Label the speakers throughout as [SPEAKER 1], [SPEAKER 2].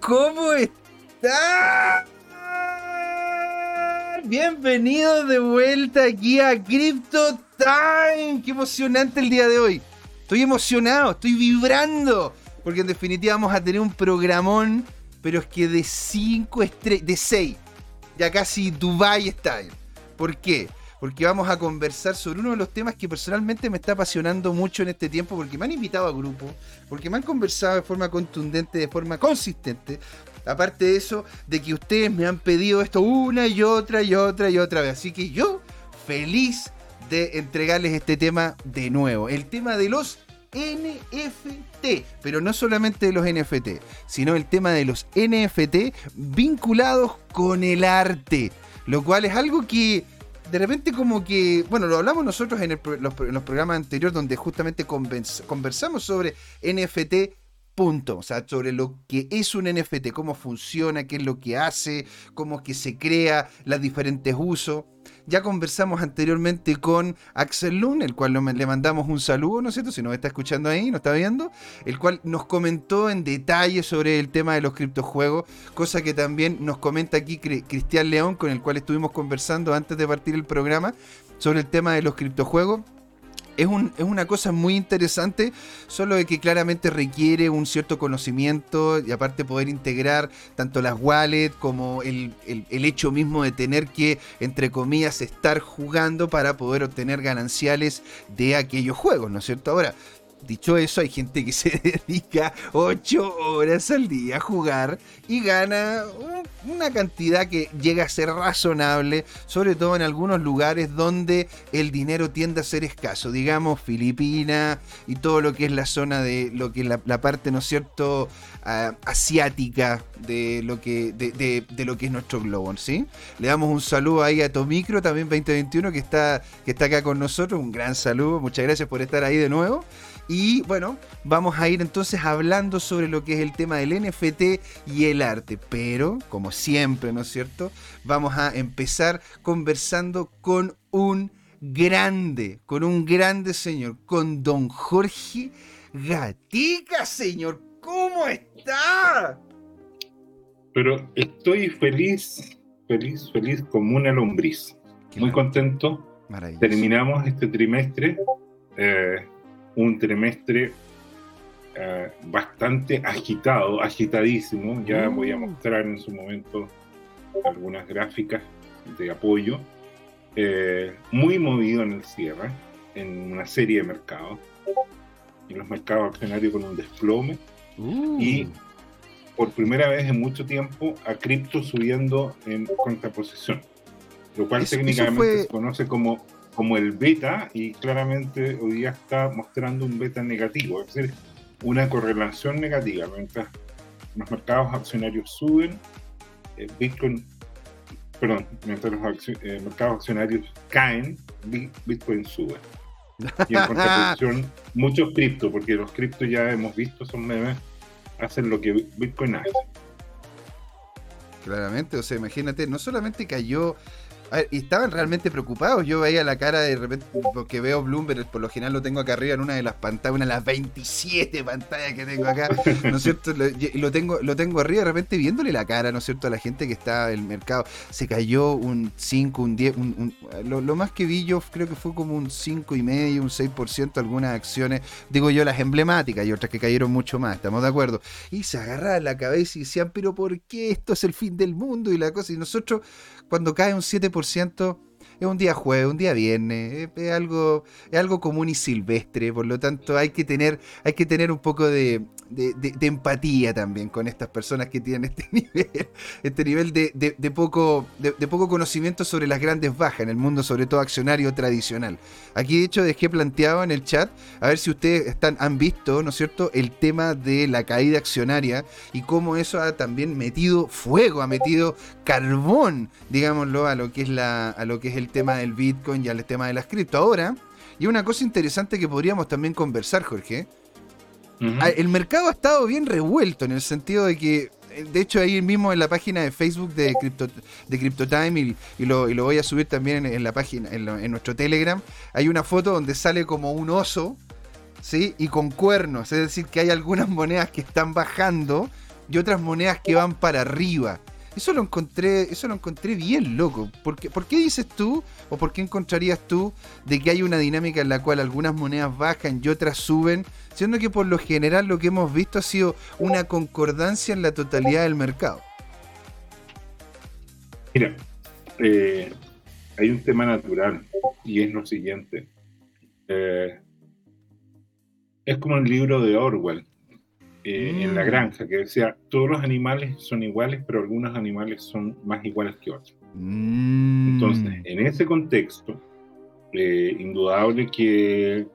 [SPEAKER 1] ¿cómo están? Bienvenidos de vuelta aquí a Crypto Time. Qué emocionante el día de hoy. Estoy emocionado, estoy vibrando. Porque en definitiva vamos a tener un programón, pero es que de 5 estrellas, de 6. Ya casi Dubai Style. ¿Por qué? Porque vamos a conversar sobre uno de los temas que personalmente me está apasionando mucho en este tiempo, porque me han invitado a grupo, porque me han conversado de forma contundente, de forma consistente. Aparte de eso, de que ustedes me han pedido esto una y otra y otra y otra vez. Así que yo, feliz de entregarles este tema de nuevo. El tema de los NFT, pero no solamente de los NFT, sino el tema de los NFT vinculados con el arte, lo cual es algo que de repente como que, bueno, lo hablamos nosotros en, los, programas anteriores donde justamente conversamos sobre NFT punto, o sea, sobre lo que es un NFT, cómo funciona, qué es lo que hace, cómo es que se crea, los diferentes usos. Ya conversamos anteriormente con Axel Lund, el cual le mandamos un saludo, ¿no es cierto? Si nos está escuchando ahí, nos está viendo, el cual nos comentó en detalle sobre el tema de los criptojuegos, cosa que también nos comenta aquí Cristian León, con el cual estuvimos conversando antes de partir el programa sobre el tema de los criptojuegos es, una cosa muy interesante, solo de que claramente requiere un cierto conocimiento y aparte poder integrar tanto las wallets como el, el, hecho mismo de tener que, entre comillas, estar jugando para poder obtener gananciales de aquellos juegos, ¿no es cierto? Ahora, Dicho eso, hay gente que se dedica 8 horas al día a jugar y gana una cantidad que llega a ser razonable, sobre todo en algunos lugares donde el dinero tiende a ser escaso, digamos Filipinas y todo lo que es la zona de lo que es la, parte, ¿no es cierto?, ah, asiática de lo, que, de, lo que es nuestro globo, ¿sí? Le damos un saludo ahí a Tomicro, también 2021, que está, que está acá con nosotros, un gran saludo, muchas gracias por estar ahí de nuevo. Y bueno, vamos a ir entonces hablando sobre lo que es el tema del NFT y el arte. Pero, como siempre, ¿no es cierto? Vamos a empezar conversando con un grande, con un grande señor, con don Jorge Gatica, señor. ¿Cómo está?
[SPEAKER 2] Pero estoy feliz, feliz, feliz como una lombriz. Muy contento. Terminamos este trimestre. Eh, un trimestre eh, bastante agitado, agitadísimo. Ya voy a mm. mostrar en su momento algunas gráficas de apoyo. Eh, muy movido en el cierre, en una serie de mercados. En los mercados accionarios con un desplome. Uh. Y por primera vez en mucho tiempo a cripto subiendo en contraposición. Lo cual técnicamente se conoce como como el beta y claramente hoy día está mostrando un beta negativo, es decir, una correlación negativa. Mientras los mercados accionarios suben, eh, Bitcoin, perdón, mientras los eh, mercados accionarios caen, Bitcoin sube. Y en contraposición, muchos cripto, porque los criptos ya hemos visto, son memes, hacen lo que Bitcoin hace.
[SPEAKER 1] Claramente, o sea, imagínate, no solamente cayó y estaban realmente preocupados. Yo veía la cara de repente, porque veo Bloomberg, por lo general lo tengo acá arriba en una de las pantallas, una de las 27 pantallas que tengo acá, ¿no es cierto? Y lo tengo, lo tengo arriba de repente viéndole la cara, ¿no es cierto?, a la gente que está en el mercado. Se cayó un 5, un 10, lo, más que vi yo creo que fue como un 5 y medio, un 6% algunas acciones, digo yo las emblemáticas y otras que cayeron mucho más, ¿estamos de acuerdo? Y se agarraban la cabeza y decían, pero ¿por qué esto es el fin del mundo? Y la cosa, y nosotros cuando cae un 7%, es un día jueves, un día viernes, es, algo, es algo común y silvestre, por lo tanto hay que tener, hay que tener un poco de, de, empatía también con estas personas que tienen este nivel, este nivel de, poco, de, poco conocimiento sobre las grandes bajas en el mundo, sobre todo accionario tradicional. Aquí de hecho dejé planteado en el chat, a ver si ustedes están, han visto, ¿no es cierto?, el tema de la caída accionaria y cómo eso ha también metido fuego, ha metido carbón, digámoslo, a lo que es, la, a lo que es el tema del Bitcoin y al tema de las cripto. Ahora, y una cosa interesante que podríamos también conversar, Jorge, Ah, el mercado ha estado bien revuelto en el sentido de que, de hecho, ahí mismo en la página de Facebook de Crypto, de CryptoTime y, lo, voy a subir también en, la página, en, nuestro Telegram, hay una foto donde sale como un oso, ¿sí? Y con cuernos, es decir, que hay algunas monedas que están bajando y otras monedas que van para arriba. Eso lo encontré, eso lo encontré bien loco. ¿Por qué, ¿Por qué dices tú, o por qué encontrarías tú, de que hay una dinámica en la cual algunas monedas bajan y otras suben, siendo que por lo general lo que hemos visto ha sido una concordancia en la totalidad del mercado?
[SPEAKER 2] Mira, eh, hay un tema natural y es lo siguiente. Eh, es como el libro de Orwell, eh, en la mm. granja, que decía, todos los animales son iguales, pero algunos animales son más iguales que otros. Mm. Entonces, en ese contexto, indudable que,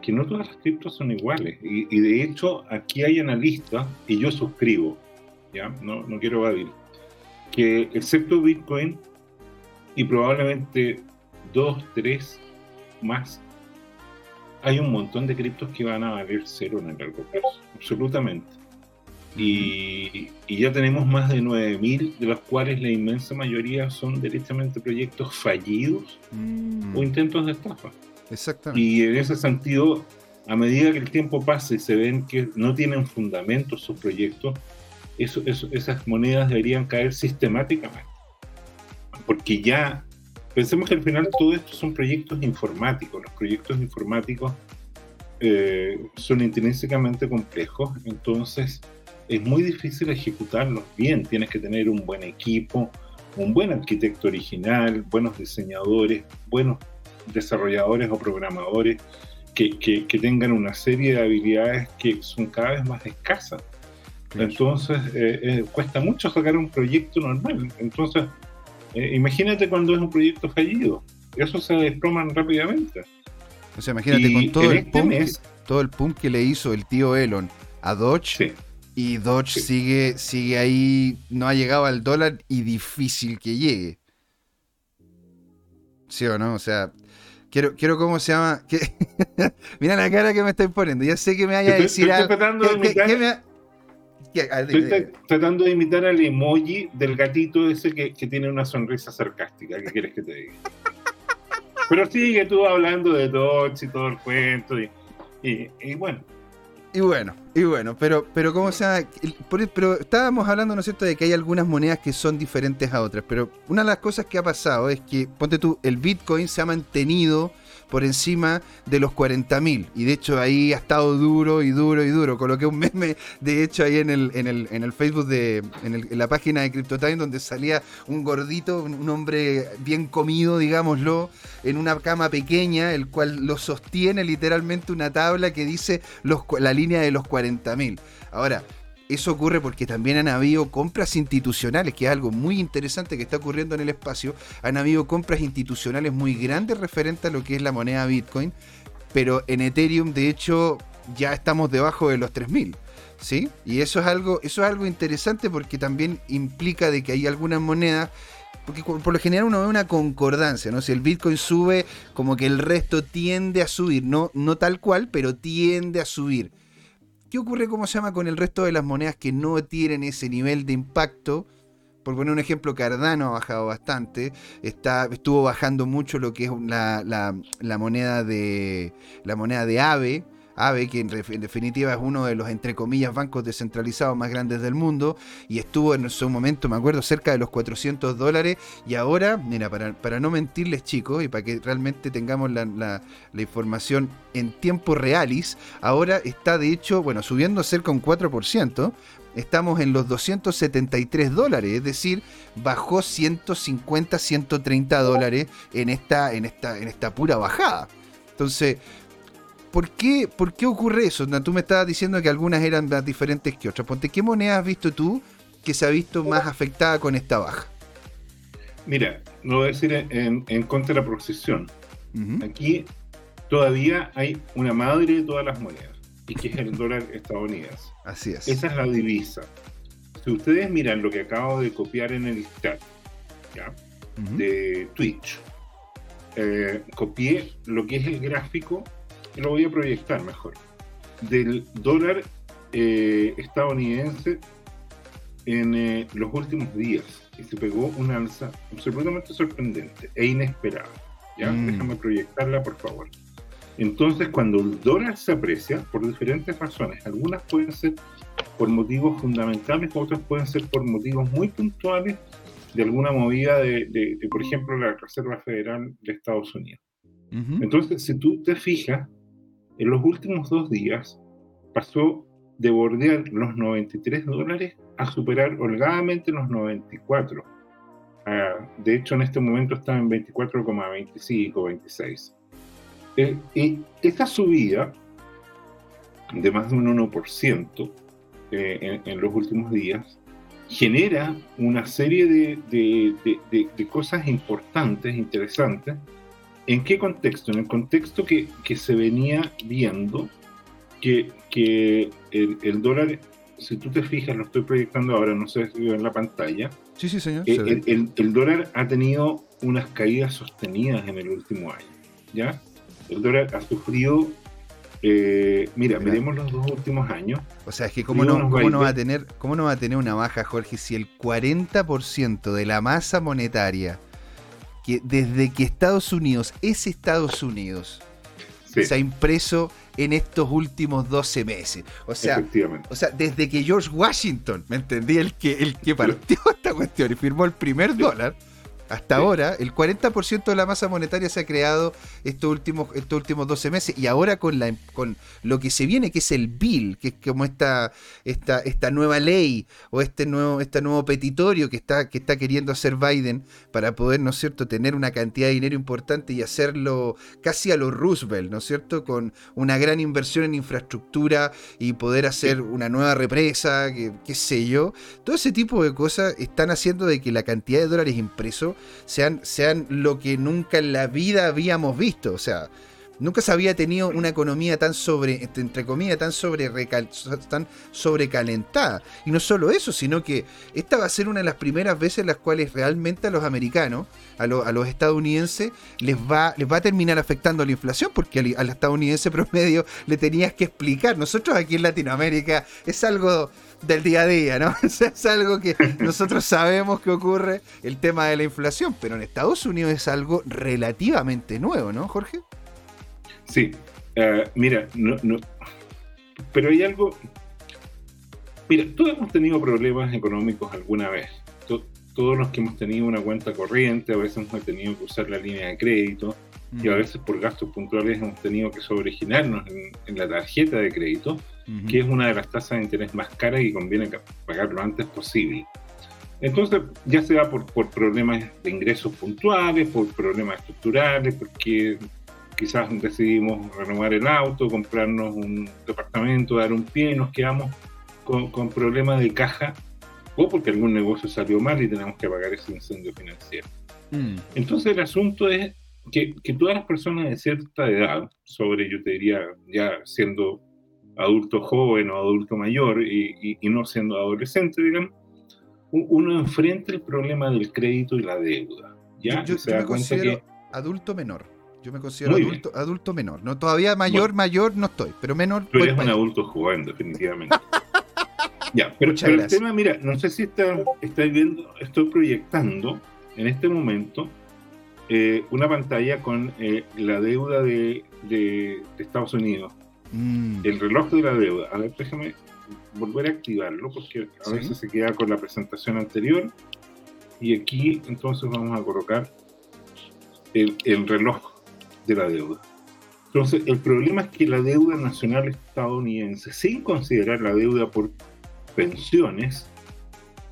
[SPEAKER 2] que, no todas las criptos son iguales. Y, y, de hecho, aquí hay analistas, y yo suscribo, ¿ya? No, no quiero evadir que excepto Bitcoin y probablemente dos, tres más, hay un montón de criptos que van a valer cero en el largo plazo, absolutamente. Y, ya tenemos más de 9.000, de los cuales la inmensa mayoría son directamente proyectos fallidos mm. o intentos de estafa.
[SPEAKER 1] Exactamente.
[SPEAKER 2] Y en ese sentido, a medida que el tiempo pasa y se ven que no tienen fundamentos sus proyectos, esas monedas deberían caer sistemáticamente. Porque ya, pensemos que al final todo esto son proyectos informáticos. Los proyectos informáticos eh, son intrínsecamente complejos, entonces es muy difícil ejecutarlos bien. Tienes que tener un buen equipo, un buen arquitecto original, buenos diseñadores, buenos desarrolladores o programadores que, que tengan una serie de habilidades que son cada vez más escasas. Entonces, eh, eh, cuesta mucho sacar un proyecto normal. Entonces, eh, imagínate cuando es un proyecto fallido. Eso se desploman rápidamente.
[SPEAKER 1] O sea, imagínate con todo el, este pump, todo el pump que le hizo el tío Elon a Dodge. Y Dodge sigue, sigue ahí, no ha llegado al dólar y difícil que llegue. ¿Sí o no? O sea, quiero, quiero cómo se llama. Mira la cara que me estáis poniendo. Ya sé que me vaya a decir algo.
[SPEAKER 2] Estoy tratando de imitar al emoji del gatito ese que, tiene una sonrisa sarcástica. ¿Qué quieres que te diga? Pero sigue tú hablando de Dodge y todo el cuento. Y, bueno.
[SPEAKER 1] Y bueno, y bueno, pero, pero como sea, pero estábamos hablando, ¿no es cierto?, de que hay algunas monedas que son diferentes a otras, pero una de las cosas que ha pasado es que, ponte tú, el Bitcoin se ha mantenido por encima de los 40.000. Y de hecho ahí ha estado duro y duro y duro. Coloqué un meme, de hecho, ahí en el, en el, en el Facebook, de, en, la página de CryptoTime, donde salía un gordito, un hombre bien comido, digámoslo, en una cama pequeña, el cual lo sostiene literalmente una tabla que dice los, la línea de los 40.000. Ahora, eso ocurre porque también han habido compras institucionales, que es algo muy interesante que está ocurriendo en el espacio. Han habido compras institucionales muy grandes referente a lo que es la moneda Bitcoin, pero en Ethereum, de hecho, ya estamos debajo de los 3000. ¿Sí? Y eso es algo, eso es algo interesante porque también implica de que hay algunas monedas porque por lo general uno ve una concordancia, ¿no? Si el Bitcoin sube, como que el resto tiende a subir, no, no tal cual, pero tiende a subir. ¿Qué ocurre, cómo se llama, con el resto de las monedas que no tienen ese nivel de impacto? Por poner un ejemplo, Cardano ha bajado bastante. Está, estuvo bajando mucho lo que es la, la moneda de. la moneda de AVE, AVE, que en, definitiva es uno de los, entre comillas, bancos descentralizados más grandes del mundo, y estuvo en su momento, me acuerdo, cerca de los 400 dólares, y ahora, mira, para, para no mentirles chicos, y para que realmente tengamos la, la, información en tiempo realis, ahora está de hecho, bueno, subiendo cerca un 4%, estamos en los 273 dólares, es decir, bajó 150, 130 dólares en esta, en esta, en esta pura bajada. Entonces, ¿Por qué, ¿Por qué ocurre eso? Tú me estabas diciendo que algunas eran más diferentes que otras. Ponte, ¿qué moneda has visto tú que se ha visto más afectada con esta baja?
[SPEAKER 2] Mira, lo voy a decir en, contra de la procesión. Aquí todavía hay una madre de todas las monedas, y que es el dólar estadounidense.
[SPEAKER 1] Así es.
[SPEAKER 2] Esa es la divisa. Si ustedes miran lo que acabo de copiar en el chat de Twitch, eh, copié lo que es el gráfico lo voy a proyectar mejor, del dólar eh, estadounidense en eh, los últimos días y se pegó una alza absolutamente sorprendente e inesperada. ¿ya? Mm. Déjame proyectarla, por favor. Entonces, cuando el dólar se aprecia, por diferentes razones, algunas pueden ser por motivos fundamentales, otras pueden ser por motivos muy puntuales de alguna movida de, por ejemplo, la Reserva Federal de Estados Unidos. Entonces, si tú te fijas, en los últimos dos días pasó de bordear los 93 dólares a superar holgadamente los 94. Ah, de hecho, en este momento está en 24,25, 26. Eh, y esta subida de más de un 1% eh, en, los últimos días genera una serie de, de, cosas importantes, interesantes. ¿En qué contexto? En el contexto que, que se venía viendo que, que el, el, dólar, si tú te fijas, lo estoy proyectando ahora, no sé si veo en la pantalla.
[SPEAKER 1] Sí, sí, señor.
[SPEAKER 2] Eh, el, el, el, dólar ha tenido unas caídas sostenidas en el último año. ¿Ya? El dólar ha sufrido eh, mira, miremos los dos últimos años.
[SPEAKER 1] O sea, es que cómo no, cómo no, va a tener, cómo no va a tener una baja, Jorge, si el 40% de la masa monetaria que desde que Estados Unidos es Estados Unidos se ha impreso en estos últimos 12 meses. O sea, o sea, desde que George Washington, ¿me entendí? El que, el que partió esta cuestión y firmó el primer dólar hasta ahora, el 40% de la masa monetaria se ha creado estos últimos, estos últimos 12 meses y ahora con, la, con lo que se viene, que es el bill, que es como esta, esta, esta nueva ley o este nuevo, este nuevo petitorio que está, que está queriendo hacer Biden para poder, ¿no es cierto?, tener una cantidad de dinero importante y hacerlo casi a lo Roosevelt, ¿no es cierto?, con una gran inversión en infraestructura y poder hacer una nueva represa, que, qué sé yo. Todo ese tipo de cosas están haciendo de que la cantidad de dólares impresos sean, sean lo que nunca en la vida habíamos visto. O sea, nunca se había tenido una economía tan sobre, entre comillas, tan, sobre tan sobrecalentada. Y no solo eso, sino que esta va a ser una de las primeras veces en las cuales realmente a los americanos, a, los estadounidenses, les va, les va a terminar afectando la inflación, porque al estadounidense promedio le tenías que explicar. Nosotros aquí en Latinoamérica es algo del día a día, ¿no? es algo que nosotros sabemos que ocurre, el tema de la inflación, pero en Estados Unidos es algo relativamente nuevo, ¿no, Jorge?
[SPEAKER 2] Sí, eh, mira, no, no, pero hay algo, mira, todos hemos tenido problemas económicos alguna vez, todos los que hemos tenido una cuenta corriente, a veces hemos tenido que usar la línea de crédito, y a veces por gastos puntuales hemos tenido que sobreginarnos en, la tarjeta de crédito, que es una de las tasas de interés más caras y conviene pagar lo antes posible. Entonces, ya sea por, por problemas de ingresos puntuales, por problemas estructurales, porque quizás decidimos renovar el auto, comprarnos un departamento, dar un pie y nos quedamos con, con problemas de caja, o porque algún negocio salió mal y tenemos que pagar ese incendio financiero. Mm. Entonces, el asunto es que, todas las personas de cierta edad, sobre yo te diría ya siendo adulto joven o adulto mayor y, no siendo adolescente, digamos, uno enfrenta el problema del crédito y la deuda. ¿ya?
[SPEAKER 1] Yo, me considero adulto menor. Yo me considero adulto, adulto, menor. No, todavía mayor, mayor no estoy, pero menor.
[SPEAKER 2] Tú eres un adulto joven, definitivamente. ya, pero, el tema, mira, no sé si está, estáis viendo, estoy proyectando en este momento eh, una pantalla con eh, la deuda de, Estados Unidos. Mm. El reloj de la deuda. A ver, déjame volver a activarlo porque a veces se queda con la presentación anterior. Y aquí entonces vamos a colocar el, el reloj de la deuda. Entonces, el problema es que la deuda nacional estadounidense, sin considerar la deuda por pensiones,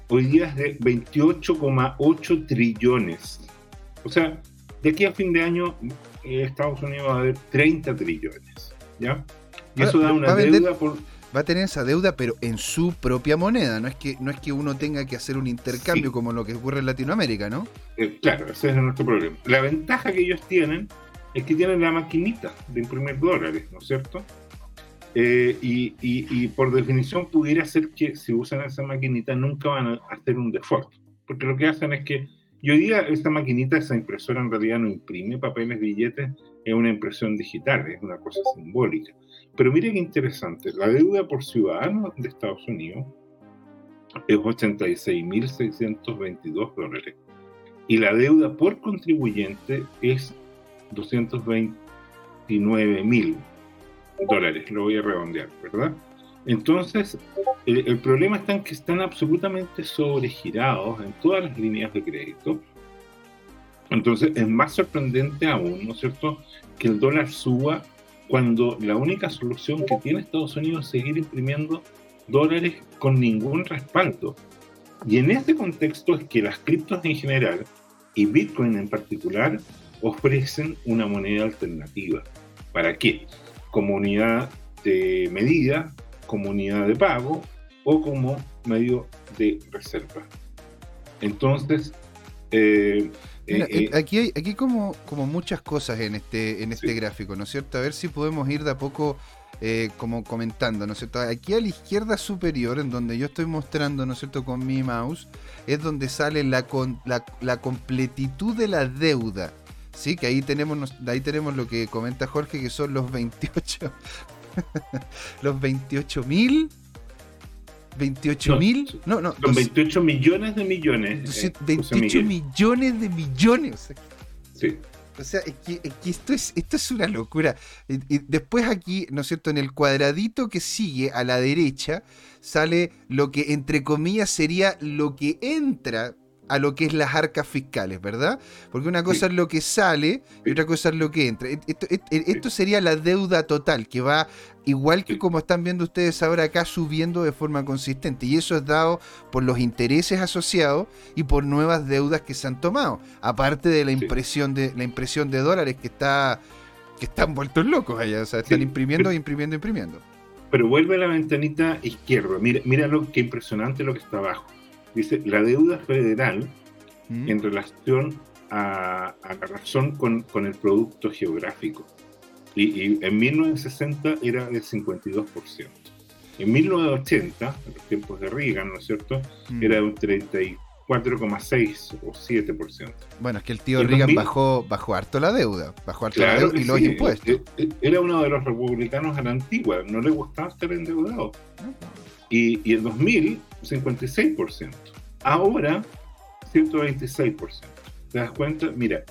[SPEAKER 2] hoy día es de 28,8 trillones o sea, de aquí a fin de año eh, Estados Unidos va a haber 30 trillones, ¿ya?
[SPEAKER 1] Y eso da una deuda por... Va a tener esa deuda, pero en su propia moneda. No es que, no es que uno tenga que hacer un intercambio como lo que ocurre en Latinoamérica, ¿no?
[SPEAKER 2] Eh, claro, ese es nuestro problema. La ventaja que ellos tienen es que tienen la maquinita de imprimir dólares, ¿no es cierto? Eh, y, y, por definición pudiera ser que si usan esa maquinita nunca van a hacer un default, porque lo que hacen es que y hoy día esta maquinita, esa impresora en realidad no imprime papeles, billetes, es una impresión digital, es una cosa simbólica. Pero mire qué interesante, la deuda por ciudadano de Estados Unidos es 86.622 dólares y la deuda por contribuyente es 220, 29 mil dólares, lo voy a redondear, ¿verdad? Entonces, el, problema está en que están absolutamente sobregirados en todas las líneas de crédito. Entonces, es más sorprendente aún, ¿no es cierto?, que el dólar suba cuando la única solución que tiene Estados Unidos es seguir imprimiendo dólares con ningún respaldo. Y en este contexto es que las criptos en general y Bitcoin en particular ofrecen una moneda alternativa. ¿Para qué? Como unidad de medida, como unidad de pago o como medio de reserva. Entonces,
[SPEAKER 1] eh, eh, eh, aquí hay aquí como, como muchas cosas en este, en este gráfico, ¿no es cierto? A ver si podemos ir de a poco como comentando, ¿no es cierto? Aquí a la izquierda superior, en donde yo estoy mostrando, ¿no es cierto?, con mi mouse, es donde sale la, la, la completitud de la deuda. Sí, que ahí tenemos, ahí tenemos lo que comenta Jorge, que son los 28, los 28 mil. 28 mil.
[SPEAKER 2] No, no. Son 28 millones de millones.
[SPEAKER 1] 28 eh, millones de millones. sí. O sea, es que, esto, es, esto es una locura. Y, después aquí, ¿no es cierto? En el cuadradito que sigue a la derecha sale lo que entre comillas sería lo que entra a lo que es las arcas fiscales, ¿verdad? Porque una cosa es lo que sale y otra cosa es lo que entra. Esto, sería la deuda total, que va igual que como están viendo ustedes ahora acá, subiendo de forma consistente. Y eso es dado por los intereses asociados y por nuevas deudas que se han tomado. Aparte de la impresión de, la impresión de dólares que está que están vueltos locos allá. O sea, están imprimiendo, imprimiendo, imprimiendo.
[SPEAKER 2] Pero vuelve a la ventanita izquierda. Mira, mira lo que impresionante lo que está abajo dice la deuda federal mm. en relación a, la razón con, el producto geográfico. Y, en 1960 era del 52%. En 1980, en los tiempos de Reagan, ¿no es cierto?, mm. era de un 34,6 o 7%.
[SPEAKER 1] Bueno, es que el tío Reagan bajó, bajó harto la deuda, bajó harto la deuda y los impuestos. E,
[SPEAKER 2] e, era uno de los republicanos a la antigua, no le gustaba estar endeudado. Y, y en 2000 56%. Ahora, 126%. ¿Te das cuenta? Mira,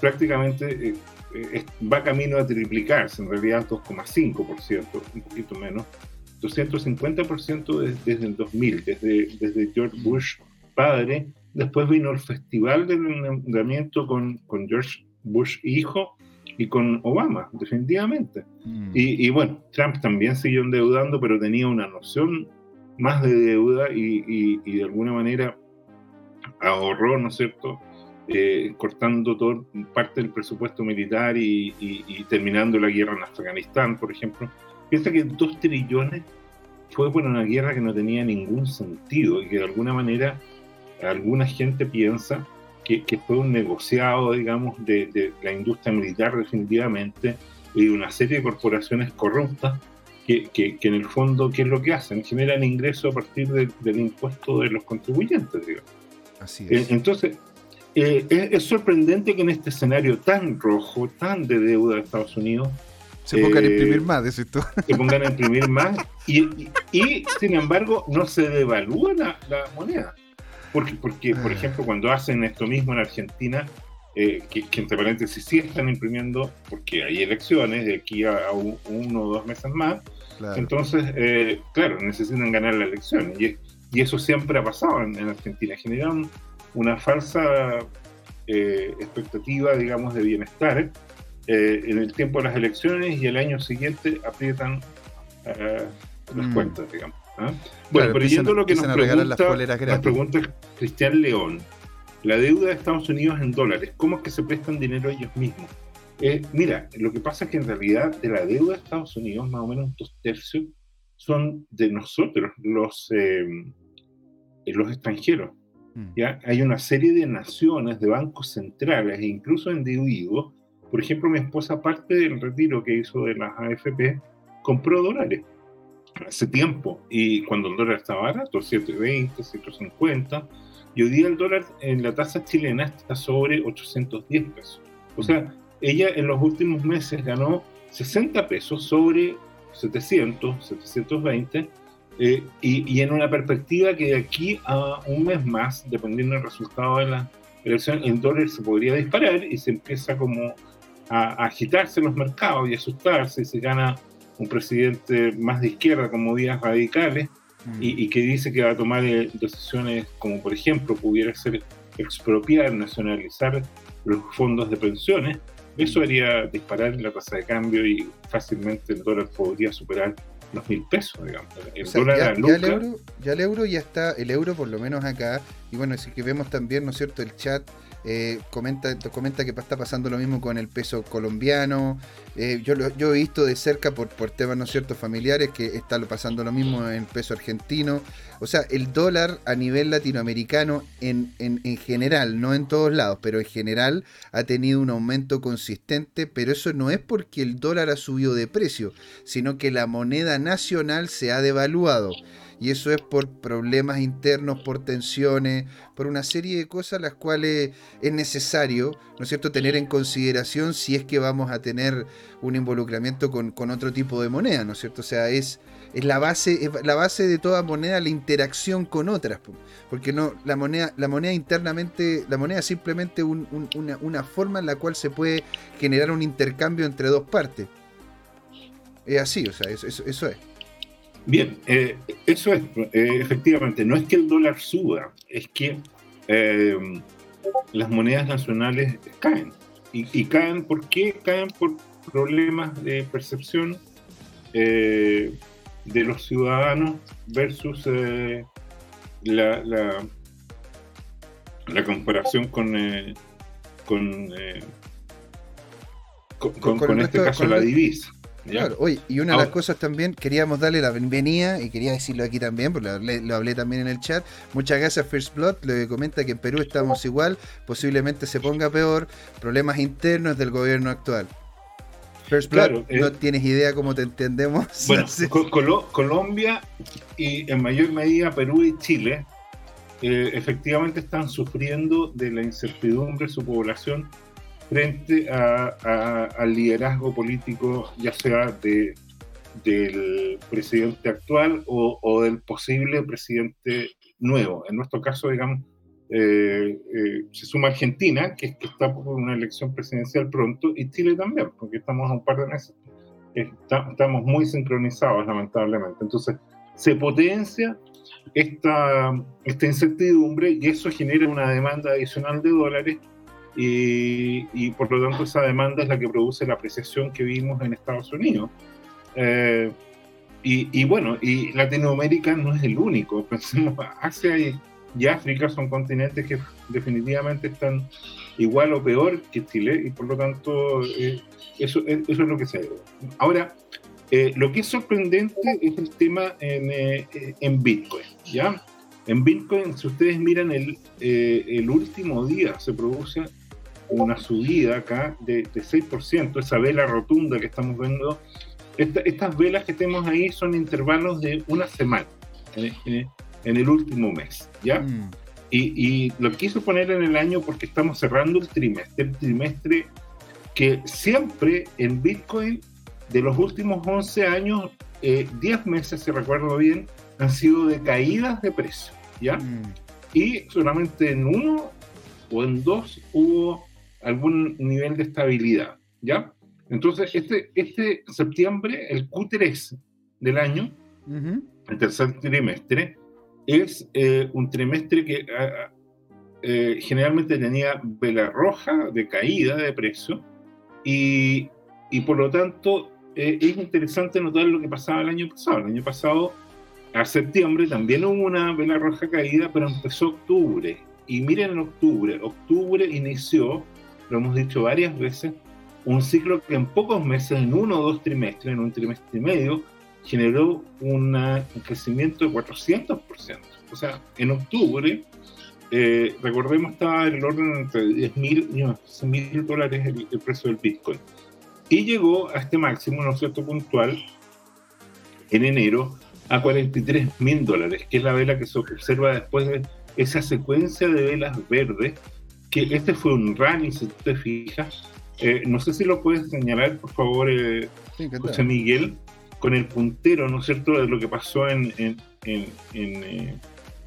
[SPEAKER 2] prácticamente eh, eh, va camino a triplicarse, en realidad 2,5%, un poquito menos. 250% desde, el 2000, desde, desde George Bush padre. Después vino el Festival del Endeudamiento con, con George Bush hijo y con Obama, definitivamente. Mm. Y, y, bueno, Trump también siguió endeudando, pero tenía una noción más de deuda y, de alguna manera ahorró, ¿no es cierto?, eh, cortando todo, parte del presupuesto militar y, terminando la guerra en Afganistán, por ejemplo. Piensa que dos trillones fue por una guerra que no tenía ningún sentido y que de alguna manera alguna gente piensa que, fue un negociado, digamos, de, de, la industria militar definitivamente y de una serie de corporaciones corruptas que, que, en el fondo, ¿qué es lo que hacen? Generan ingresos a partir del impuesto de los contribuyentes, digamos. Así es. Entonces, eh, es, sorprendente que en este escenario tan rojo, tan de deuda de Estados Unidos,
[SPEAKER 1] se pongan a eh, imprimir más, decís tú.
[SPEAKER 2] Se pongan a imprimir más y, y, sin embargo no se devalúa la, la moneda. Porque, porque, por ah. ejemplo, cuando hacen esto mismo en Argentina, eh, que, entre paréntesis sí están imprimiendo, porque hay elecciones de aquí a, uno o dos meses más. Entonces, eh, claro, necesitan ganar la elección. Y, y, eso siempre ha pasado en, Argentina. Generan una falsa eh, expectativa, digamos, de bienestar en el tiempo de las elecciones y el año siguiente aprietan las mm. cuentas, digamos. ¿ah? Bueno, pero yendo lo que nos pregunta, nos pregunta Cristian León la deuda de Estados Unidos en dólares, ¿cómo es que se prestan dinero ellos mismos? Eh, mira, lo que pasa es que en realidad de la deuda de Estados Unidos, más o menos dos tercios son de nosotros, los, eh, los extranjeros. Mm. ¿ya? Hay una serie de naciones, de bancos centrales e incluso individuos. Por ejemplo, mi esposa, aparte del retiro que hizo de las AFP, compró dólares hace tiempo. Y cuando el dólar estaba barato, 7.20, 7.50 y hoy día el dólar en la tasa chilena está sobre 810 pesos. O sea, ella en los últimos meses ganó 60 pesos sobre 700, 720, eh, y, y, en una perspectiva que de aquí a un mes más, dependiendo del resultado de la elección, el dólar se podría disparar y se empieza como a, agitarse los mercados y asustarse y se gana un presidente más de izquierda con movidas radicales mm. y, que dice que va a tomar eh, decisiones como por ejemplo pudiera ser expropiar, nacionalizar los fondos de pensiones, eso haría disparar la tasa de cambio y fácilmente el dólar podría superar los mil pesos, digamos. El dólar
[SPEAKER 1] ya, ya, el euro, ya el euro ya está, el euro por lo menos acá, y bueno, es que vemos también, ¿no es cierto?, el chat eh, comenta, comenta que está pasando lo mismo con el peso colombiano. Eh, yo, yo he visto de cerca por, por temas, ¿no cierto?, familiares que está pasando lo mismo en el peso argentino. O sea, el dólar a nivel latinoamericano en, en general, no en todos lados, pero en general ha tenido un aumento consistente, pero eso no es porque el dólar ha subido de precio, sino que la moneda nacional se ha devaluado y eso es por problemas internos, por tensiones, por una serie de cosas las cuales es necesario, ¿no es cierto?, tener en consideración si es que vamos a tener un involucramiento con, otro tipo de moneda, ¿no es cierto? O sea, es, es la base, la base de toda moneda la interacción con otras, porque no, la moneda, la moneda internamente, la moneda es simplemente una, forma en la cual se puede generar un intercambio entre dos partes. Es así, o sea, eso, eso es.
[SPEAKER 2] Bien, eh, eso es, eh, efectivamente, no es que el dólar suba, es que eh, las monedas nacionales caen. Y, caen, ¿por qué? Caen por problemas de percepción de los ciudadanos versus la, la, comparación con, con, con, este caso la divisa.
[SPEAKER 1] Claro, oye, y una de las cosas también, queríamos darle la bienvenida, y quería decirlo aquí también, porque lo hablé, también en el chat. Muchas gracias, First Blood, le comenta que en Perú estamos igual, posiblemente se ponga peor, problemas internos del gobierno actual. First Blood, no eh, tienes idea cómo te entendemos.
[SPEAKER 2] Bueno, Colombia y en mayor medida Perú y Chile eh, efectivamente están sufriendo de la incertidumbre de su población frente al liderazgo político, ya sea de, del presidente actual o, del posible presidente nuevo. En nuestro caso, digamos, eh, eh, se suma Argentina, que, está por una elección presidencial pronto, y Chile también, porque estamos a un par de meses. estamos muy sincronizados, lamentablemente. Entonces, se potencia esta incertidumbre y eso genera una demanda adicional de dólares y, por lo tanto esa demanda es la que produce la apreciación que vimos en Estados Unidos. Eh, y, bueno, y Latinoamérica no es el único, pensemos, Asia y, África son continentes que definitivamente están igual o peor que Chile y por lo tanto eh, eso, eso es lo que se ve. Ahora, eh, lo que es sorprendente es el tema en, en Bitcoin, ¿ya? En Bitcoin, si ustedes miran el, el último día, se produce una subida acá de, de 6%, esa vela rotunda que estamos viendo. estas velas que tenemos ahí son intervalos de una semana en, el último mes, ¿ya? Mm. Y, y, lo quiso poner en el año porque estamos cerrando el trimestre, el trimestre que siempre en Bitcoin de los últimos 11 años, 10 eh, meses, si recuerdo bien, han sido de caídas de precio, ¿ya? Mm. Y solamente en uno o en dos hubo algún nivel de estabilidad, ¿ya? Entonces, este, este septiembre, el Q3 del año, el tercer trimestre, es eh, un trimestre que eh, generalmente tenía vela roja de caída de precio y, y por lo tanto eh, es interesante notar lo que pasaba el año pasado. El año pasado, a septiembre, también hubo una vela roja caída, pero empezó octubre. Y miren en octubre, octubre inició lo hemos dicho varias veces, un ciclo que en pocos meses, en uno o dos trimestres, en un trimestre y medio, generó un crecimiento de 400%. O sea, en octubre, eh, recordemos, estaba en el orden entre 10 mil y 11 mil dólares el, precio del Bitcoin. Y llegó a este máximo, ¿no es cierto?, puntual, en enero, a 43 mil dólares, que es la vela que se observa después de esa secuencia de velas verdes que este fue un rally, si te fijas. Eh, no sé si lo puedes señalar, por favor, eh, José Miguel, con el puntero, ¿no es cierto?, de lo que pasó en... en, en,
[SPEAKER 1] eh,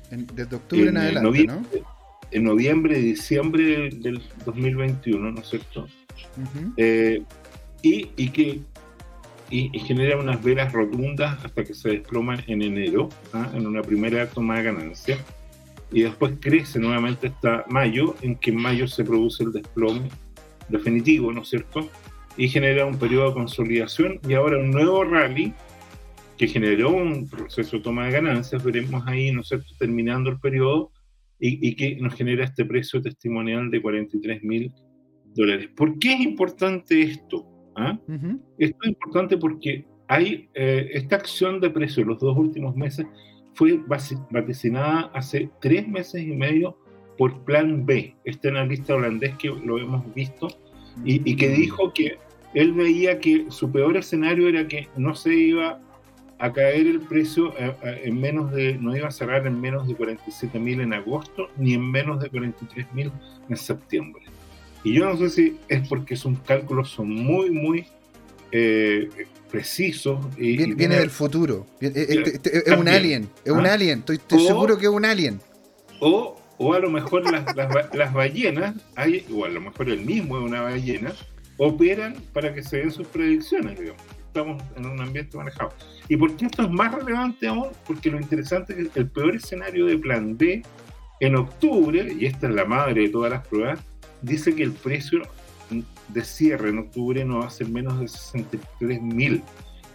[SPEAKER 1] desde octubre en, adelante,
[SPEAKER 2] noviembre, ¿no? En noviembre, diciembre del 2021, ¿no es cierto? eh, y, y, que y, genera unas velas rotundas hasta que se desploma en enero, ¿ah? en una primera toma de ganancia, y después crece nuevamente hasta mayo, en que en mayo se produce el desplome definitivo, ¿no es cierto? Y genera un periodo de consolidación y ahora un nuevo rally que generó un proceso de toma de ganancias, veremos ahí, ¿no es cierto?, terminando el periodo y, que nos genera este precio testimonial de 43 mil dólares. ¿Por qué es importante esto? ¿Ah? Esto es importante porque hay eh, esta acción de precio los dos últimos meses fue vaticinada hace tres meses y medio por Plan B, este analista holandés que lo hemos visto y, que dijo que él veía que su peor escenario era que no se iba a caer el precio eh, eh, en menos de, no iba a cerrar en menos de 47 mil en agosto ni en menos de 43 mil en septiembre. Y yo no sé si es porque sus cálculos son muy, muy eh, precisos.
[SPEAKER 1] Y, viene, del futuro. Este, este, es un alien. Es un ¿ah? alien. Estoy, seguro que es un alien.
[SPEAKER 2] O, o a lo mejor las, las, ballenas, hay, o a lo mejor el mismo es una ballena, operan para que se den sus predicciones, digamos. Estamos en un ambiente manejado. ¿Y por qué esto es más relevante aún? Porque lo interesante es que el peor escenario de plan B en octubre, y esta es la madre de todas las pruebas, dice que el precio de cierre en octubre no va a ser menos de 63 mil.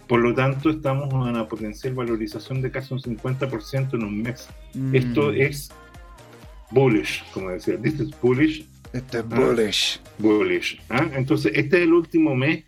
[SPEAKER 2] Por lo tanto, estamos en una potencial valorización de casi un 50% en un mes. Mm. Esto es bullish, como decía. This is bullish.
[SPEAKER 1] Esto es bullish.
[SPEAKER 2] bullish. ¿ah? Entonces, este es el último mes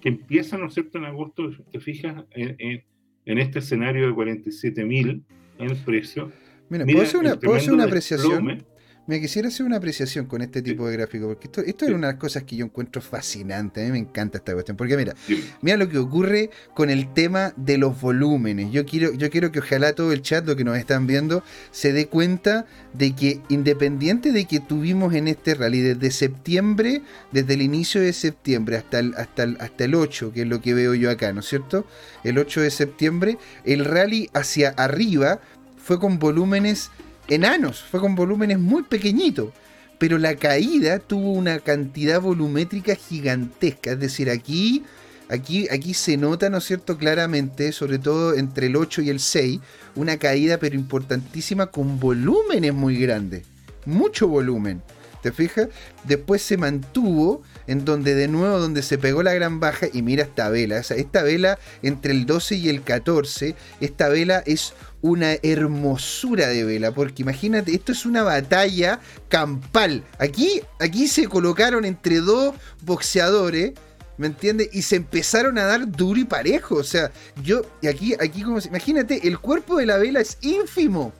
[SPEAKER 2] que empieza, ¿no es cierto?, en agosto, te fijas, en, este escenario de 47 mil en el precio.
[SPEAKER 1] Mira, ¿puedo hacer una, ¿puedo hacer una apreciación? Me quisiera hacer una apreciación con este tipo de gráfico, porque esto, esto es una de las cosas que yo encuentro fascinante. A mí me encanta esta cuestión. Porque mira, mira lo que ocurre con el tema de los volúmenes. Yo quiero, yo quiero que ojalá todo el chat, lo que nos están viendo, se dé cuenta de que independiente de que tuvimos en este rally desde septiembre, desde el inicio de septiembre hasta el, hasta hasta el 8, que es lo que veo yo acá, ¿no es cierto? El 8 de septiembre, el rally hacia arriba fue con volúmenes enanos, fue con volúmenes muy pequeñitos. Pero la caída tuvo una cantidad volumétrica gigantesca. Es decir, aquí, aquí, aquí se nota, ¿no es cierto?, claramente, sobre todo entre el 8 y el 6, una caída pero importantísima con volúmenes muy grandes. Mucho volumen. ¿Te fijas? Después se mantuvo en donde de nuevo donde se pegó la gran baja y mira esta vela. esta vela entre el 12 y el 14, esta vela es una hermosura de vela, porque imagínate, esto es una batalla campal. Aquí, aquí se colocaron entre dos boxeadores, ¿me entiendes? Y se empezaron a dar duro y parejo. O sea, yo, y aquí, aquí como imagínate, el cuerpo de la vela es ínfimo.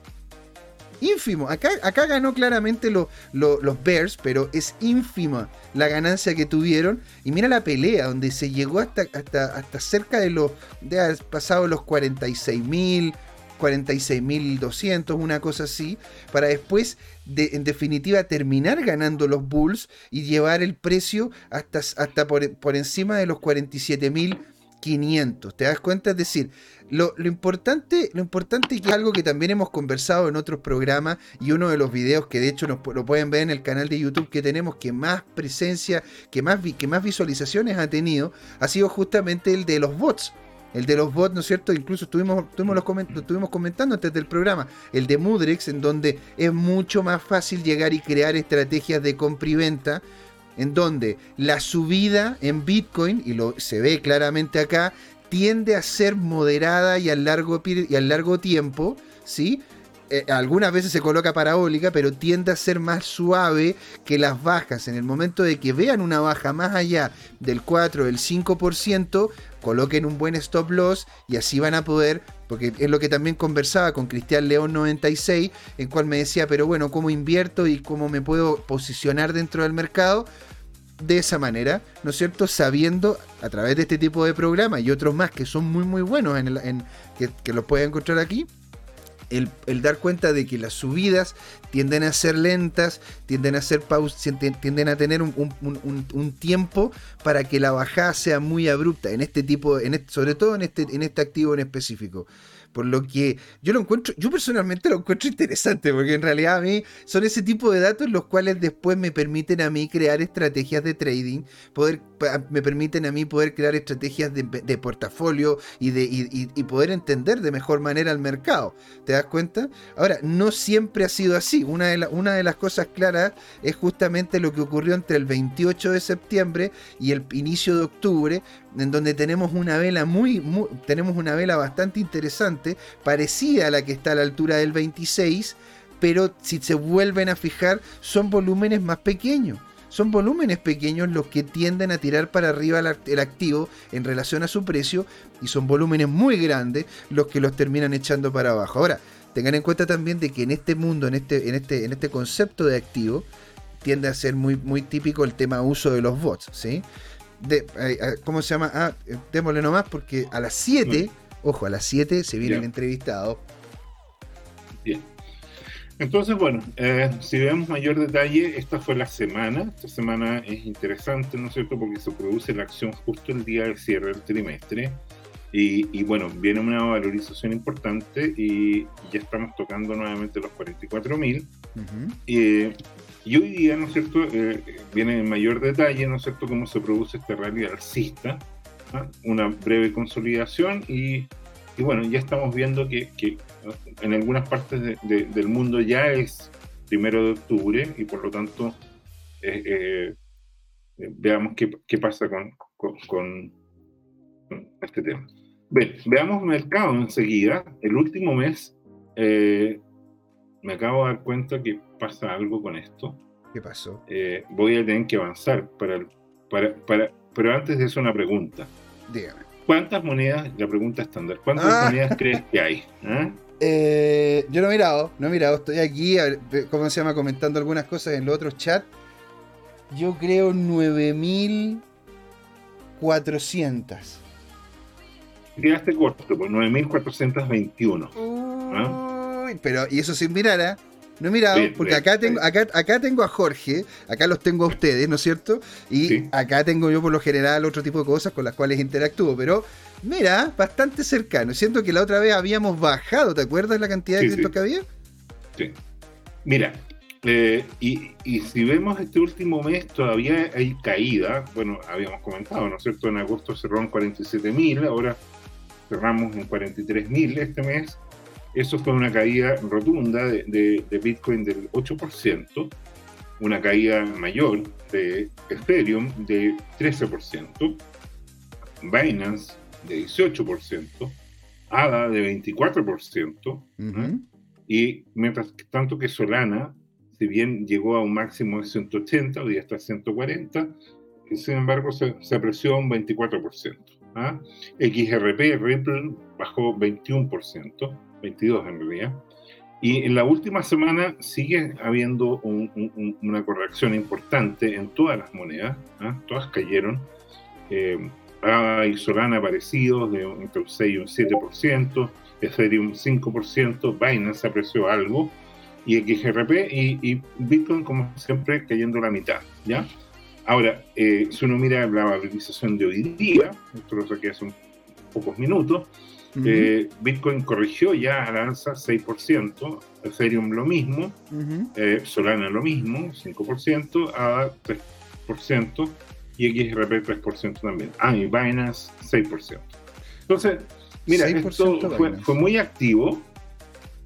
[SPEAKER 1] Ínfimo. Acá, acá ganó claramente los Bears, pero es ínfima la ganancia que tuvieron. Y mira la pelea, donde se llegó hasta, hasta, hasta cerca de los. de haber pasado los 46 mil, 46.200, una cosa así, para después, de, en definitiva, terminar ganando los Bulls y llevar el precio hasta, hasta por, por encima de los 47.500. ¿Te das cuenta? Es decir, lo, importante, lo importante es algo que también hemos conversado en otros programas y uno de los videos que de hecho lo pueden ver en el canal de YouTube que tenemos que más presencia, que más, que más visualizaciones ha tenido, ha sido justamente el de los bots. El de los bots, ¿no es cierto? Incluso estuvimos, estuvimos, los estuvimos comentando antes del programa. El de Mudrex, en donde es mucho más fácil llegar y crear estrategias de compra y venta. En donde la subida en Bitcoin, y lo se ve claramente acá, tiende a ser moderada y a largo, y largo tiempo, ¿sí? Eh, algunas veces se coloca parabólica, pero tiende a ser más suave que las bajas. En el momento de que vean una baja más allá del 4, del 5%, coloquen un buen stop loss y así van a poder, porque es lo que también conversaba con Cristian León 96, en cual me decía, pero bueno, ¿cómo invierto y cómo me puedo posicionar dentro del mercado? De esa manera, ¿no es cierto? Sabiendo a través de este tipo de programas y otros más que son muy muy buenos en, que, que los pueden encontrar aquí, el, dar cuenta de que las subidas tienden a ser lentas, tienden a ser tienden a tener un, tiempo para que la bajada sea muy abrupta en este tipo, en sobre todo en este, en este activo en específico. Por lo que yo lo encuentro, yo personalmente lo encuentro interesante, porque en realidad a mí son ese tipo de datos los cuales después me permiten a mí crear estrategias de trading, poder, me permiten a mí poder crear estrategias de, portafolio y, de, y, poder entender de mejor manera el mercado. ¿Te das cuenta? Ahora, no siempre ha sido así. Una de, una de las cosas claras es justamente lo que ocurrió entre el 28 de septiembre y el inicio de octubre, en donde tenemos una vela muy, tenemos una vela bastante interesante, parecida a la que está a la altura del 26, pero si se vuelven a fijar, son volúmenes más pequeños. Son volúmenes pequeños los que tienden a tirar para arriba el activo en relación a su precio y son volúmenes muy grandes los que los terminan echando para abajo. Ahora, tengan en cuenta también de que en este mundo, en este, en este, en este concepto de activo, tiende a ser muy, muy típico el tema uso de los bots, ¿sí? De, eh, eh, ¿Cómo se llama? Ah, eh, démosle nomás porque a las 7, ojo, a las 7 se viene el entrevistado.
[SPEAKER 2] Bien. Entonces, bueno, si vemos mayor detalle, esta fue la semana. Esta semana es interesante, ¿no es cierto? Porque se produce la acción justo el día del cierre del trimestre. Y, bueno, viene una valorización importante y ya estamos tocando nuevamente los 44 mil. Y hoy día, ¿no es cierto?, eh, viene en mayor detalle, ¿no es cierto?, cómo se produce este rally alcista, ¿ah? una breve consolidación y, y, bueno, ya estamos viendo que, que en algunas partes del mundo ya es primero de octubre y por lo tanto eh, eh, veamos qué, qué pasa con, con, este tema. Bien, veamos mercado enseguida. El último mes me acabo de dar cuenta que pasa algo con esto.
[SPEAKER 1] ¿Qué pasó?
[SPEAKER 2] Eh, voy a tener que avanzar para, para, para, pero antes de eso una pregunta.
[SPEAKER 1] Dígame.
[SPEAKER 2] ¿Cuántas monedas, la pregunta estándar, cuántas ah. monedas crees que hay?
[SPEAKER 1] ¿Ah? Eh, yo no he mirado, no he mirado, estoy aquí, ¿cómo se llama? Comentando algunas cosas en los otros chats. Yo creo 9400.
[SPEAKER 2] Quedaste corto, pues 9421.
[SPEAKER 1] ¿Ah? pero, y eso sin mirar, ¿eh? No he mirado, porque acá tengo, acá, acá tengo a Jorge, acá los tengo a ustedes, ¿no es cierto? Y acá tengo yo por lo general otro tipo de cosas con las cuales interactúo, pero mira, bastante cercano. Siento que la otra vez habíamos bajado, ¿te acuerdas la cantidad de cripto que había?
[SPEAKER 2] Sí. Mira, eh, y, y, si vemos este último mes, todavía hay caída. Bueno, habíamos comentado, ¿no es cierto? En agosto cerró en 47.000, ahora cerramos en 43.000 este mes. Eso fue una caída rotunda de, Bitcoin del 8%, una caída mayor de Ethereum de 13%, Binance de 18%, ADA de 24%, y mientras tanto que Solana, si bien llegó a un máximo de 180, hoy está 140, sin embargo se, apreció un 24%. ¿ah? XRP, Ripple, bajó 21%. 22 en realidad. Y en la última semana sigue habiendo una corrección importante en todas las monedas, ¿ah? todas cayeron. Eh, y Solana aparecidos de entre un 6 y un 7%, Ethereum 5%, Binance apreció algo, y XRP y, y, Bitcoin, como siempre, cayendo la mitad. ¿ya? Ahora, eh, si uno mira la valorización de hoy día, esto lo saqué hace pocos minutos, eh, Bitcoin corrigió ya al alza 6%, Ethereum lo mismo, eh, Solana lo mismo, 5%, ADA 3% y XRP 3% también. Ah, y Binance 6%. Entonces, mira, esto fue, muy activo,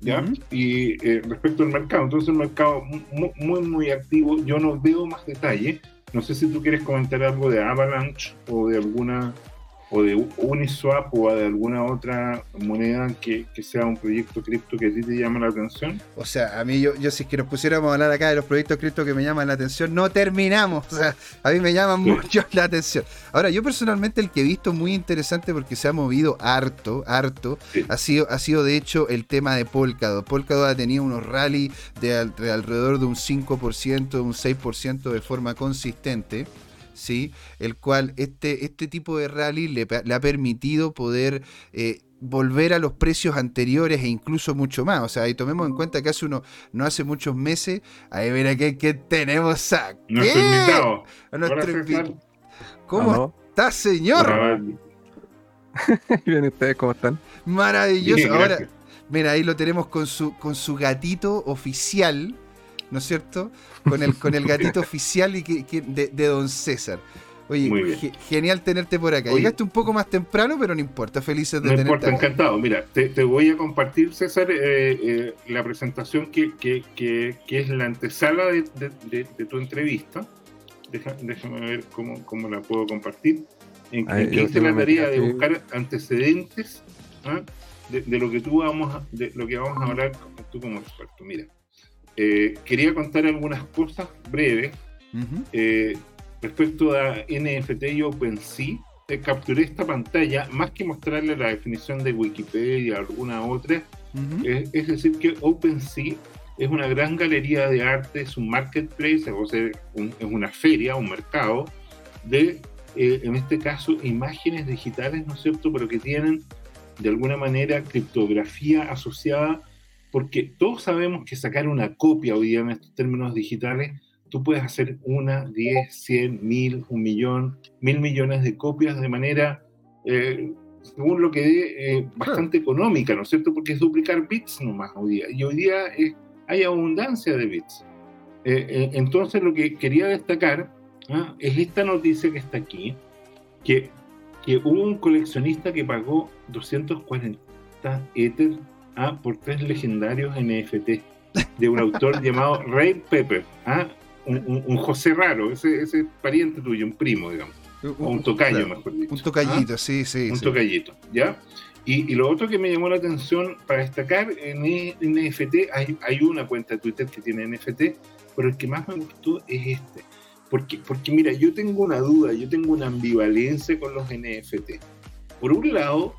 [SPEAKER 2] ¿ya? Y eh, respecto al mercado, entonces el mercado muy, muy, muy activo, yo no veo más detalle. No sé si tú quieres comentar algo de Avalanche o de alguna o de Uniswap o de alguna otra moneda que, sea un proyecto cripto que a ti te llama la atención?
[SPEAKER 1] O sea, a mí yo, yo si es que nos pusiéramos a hablar acá de los proyectos cripto que me llaman la atención, no terminamos. O sea, a mí me llaman mucho la atención. Ahora, yo personalmente el que he visto muy interesante porque se ha movido harto, harto, ha, sido, ha sido de hecho el tema de Polkadot. Polkadot ha tenido unos rally de alrededor de un 5%, un 6% de forma consistente. ¿Sí? el cual este, este tipo de rally le, ha permitido poder eh, volver a los precios anteriores e incluso mucho más. O sea, y tomemos en cuenta que hace uno, no hace muchos meses, ahí verá que, que tenemos a,
[SPEAKER 2] nuestro invitado.
[SPEAKER 1] A nuestro invitado. ¿Cómo está, señor?
[SPEAKER 3] Bien, ¿ustedes cómo están?
[SPEAKER 1] Maravilloso. Ahora, mira, ahí lo tenemos con su, con su gatito oficial, ¿no es cierto? Con el, con el gatito oficial y que, de, Don César. Oye, genial tenerte por acá. Llegaste un poco más temprano, pero no importa, felices de tenerte. No importa,
[SPEAKER 2] encantado. Mira, te, voy a compartir, César, eh, eh, la presentación que, que, que, es la antesala de, de tu entrevista déjame ver cómo, cómo, la puedo compartir. En, qué hice la tarea de buscar antecedentes ¿ah? de, lo que tú vamos a, de lo que vamos a hablar tú como experto. Mira, eh, quería contar algunas cosas breves eh, respecto a NFT y OpenSea. Eh, capturé esta pantalla más que mostrarle la definición de Wikipedia o alguna otra. es decir, que OpenSea es una gran galería de arte, es un marketplace, o sea, es una feria, un mercado de, eh, en este caso, imágenes digitales, ¿no es cierto?, pero que tienen de alguna manera criptografía asociada, porque todos sabemos que sacar una copia hoy día en estos términos digitales, tú puedes hacer una, diez, cien, mil, un millón, mil millones de copias de manera, eh, según lo que dé, eh, bastante económica, ¿no es cierto? Porque es duplicar bits nomás hoy día. Y hoy día es hay abundancia de bits. Eh, eh, entonces lo que quería destacar ¿ah? es esta noticia que está aquí, que, que hubo un coleccionista que pagó 240 Ether ¿ah? por tres legendarios NFT de un autor llamado Ray Pepper, ¿ah? un, José raro, ese, ese pariente tuyo, un primo, digamos. O un tocayo, mejor dicho.
[SPEAKER 1] Un tocallito, sí, sí.
[SPEAKER 2] Un tocallito, ¿ya? Y, lo otro que me llamó la atención para destacar en NFT, hay, hay, una cuenta de Twitter que tiene NFT, pero el que más me gustó es este. Porque, porque mira, yo tengo una duda, yo tengo una ambivalencia con los NFT. Por un lado,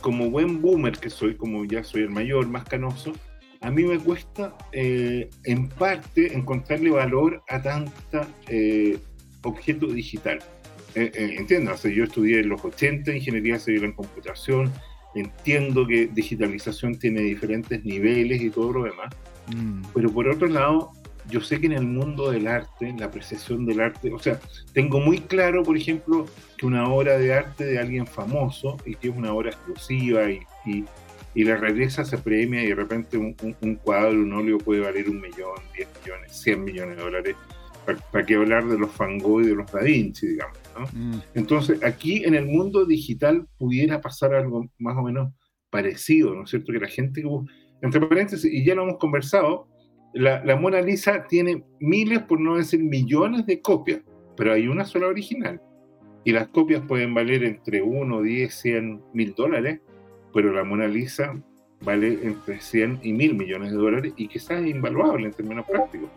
[SPEAKER 2] como buen boomer que soy, como ya soy el mayor, más canoso, a mí me cuesta eh, en parte encontrarle valor a tanta eh, objeto digital. Eh, entiendo, yo estudié en los 80 ingeniería civil en computación, entiendo que digitalización tiene diferentes niveles y todo lo demás, mm. pero por otro lado, yo sé que en el mundo del arte, la apreciación del arte, o sea, tengo muy claro, por ejemplo, que una obra de arte de alguien famoso y que es una obra exclusiva y, y, la regresa se premia y de repente un, un, cuadro, un óleo puede valer un millón, diez millones, cien millones de dólares. ¿Para, para qué hablar de los Van Gogh y de los Da Vinci, digamos? Mm. Entonces, aquí en el mundo digital pudiera pasar algo más o menos parecido, ¿no es cierto? Que la gente, entre paréntesis, y ya lo hemos conversado, la, Mona Lisa tiene miles, por no decir millones de copias, pero hay una sola original. Y las copias pueden valer entre 1, 10, 100, mil dólares, pero la Mona Lisa vale entre 100 y mil millones de dólares y quizás es invaluable en términos prácticos.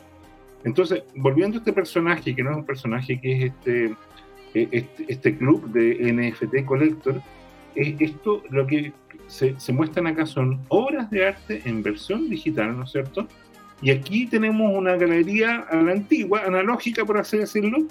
[SPEAKER 2] Entonces, volviendo a este personaje, que no es un personaje que es este eh, este, este, club de NFT Collector, esto lo que se, muestran acá son obras de arte en versión digital, ¿no es cierto? Y aquí tenemos una galería a la antigua, analógica por así decirlo,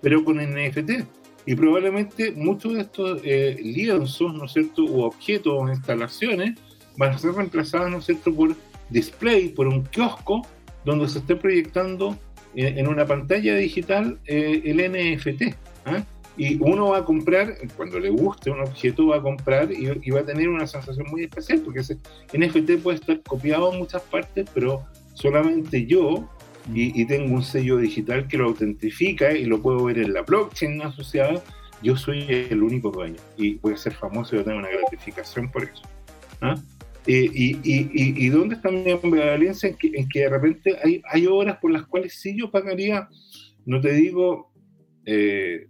[SPEAKER 2] pero con NFT. Y probablemente muchos de estos eh, lienzos, ¿no es cierto?, u objetos o instalaciones van a ser reemplazados, ¿no es cierto?, por display, por un kiosco donde se esté proyectando en una pantalla digital eh, el NFT. Y uno va a comprar, cuando le guste un objeto, va a comprar y, va a tener una sensación muy especial, porque ese NFT puede estar copiado en muchas partes, pero solamente yo, y, tengo un sello digital que lo autentifica y lo puedo ver en la blockchain asociada, yo soy el único dueño y voy a ser famoso y voy a tener una gratificación por eso. ¿ah? Eh, y, y, y, dónde está mi ambivalencia? En que, en que de repente hay, hay obras por las cuales sí yo pagaría, no te digo eh,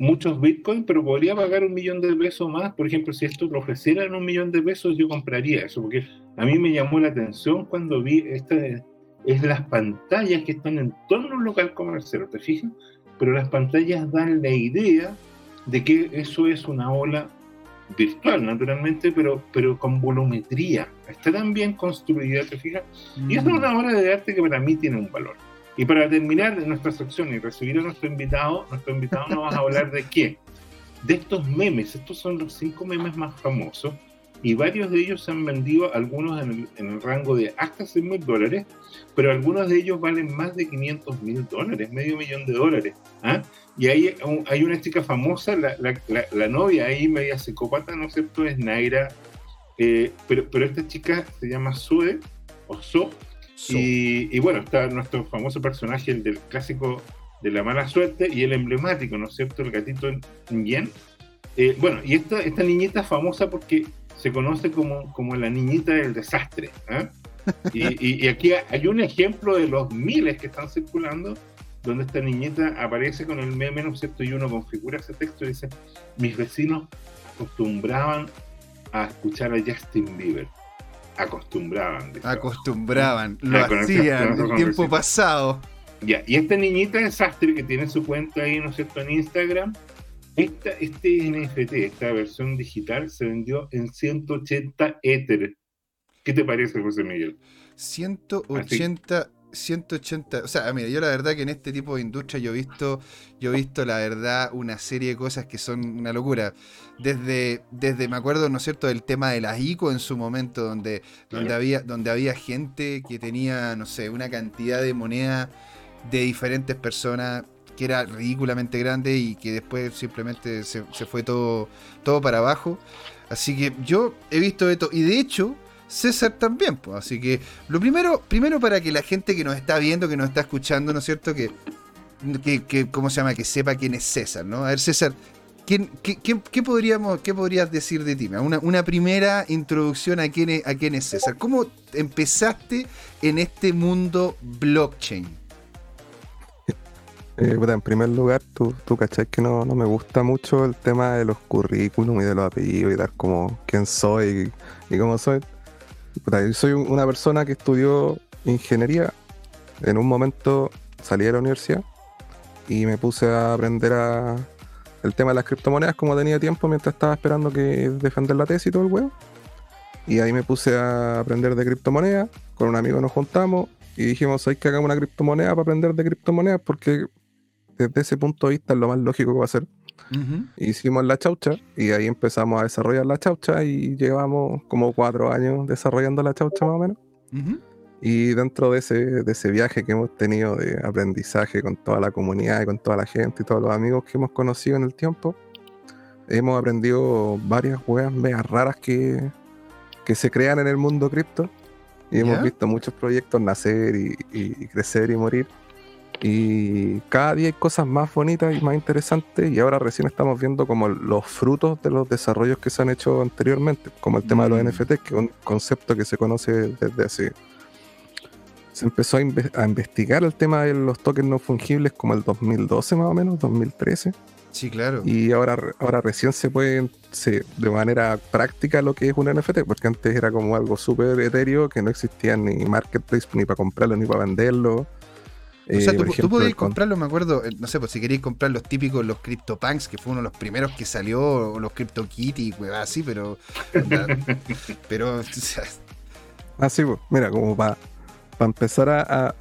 [SPEAKER 2] muchos bitcoins, pero podría pagar un millón de pesos más. Por ejemplo, si esto lo ofrecieran un millón de pesos, yo compraría eso, porque a mí me llamó la atención cuando vi estas es las pantallas que están en torno a un local comercial, ¿te fijas? Pero las pantallas dan la idea de que eso es una ola virtual, naturalmente, pero, pero con volumetría. Está tan bien construida, ¿te fijas? Y es mm. una obra de arte que para mí tiene un valor. Y para terminar nuestra sección y recibir a nuestro invitado, nuestro invitado nos va a hablar de qué? De estos memes. Estos son los cinco memes más famosos y varios de ellos se han vendido, algunos en el, rango de hasta 100 mil dólares, pero algunos de ellos valen más de 500 mil dólares, medio millón de dólares. ¿ah? Y hay, hay una chica famosa, la, la, novia ahí media psicópata, ¿no es cierto? Es Naira, eh, pero, pero esta chica se llama Sue, o So, y, y, bueno, está nuestro famoso personaje, el del clásico de la mala suerte, y el emblemático, ¿no es cierto? El gatito bien. Eh, bueno, y esta, esta niñita famosa porque se conoce como, como la niñita del desastre. ¿eh? Y, y, aquí hay un ejemplo de los miles que están circulando, donde esta niñita aparece con el meme, ¿no es cierto? Y uno configura ese texto y dice, mis vecinos acostumbraban a escuchar a Justin Bieber. Acostumbraban.
[SPEAKER 1] Acostumbraban, lo hacían en el tiempo pasado.
[SPEAKER 2] Ya, y esta niñita desastre que tiene su cuenta ahí, ¿no es cierto?, en Instagram, esta, este NFT, esta versión digital, se vendió en 180 Ether. ¿Qué te parece, José Miguel?
[SPEAKER 1] 180 180, o sea, mira, yo la verdad que en este tipo de industria yo he visto, yo he visto la verdad una serie de cosas que son una locura. Desde, desde me acuerdo, ¿no es cierto?, del tema de las ICO en su momento, donde, donde, había, donde había gente que tenía, no sé, una cantidad de moneda de diferentes personas que era ridículamente grande y que después simplemente se, fue todo, todo para abajo. Así que yo he visto esto y de hecho César también, pues. Así que lo primero, primero para que la gente que nos está viendo, que nos está escuchando, ¿no es cierto? Que, que, ¿cómo se llama? Que sepa quién es César, ¿no? A ver, César, ¿quién, qué, podríamos, ¿qué podrías decir de ti? Una, una primera introducción a quién, es, a quién es César. ¿Cómo empezaste en este mundo blockchain?
[SPEAKER 3] Eh, en primer lugar, tú, tú cachai que no, me gusta mucho el tema de los currículum y de los apellidos y dar como quién soy y, cómo soy. Soy una persona que estudió ingeniería. En un momento salí de la universidad y me puse a aprender a, el tema de las criptomonedas como tenía tiempo mientras estaba esperando que defender la tesis y todo el huevo. Y ahí me puse a aprender de criptomonedas. Con un amigo nos juntamos y dijimos, hay que hacer una criptomoneda para aprender de criptomonedas porque desde ese punto de vista es lo más lógico que va a ser. Hicimos la chaucha y ahí empezamos a desarrollar la chaucha y llevamos como cuatro años desarrollando la chaucha más o menos. Y dentro de ese, de ese viaje que hemos tenido de aprendizaje con toda la comunidad y con toda la gente y todos los amigos que hemos conocido en el tiempo, hemos aprendido varias weas megas raras que, que se crean en el mundo cripto. Y hemos visto muchos proyectos nacer y crecer y morir. Y cada día hay cosas más bonitas y más interesantes y ahora recién estamos viendo como los frutos de los desarrollos que se han hecho anteriormente, como el tema de los mm. NFTs, que es un concepto que se conoce desde hace... Se empezó a, investigar el tema de los tokens no fungibles como el 2012 más o menos, 2013.
[SPEAKER 1] Sí, claro.
[SPEAKER 3] Y ahora, ahora recién se puede, de manera práctica, lo que es un NFT, porque antes era como algo súper etéreo, que no existía ni marketplace ni para comprarlo ni para venderlo
[SPEAKER 1] o sea, tú, podías comprarlo, me acuerdo, eh, no sé, pues si queréis comprar los típicos, los CryptoPunks, que fue uno de los primeros que salió, o los CryptoKitty, pues así, pero. pero.
[SPEAKER 3] así, pues, mira, como para empezar a,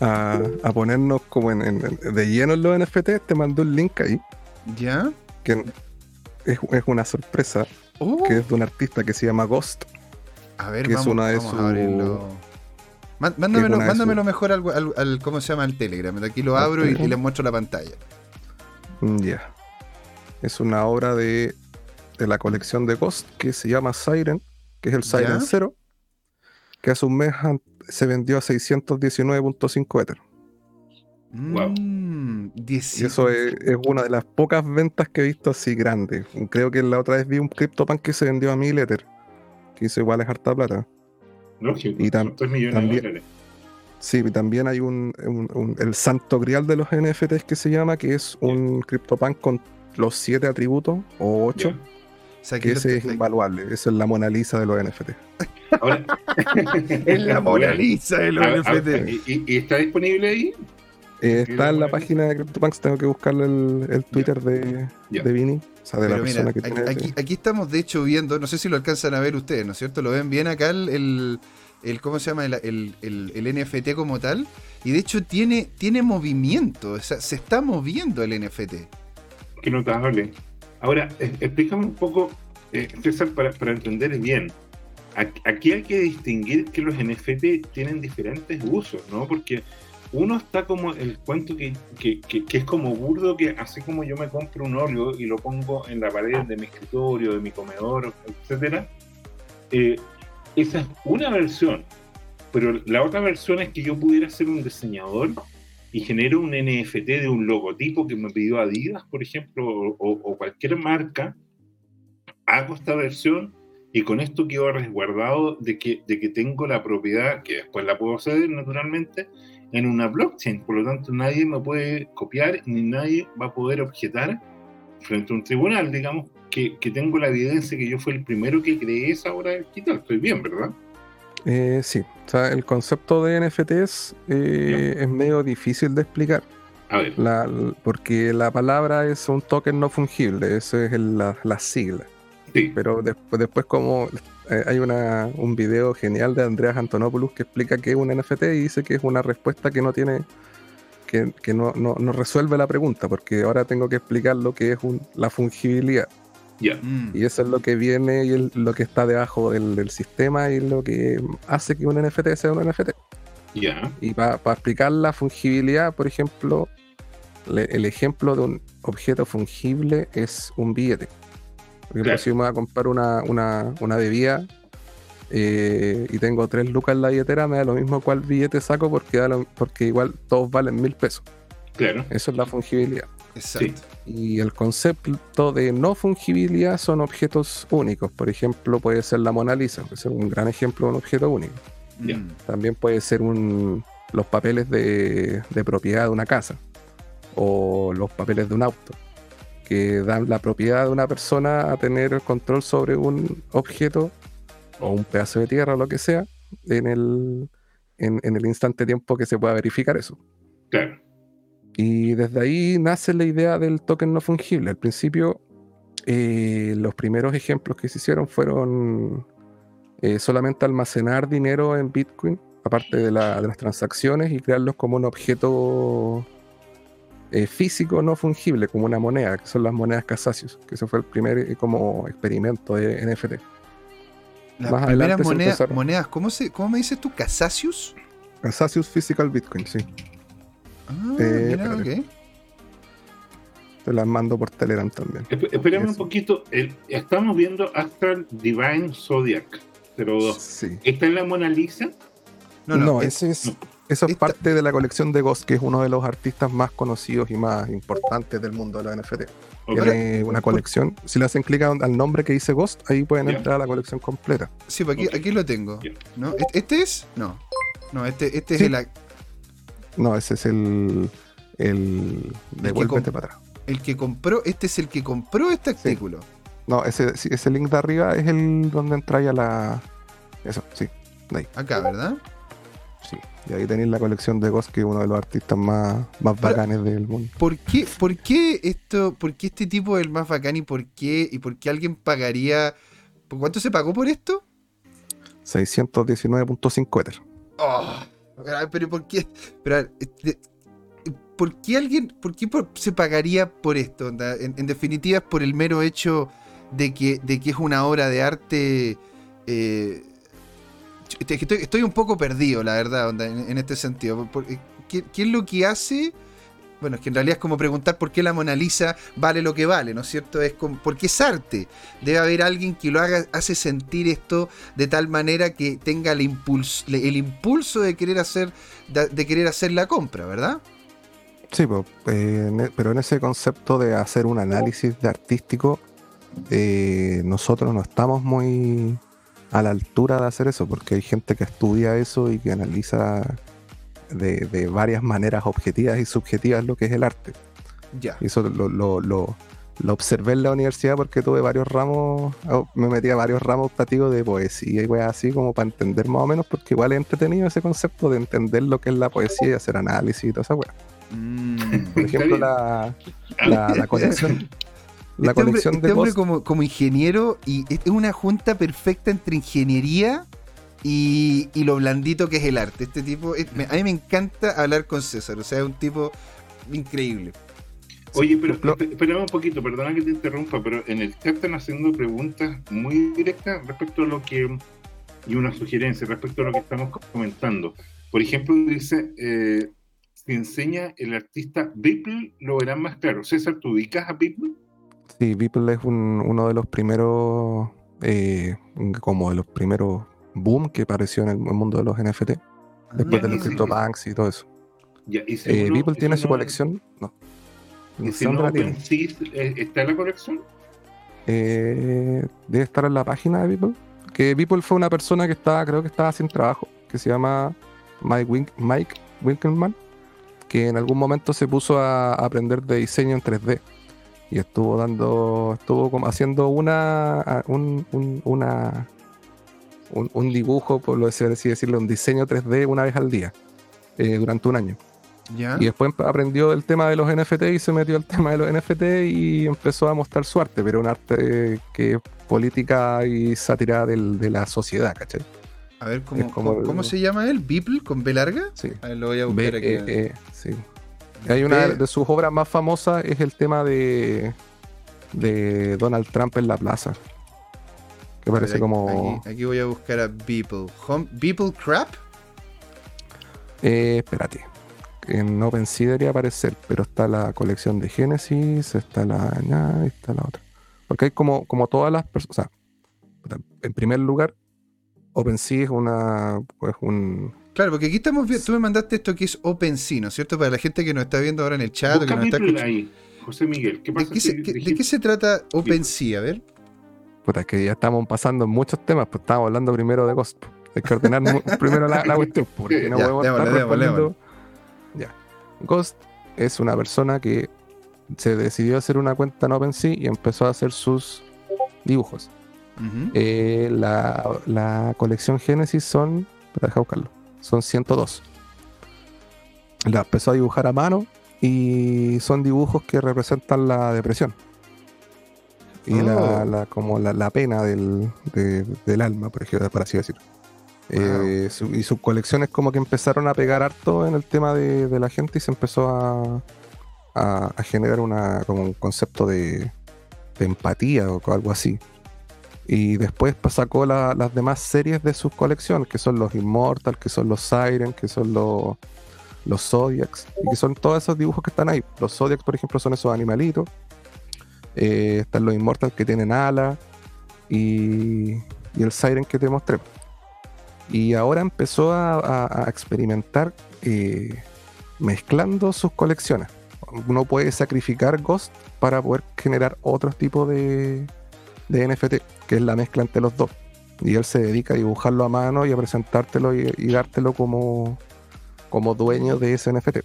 [SPEAKER 3] a, ponernos como en, de lleno en los NFT, te mandó un link ahí.
[SPEAKER 1] ¿Ya?
[SPEAKER 3] Que es, una sorpresa, oh. que es de un artista que se llama Ghost.
[SPEAKER 1] A ver, que es una de sus Mándamelo, mándamelo mejor al, ¿cómo se llama? el Telegram. De aquí lo abro y, les muestro la pantalla.
[SPEAKER 3] Mm, ya. Es una obra de, de, la colección de Ghost que se llama Siren, que es el Siren 0, que hace un mes se vendió a 619.5 Ether.
[SPEAKER 1] Wow.
[SPEAKER 3] y eso es, una de las pocas ventas que he visto así grandes. Creo que la otra vez vi un CryptoPunk que se vendió a 1000 Ether, que hizo igual es harta plata y también, Sí, también hay un, el santo grial de los NFTs que se llama, que es un CryptoPunk con los siete atributos o ocho. que ese es invaluable, esa es la Mona Lisa de los NFT.
[SPEAKER 1] es la Mona Lisa de los NFT.
[SPEAKER 2] ¿y, está disponible ahí?
[SPEAKER 3] Eh, está en la página de CryptoPunks, tengo que buscarle el, Twitter de, de Vini. O sea, de la persona que
[SPEAKER 1] tiene aquí, aquí, estamos de hecho viendo, no sé si lo alcanzan a ver ustedes, ¿no es cierto? Lo ven bien acá el, el ¿cómo se llama? El, NFT como tal. Y de hecho tiene, tiene movimiento, o sea, se está moviendo el NFT.
[SPEAKER 2] Qué notable. Ahora, explícame un poco eh, César, para, para entender bien, aquí hay que distinguir que los NFT tienen diferentes usos, ¿no? Porque uno está como el cuento que, que, que, es como burdo, que así como yo me compro un óleo y lo pongo en la pared de mi escritorio, de mi comedor, etcétera, eh, esa es una versión. Pero la otra versión es que yo pudiera ser un diseñador y genero un NFT de un logotipo que me pidió Adidas, por ejemplo, o, o cualquier marca, hago esta versión y con esto quedo resguardado de que, de que tengo la propiedad, que después la puedo ceder naturalmente, en una blockchain. Por lo tanto, nadie me puede copiar ni nadie va a poder objetar frente a un tribunal, digamos, que, que tengo la evidencia que yo fui el primero que creé esa obra digital. Estoy bien, ¿verdad?
[SPEAKER 3] Eh, sí, o sea, el concepto de NFTs eh, es medio difícil de explicar. A ver. porque la palabra es un token no fungible, eso es la, la sigla. Pero después, después como eh, hay una, un video genial de Andreas Antonopoulos que explica que es un NFT y dice que es una respuesta que no tiene, que, que no, no, no, resuelve la pregunta, porque ahora tengo que explicar lo que es un, la fungibilidad. Mm. Y eso es lo que viene y lo que está debajo del, del, sistema y lo que hace que un NFT sea un NFT. Y para explicar la fungibilidad, por ejemplo, el ejemplo de un objeto fungible es un billete. Por ejemplo, si me voy a comprar una, una, una bebida eh, y tengo tres lucas en la billetera, me da lo mismo cuál billete saco porque, porque igual todos valen mil pesos.
[SPEAKER 2] Claro.
[SPEAKER 3] Eso es la fungibilidad. Exacto. Y el concepto de no fungibilidad son objetos únicos. Por ejemplo, puede ser la Mona Lisa, puede ser un gran ejemplo de un objeto único. Mm. También puede ser un, los papeles de, de propiedad de una casa o los papeles de un auto que dan la propiedad de una persona a tener el control sobre un objeto o un pedazo de tierra o lo que sea en el, en, el instante tiempo que se pueda verificar eso.
[SPEAKER 2] Claro.
[SPEAKER 3] Y desde ahí nace la idea del token no fungible. Al principio, eh, los primeros ejemplos que se hicieron fueron eh, solamente almacenar dinero en Bitcoin, aparte de, de, las transacciones, y crearlos como un objeto eh, físico no fungible, como una moneda, que son las monedas Casasius, que ese fue el primer eh, como experimento de NFT.
[SPEAKER 1] Las primeras monedas, monedas ¿cómo, se, ¿cómo me dices tú? ¿Casasius?
[SPEAKER 3] Casasius Physical Bitcoin, sí.
[SPEAKER 1] Ah, eh, mira,
[SPEAKER 3] Te las mando por Telegram también.
[SPEAKER 2] Espérame un poquito. estamos viendo Astral Divine Zodiac 02. Sí. ¿Está en la Mona Lisa?
[SPEAKER 3] No, no, ese es. Eso es parte de la colección de Ghost, que es uno de los artistas más conocidos y más importantes del mundo de la NFT. Tiene una colección. Si le hacen clic al nombre que dice Ghost, ahí pueden entrar a la colección completa.
[SPEAKER 1] Sí, pues aquí, aquí lo tengo. ¿no? ¿Este es? No. No, este, este es el.
[SPEAKER 3] No, ese es el. El. Devuélvete para atrás.
[SPEAKER 1] El que compró. Este es el que compró este artículo.
[SPEAKER 3] No, ese, ese link de arriba es el donde entra ya la. Eso, sí. ahí.
[SPEAKER 1] Acá, ¿verdad?
[SPEAKER 3] Y ahí tenéis la colección de Ghost, que es uno de los artistas más, más bacanes del mundo.
[SPEAKER 1] ¿Por qué, por qué esto, por qué este tipo es el más bacán y por qué, y por qué alguien pagaría? ¿Por cuánto se pagó por esto?
[SPEAKER 3] 619.5 Ether.
[SPEAKER 1] Oh, pero ¿por qué? Pero, este, ¿Por qué alguien, por qué se pagaría por esto? En, definitiva, es por el mero hecho de que, de que es una obra de arte eh, Estoy, un poco perdido, la verdad, en, este sentido. Eh, ¿Qué, es lo que hace? Bueno, es que en realidad es como preguntar por qué la Mona Lisa vale lo que vale, ¿no es cierto? Es porque es arte. Debe haber alguien que lo haga, hace sentir esto de tal manera que tenga el impulso, el impulso de querer hacer, de, querer hacer la compra, ¿verdad?
[SPEAKER 3] Sí, eh, e, pero en ese concepto de hacer un análisis de artístico, eh, nosotros no estamos muy a la altura de hacer eso, porque hay gente que estudia eso y que analiza de, varias maneras objetivas y subjetivas lo que es el arte.
[SPEAKER 1] Ya.
[SPEAKER 3] Y eso lo, lo, lo, observé en la universidad porque tuve varios ramos, oh, me metí a varios ramos optativos de poesía y weas así como para entender más o menos, porque igual he entretenido ese concepto de entender lo que es la poesía y hacer análisis y toda esa wea. Mm. Por ejemplo, la, la, la colección.
[SPEAKER 1] La este colección de este como, como ingeniero y es una junta perfecta entre ingeniería y, lo blandito que es el arte. Este tipo, a mí me encanta hablar con César, o sea, es un tipo increíble.
[SPEAKER 2] Oye, pero espera un poquito, perdona que te interrumpa, pero en el chat están haciendo preguntas muy directas respecto a lo que, y una sugerencia respecto a lo que estamos comentando. Por ejemplo, dice, eh, si enseña el artista Beeple, lo verán más claro. César, ¿tú ubicas a Beeple?
[SPEAKER 3] Sí, Beeple es uno de los primeros, eh, como de los primeros boom que apareció en el mundo de los NFT, después de los CryptoPunks y todo eso.
[SPEAKER 2] Ya, eh,
[SPEAKER 3] Beeple tiene su colección, no.
[SPEAKER 2] ¿Y si no eh, está en la colección?
[SPEAKER 3] Eh, debe estar en la página de Beeple. Que Beeple fue una persona que estaba, creo que estaba sin trabajo, que se llama Mike, Mike Winkelmann, que en algún momento se puso a, aprender de diseño en 3D y estuvo dando, estuvo como haciendo una, un, una, un, dibujo, por lo así decirlo, un diseño 3D una vez al día eh, durante un año. Y después aprendió el tema de los NFT y se metió al tema de los NFT y empezó a mostrar su arte, pero un arte que es política y sátira de la sociedad, ¿cachai?
[SPEAKER 1] A ver, ¿cómo, ¿cómo, se llama él? ¿Beeple con B larga?
[SPEAKER 3] Sí.
[SPEAKER 1] A ver, lo voy a buscar aquí.
[SPEAKER 3] E e, sí. Hay una de sus obras más famosas, es el tema de, de Donald Trump en la plaza. Que parece como.
[SPEAKER 1] Aquí, voy a buscar a Beeple. ¿Beeple Crap?
[SPEAKER 3] Eh, espérate en OpenSea debería aparecer, pero está la colección de Genesis, está la y está la otra. Porque hay como, como todas las personas. O sea, en primer lugar, OpenSea es una. Pues un.
[SPEAKER 1] Claro, porque aquí estamos viendo. Tú me mandaste esto que es OpenSea, ¿no es cierto? Para la gente que nos está viendo ahora en el chat. que nos está
[SPEAKER 2] ahí, José Miguel. ¿qué pasa
[SPEAKER 1] ¿De, qué se, ¿De qué se trata OpenSea? A ver.
[SPEAKER 3] Puta, es que ya estamos pasando en muchos temas, pues estábamos hablando primero de Ghost. Hay que ordenar primero la, la, cuestión, porque no podemos estar ya. Ghost es una persona que se decidió hacer una cuenta en OpenSea y empezó a hacer sus dibujos. Eh, la, colección Genesis son. Deja buscarlo. Son 102. La empezó a dibujar a mano y son dibujos que representan la depresión. Y la, oh. como la, pena del, alma, por ejemplo, por así decirlo. Eh, y sus colecciones como que empezaron a pegar harto en el tema de, la gente y se empezó a, a, generar una, como un concepto de, empatía o algo así. Y después pues, sacó las demás series de sus colecciones, que son los Immortal, que son los Siren, que son los, los Zodiacs, y que son todos esos dibujos que están ahí. Los Zodiacs, por ejemplo, son esos animalitos. Eh, están los Immortal que tienen alas y, y el Siren que te mostré. Y ahora empezó a, experimentar eh, mezclando sus colecciones. Uno puede sacrificar Ghost para poder generar otro tipo de, de NFT, que es la mezcla entre los dos. Y él se dedica a dibujarlo a mano y a presentártelo y, dártelo como, como dueño de ese NFT.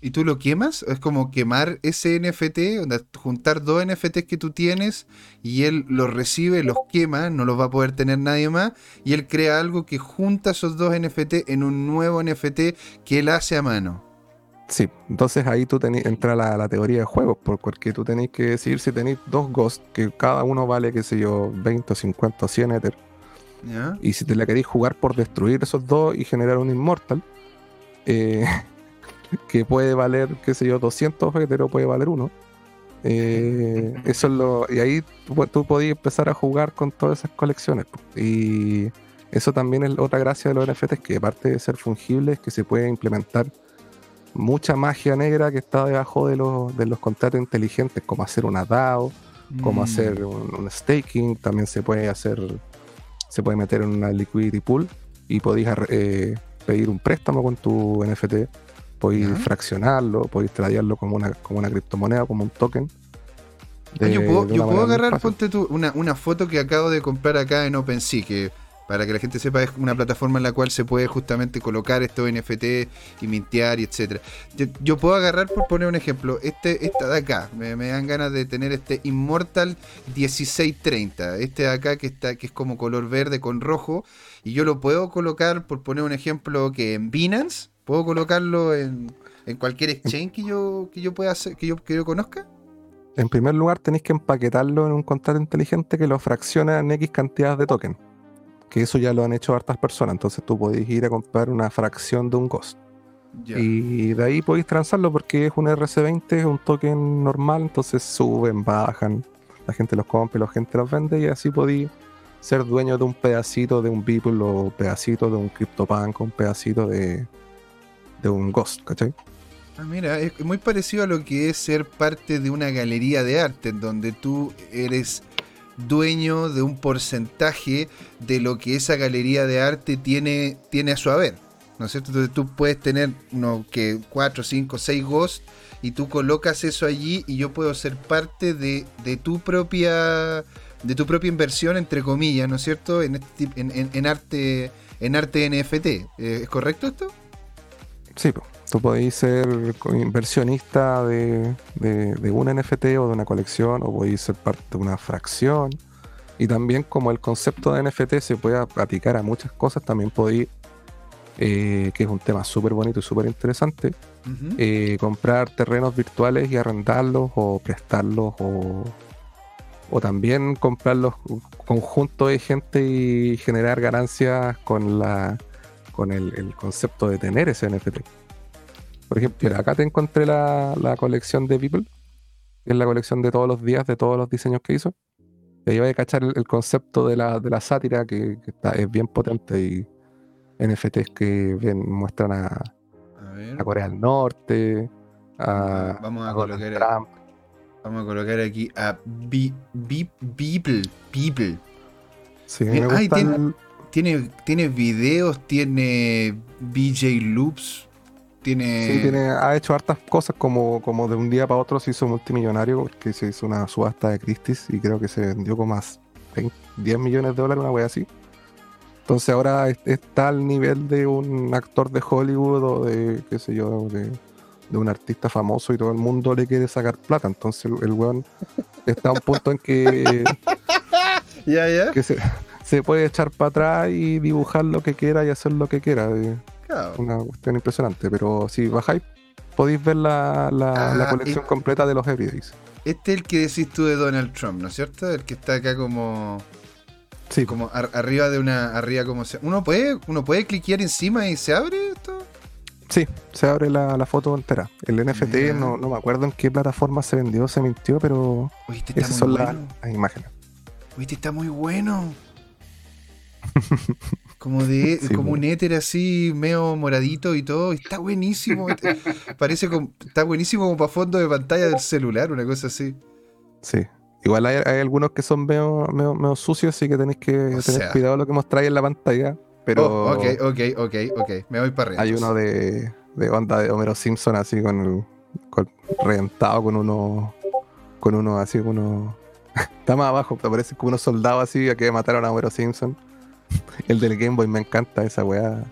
[SPEAKER 1] ¿Y tú lo quemas? Es como quemar ese NFT, juntar dos NFTs que tú tienes y él los recibe, los quema, no los va a poder tener nadie más, y él crea algo que junta esos dos NFT en un nuevo NFT que él hace a mano.
[SPEAKER 3] Sí, entonces ahí tú entra la, la, teoría de juegos, porque tú tenéis que decir si tenéis dos Ghosts, que cada uno vale, qué sé yo, 20, 50, 100 Ether. Y si te la queréis jugar por destruir esos dos y generar un Immortal, eh, que puede valer, qué sé yo, 200 pero puede valer uno. Eh, eso es lo. Y ahí tú, podías empezar a jugar con todas esas colecciones. Y eso también es otra gracia de los NFTs, que aparte de ser fungibles, que se puede implementar mucha magia negra que está debajo de los, de los contratos inteligentes, como hacer una DAO, como mm. hacer un, staking, también se puede hacer, se puede meter en una liquidity pool y podéis eh, pedir un préstamo con tu NFT podéis fraccionarlo, podéis tradearlo como una, como una criptomoneda, como un token.
[SPEAKER 1] Ah, yo puedo, agarrar, ponte tú, una, una, foto que acabo de comprar acá en OpenSea, que para que la gente sepa es una plataforma en la cual se puede justamente colocar estos NFT y mintear y etcétera. Yo, puedo agarrar, por poner un ejemplo, este, esta de acá, me, dan ganas de tener este Immortal 1630, este de acá que está, que es como color verde con rojo, y yo lo puedo colocar, por poner un ejemplo, que en Binance, ¿Puedo colocarlo en, cualquier exchange que yo, que yo pueda hacer, que yo, que yo conozca?
[SPEAKER 3] En primer lugar, tenéis que empaquetarlo en un contrato inteligente que lo fracciona en X cantidades de token. Que eso ya lo han hecho hartas personas. Entonces tú podéis ir a comprar una fracción de un Ghost. Y de ahí podéis transarlo porque es un RC20, es un token normal, entonces suben, bajan, la gente los compra, la gente los vende y así podéis ser dueño de un pedacito de un Beeple o pedacito de un CryptoPunk, un pedacito de, de un Ghost, ¿cachai?
[SPEAKER 1] Ah, mira, es muy parecido a lo que es ser parte de una galería de arte, en donde tú eres dueño de un porcentaje de lo que esa galería de arte tiene, tiene a su haber. ¿No es cierto? Entonces tú puedes tener uno que 4, 5, 6 ghosts y tú colocas eso allí y yo puedo ser parte de, de tu propia de tu propia inversión entre comillas, ¿no es cierto? En, este, en, arte en arte NFT. ¿Es correcto esto?
[SPEAKER 3] Sí, tú podéis ser inversionista de, de, un NFT o de una colección o podéis ser parte de una fracción. Y también como el concepto de NFT se puede aplicar a muchas cosas, también podéis eh, que es un tema súper bonito y súper interesante, eh, comprar terrenos virtuales y arrendarlos o prestarlos o, o también comprarlos conjuntos de gente y generar ganancias con la con el, concepto de tener ese NFT. Por ejemplo, acá te encontré la, colección de People, que es la colección de todos los días, de todos los diseños que hizo. Te iba a cachar el, concepto de la, de la sátira, que, está, es bien potente y NFTs que muestran a, Corea del Norte, a,
[SPEAKER 1] vamos a, colocar Trump. Vamos a colocar aquí a People. People.
[SPEAKER 3] Sí, me
[SPEAKER 1] tiene, tiene, tiene, videos, tiene BJ Loops, tiene...
[SPEAKER 3] Sí, tiene, ha hecho hartas cosas como, como de un día para otro se hizo multimillonario porque se hizo una subasta de Christie's y creo que se vendió con más 10 millones de dólares, una wea así. Entonces ahora está al nivel de un actor de Hollywood o de, qué sé yo, de, un artista famoso y todo el mundo le quiere sacar plata. Entonces el, weón está a un punto en que, que se, puede echar para atrás y dibujar lo que quiera y hacer lo que quiera. Una cuestión impresionante. Pero si bajáis, podéis ver la, la, ah, colección completa de los Everydays.
[SPEAKER 1] Este es el que decís tú de Donald Trump, ¿no es cierto? El que está acá como Sí. Como arriba de una. Arriba como se. ¿Uno puede, uno puede cliquear encima y se abre esto?
[SPEAKER 3] Sí, se abre la, foto entera. El NFT no, me acuerdo en qué plataforma se vendió, se mintió, pero
[SPEAKER 1] este esas son las,
[SPEAKER 3] imágenes.
[SPEAKER 1] Este está muy bueno. Como de como un éter así, medio moradito y todo. Está buenísimo. Este, parece como, está buenísimo como para fondo de pantalla del celular, una cosa así.
[SPEAKER 3] Sí, Igual hay, algunos que son medio, medio, sucios, así que tenéis que tener cuidado lo que mostráis en la pantalla. Pero
[SPEAKER 1] oh, ok, ok, ok, ok. Me voy para arriba.
[SPEAKER 3] Hay uno de, de onda de Homero Simpson así con el con, reventado con uno con uno así, uno está más abajo, te parece como unos soldados así a que mataron a Homero Simpson. El del Game Boy me encanta esa weá.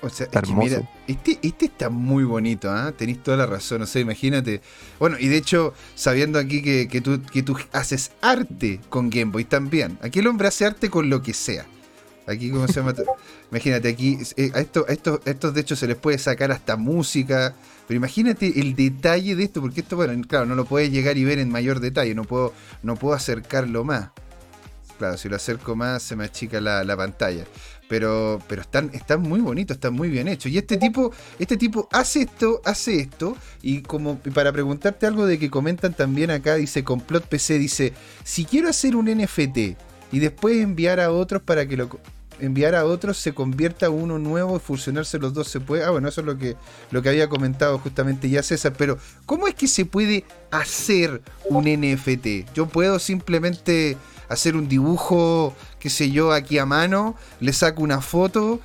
[SPEAKER 1] O sea, mira, este, este está muy bonito, ¿ah? Tenéis toda la razón, o sea, imagínate. Bueno, y de hecho, sabiendo aquí que, tú, que tú haces arte con Game Boy también. Aquí el hombre hace arte con lo que sea. Aquí, ¿cómo se llama? imagínate, aquí eh, a, esto, estos, estos de hecho se les puede sacar hasta música. Pero imagínate el detalle de esto, porque esto, bueno, claro, no lo puedes llegar y ver en mayor detalle, no puedo, no puedo acercarlo más. Claro, si lo acerco más se me achica la, la pantalla. Pero, pero están, están muy bonitos, están muy bien hechos. Y este tipo, este tipo hace esto, hace esto. Y como para preguntarte algo de que comentan también acá, dice Complot PC, dice, si quiero hacer un NFT y después enviar a otros para que lo enviar a otros se convierta uno nuevo y fusionarse los dos se puede. Ah, bueno, eso es lo que, lo que había comentado justamente ya César. Pero, ¿cómo es que se puede hacer un NFT? Yo puedo simplemente hacer un dibujo, qué sé yo, aquí a mano, le saco una foto,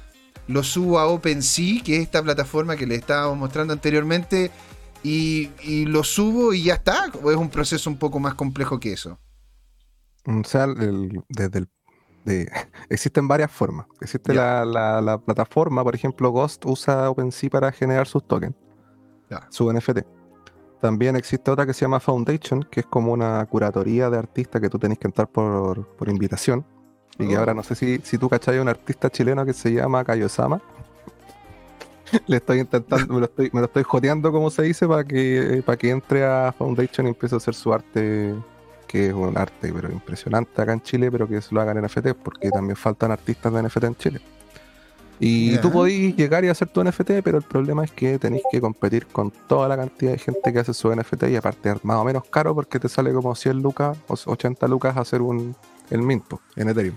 [SPEAKER 1] lo subo a OpenSea, que es esta plataforma que le estábamos mostrando anteriormente, y, lo subo y ya está, o es un proceso un poco más complejo que eso.
[SPEAKER 3] O sea, desde el existen varias formas. Existe la, plataforma, por ejemplo, Ghost usa OpenSea para generar sus tokens, su NFT. También existe otra que se llama Foundation, que es como una curatoría de artistas que tú tenés que entrar por, invitación. Y que oh. ahora no sé si, si tú cachai un artista chileno que se llama Kayosama. Le estoy intentando, me lo estoy, me lo estoy joteando como se dice para que, para que entre a Foundation y empiece a hacer su arte, que es un arte pero impresionante acá en Chile, pero que se lo hagan en NFT, porque también faltan artistas de NFT en Chile. Y tú podís llegar y hacer tu NFT, pero el problema es que tenéis que competir con toda la cantidad de gente que hace su NFT y aparte más o menos caro porque te sale como 100 lucas o 80 lucas hacer un, el mint en Ethereum.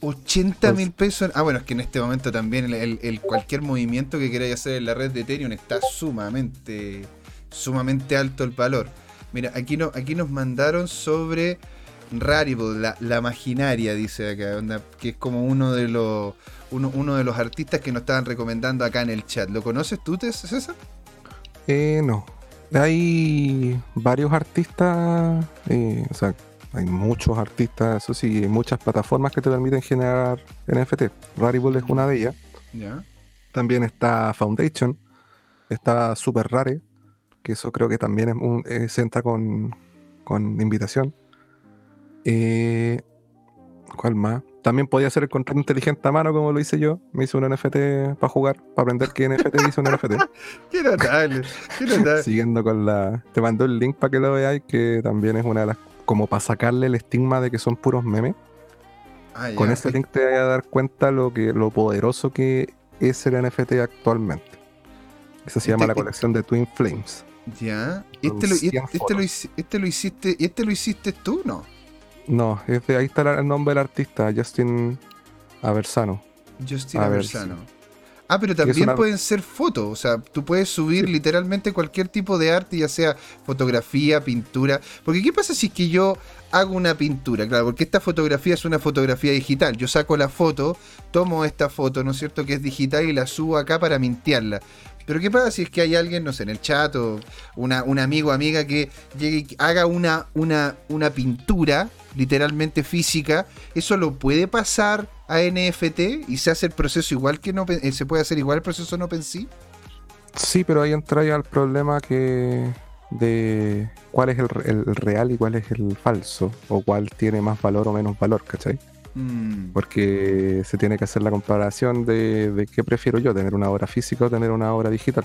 [SPEAKER 1] 80 mil pesos. Ah, bueno, es que en este momento también el, cualquier movimiento que queráis hacer en la red de Ethereum está sumamente, sumamente alto el valor. Mira, aquí, no, aquí nos mandaron sobre Rarible, la, la maginaria, dice acá, que es como uno de los uno, uno, de los artistas que nos estaban recomendando acá en el chat. ¿Lo conoces tú, César?
[SPEAKER 3] Eh, no. Hay varios artistas, eh, o sea, hay muchos artistas, eso sí, hay muchas plataformas que te permiten generar NFT. Rarible es una de ellas. También está Foundation, está Super Rare, que eso creo que también es un, eh, se entra con, con invitación. Eh, ¿Cuál más? También podía hacer el contrato inteligente a mano, como lo hice yo. Me hice un NFT para jugar, para aprender qué NFT hizo un NFT.
[SPEAKER 1] qué notable, qué notable.
[SPEAKER 3] Siguiendo con la. Te mando el link para que lo veáis, que también es una de las. Como para sacarle el estigma de que son puros memes. Ah, con ese link te vas a dar cuenta lo que lo poderoso que es el NFT actualmente. Esa se llama este la colección de Twin Flames.
[SPEAKER 1] Ya. Este lo, este, lo, este lo hiciste. ¿Y este lo hiciste tú, no?
[SPEAKER 3] No, es de, ahí está el nombre del artista, Justin Aversano.
[SPEAKER 1] Justin Aversano. Ah, pero también pueden ser fotos, o sea, tú puedes subir literalmente cualquier tipo de arte, ya sea fotografía, pintura. Porque ¿qué pasa si es que yo hago una pintura? Claro, porque esta fotografía es una fotografía digital. Yo saco la foto, tomo esta foto, ¿no es cierto?, que es digital y la subo acá para mintearla. Pero ¿qué pasa si es que hay alguien, no sé, en el chat o una, un amigo o amiga que llegue y haga una, una, una pintura literalmente física? ¿Eso lo puede pasar a NFT y se hace el proceso igual que no eh, se puede hacer igual el proceso en OpenSea?
[SPEAKER 3] Sí, pero ahí entra ya el problema que de cuál es el, el, real y cuál es el falso, o cuál tiene más valor o menos valor, ¿cachai? Mm. Porque se tiene que hacer la comparación de, qué prefiero yo, tener una obra física o tener una obra digital.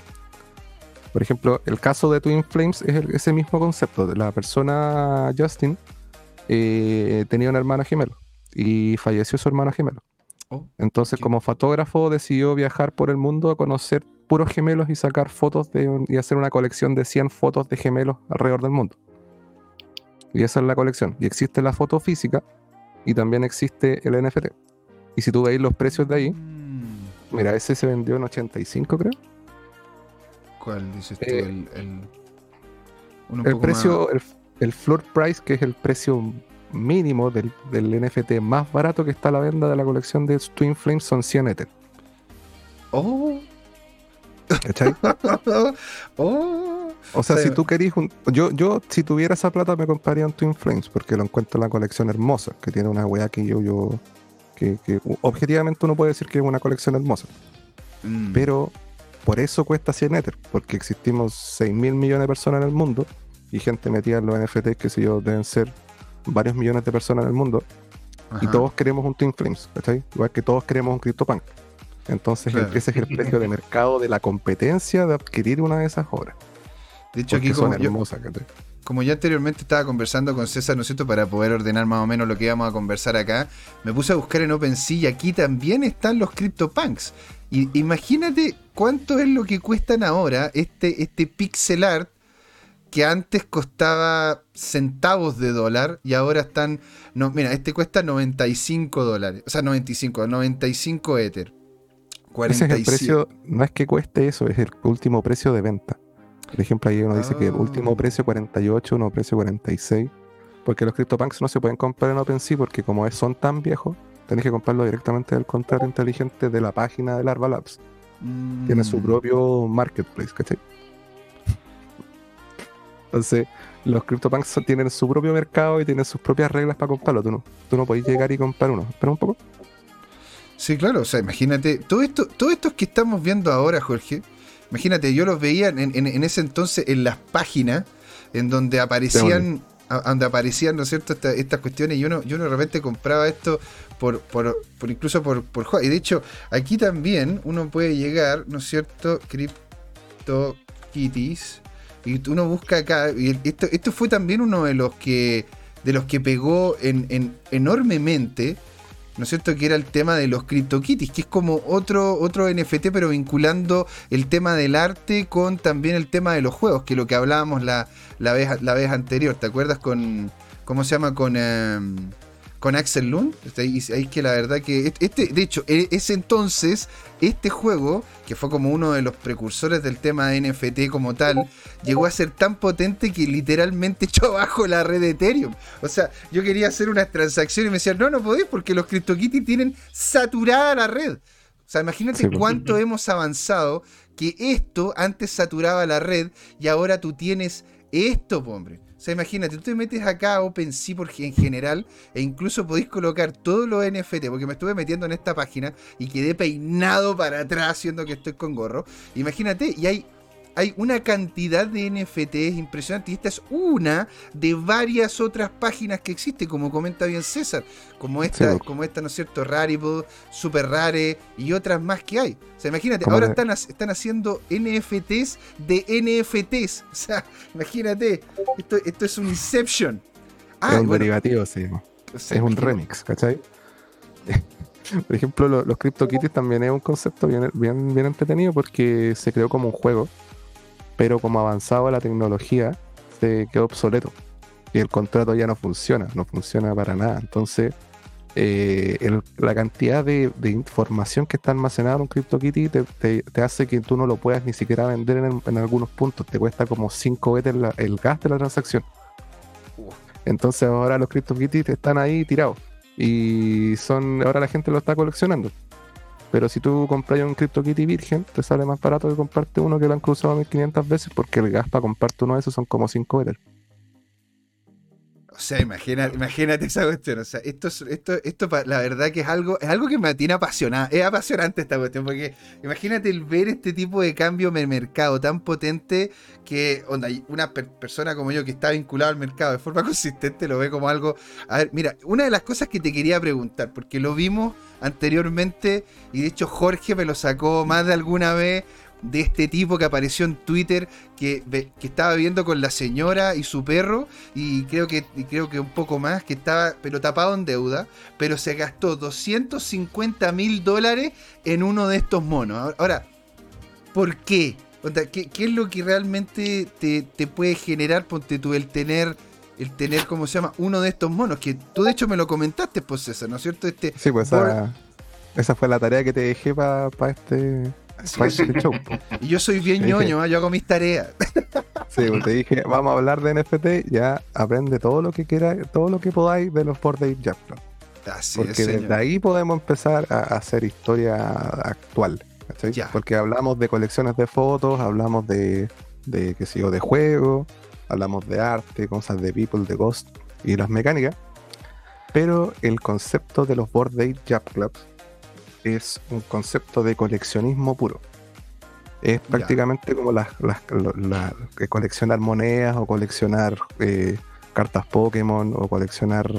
[SPEAKER 3] Por ejemplo, el caso de Twin Flames es ese mismo concepto. La persona Justin eh, tenía un hermano gemelo y falleció su hermano gemelo. Oh, Entonces, como fotógrafo, decidió viajar por el mundo a conocer puros gemelos y sacar fotos de, y hacer una colección de 100 fotos de gemelos alrededor del mundo. Y esa es la colección. Y existe la foto física, y también existe el NFT. Y si tú veis los precios de ahí, mm. mira, ese se vendió en 85, creo.
[SPEAKER 1] ¿Cuál dices tú? Eh,
[SPEAKER 3] el, el, precio, el, floor price, que es el precio mínimo del, del, NFT más barato que está a la venta de la colección de Twin Flames, son 100 Ether.
[SPEAKER 1] Oh.
[SPEAKER 3] ¿Cachai?
[SPEAKER 1] oh.
[SPEAKER 3] O sea, si tú querís un... Yo, yo, si tuviera esa plata, me compraría un Twin Flames, porque lo encuentro en la colección hermosa, que tiene una weá que yo, yo... Que, objetivamente uno puede decir que es una colección hermosa. Mm. Pero por eso cuesta 100 Ether, porque existimos 6 mil millones de personas en el mundo, y gente metida en los NFTs, que si yo, deben ser varios millones de personas en el mundo, y todos queremos un Twin Flames, ¿cachai? Igual que todos queremos un CryptoPunk. Entonces, ese es el precio de mercado de la competencia de adquirir una de esas obras.
[SPEAKER 1] De hecho, aquí como, como ya anteriormente estaba conversando con César, ¿no es cierto?, para poder ordenar más o menos lo que íbamos a conversar acá, me puse a buscar en OpenSea y aquí también están los CryptoPunks. Y imagínate cuánto es lo que cuestan ahora este, este pixel art que antes costaba centavos de dólar y ahora están. No, mira, este cuesta 95 dólares. O sea, 95, 95 Ether.
[SPEAKER 3] Ese es el precio, no es que cueste eso, es el último precio de venta. Por ejemplo, ahí uno dice que el último ah. precio 48, uno precio 46. Porque los CryptoPunks no se pueden comprar en OpenSea porque como son tan viejos, tenés que comprarlo directamente del contrato inteligente de la página de Larva Labs. Tiene su mm. propio marketplace, ¿cachai? Entonces, los CryptoPunks tienen su propio mercado y tienen sus propias reglas para comprarlo. Tú no, tú no podés llegar y comprar uno. Espera un poco.
[SPEAKER 1] Sí, claro. O sea, imagínate, todo esto, todo esto que estamos viendo ahora, Jorge, Imagínate, yo los veía en, ese entonces en las páginas en donde aparecían, donde aparecían, ¿no es cierto?, estas cuestiones y uno, yo de repente compraba esto por, por, incluso por, por Y de hecho, aquí también uno puede llegar, ¿no es cierto?, CryptoKitties. Y uno busca acá. Y esto, esto fue también uno de los que. de los que pegó en, enormemente ¿no es cierto? Que era el tema de los CryptoKitties, que es como otro, otro NFT, pero vinculando el tema del arte con también el tema de los juegos, que es lo que hablábamos la, la, vez, la vez anterior, ¿te acuerdas con, ¿cómo se llama? Con... Em, con Axel Lund. Ahí que la verdad que este, de hecho, e, ese entonces, este juego, que fue como uno de los precursores del tema de NFT como tal, llegó a ser tan potente que literalmente echó abajo la red de Ethereum. O sea, yo quería hacer una transacción y me decían, no, no podéis porque los CryptoKitties tienen saturada la red. O sea, imagínate pues. cuánto hemos avanzado que esto antes saturaba la red y ahora tú tienes esto, hombre. Sea, imagínate, tú te metes acá a OpenSea por, en general e incluso podéis colocar todos los NFT, porque me estuve metiendo en esta página y quedé peinado para atrás siendo que estoy con gorro. Imagínate, y hay hay una cantidad de NFTs impresionante y esta es una de varias otras páginas que existen, como comenta bien César, como esta, como esta, ¿no es cierto? Rarible, Super Rare y otras más que hay. O sea, imagínate, ahora están, están haciendo NFTs de NFTs. O sea, imagínate, esto, esto es un Inception.
[SPEAKER 3] Ah, es un derivativo, sí. es un remix, ¿cachai? Por ejemplo, los, CryptoKitties también es un concepto bien, bien, bien entretenido porque se creó como un juego pero como avanzaba la tecnología, se quedó obsoleto. Y el contrato ya no funciona, no funciona para nada. Entonces, eh, la cantidad de, información que está almacenada en un CryptoKitty te, te, hace que tú no lo puedas ni siquiera vender en, algunos puntos. Te cuesta como 5 veces el gas de la transacción. Entonces ahora los CryptoKitties están ahí tirados. Y son ahora la gente lo está coleccionando. Pero si tú compras un CryptoKitty virgen, te sale más barato que comprarte uno que lo han cruzado 1500 veces porque el gas para comprarte uno de esos son como 5 dólares.
[SPEAKER 1] O sea, imagínate, imagínate esa cuestión. O sea, esto, esto, esto, la verdad que es algo, es algo que me tiene apasionada. Es apasionante esta cuestión, porque imagínate el ver este tipo de cambio en el mercado tan potente que onda, una persona como yo que está vinculado al mercado de forma consistente lo ve como algo. A ver, mira, una de las cosas que te quería preguntar, porque lo vimos anteriormente, y de hecho Jorge me lo sacó más de alguna vez de este tipo que apareció en Twitter que, que, estaba viviendo con la señora y su perro y creo que creo que un poco más que estaba pero tapado en deuda pero se gastó 250 mil dólares en uno de estos monos ahora ¿por qué? ¿Qué, ¿qué, es lo que realmente te, te, puede generar ponte tú el tener el tener cómo se llama uno de estos monos que tú de hecho me lo comentaste pues César ¿no es cierto? este
[SPEAKER 3] sí pues esa, fue la tarea que te dejé para este
[SPEAKER 1] y yo soy bien ñoño, ¿ah? yo hago mis tareas.
[SPEAKER 3] Sí, pues te dije, vamos a hablar de NFT, ya aprende todo lo que quiera, todo lo que podáis de los Bored Ape Jam. Porque desde ahí podemos empezar a hacer historia actual. Porque hablamos de colecciones de fotos, hablamos de, de qué sé yo, de juegos, hablamos de arte, cosas de people, de ghost y las mecánicas. Pero el concepto de los Bored Ape Jam Clubs es un concepto de coleccionismo puro. Es prácticamente como las, coleccionar monedas o coleccionar eh, cartas Pokémon o coleccionar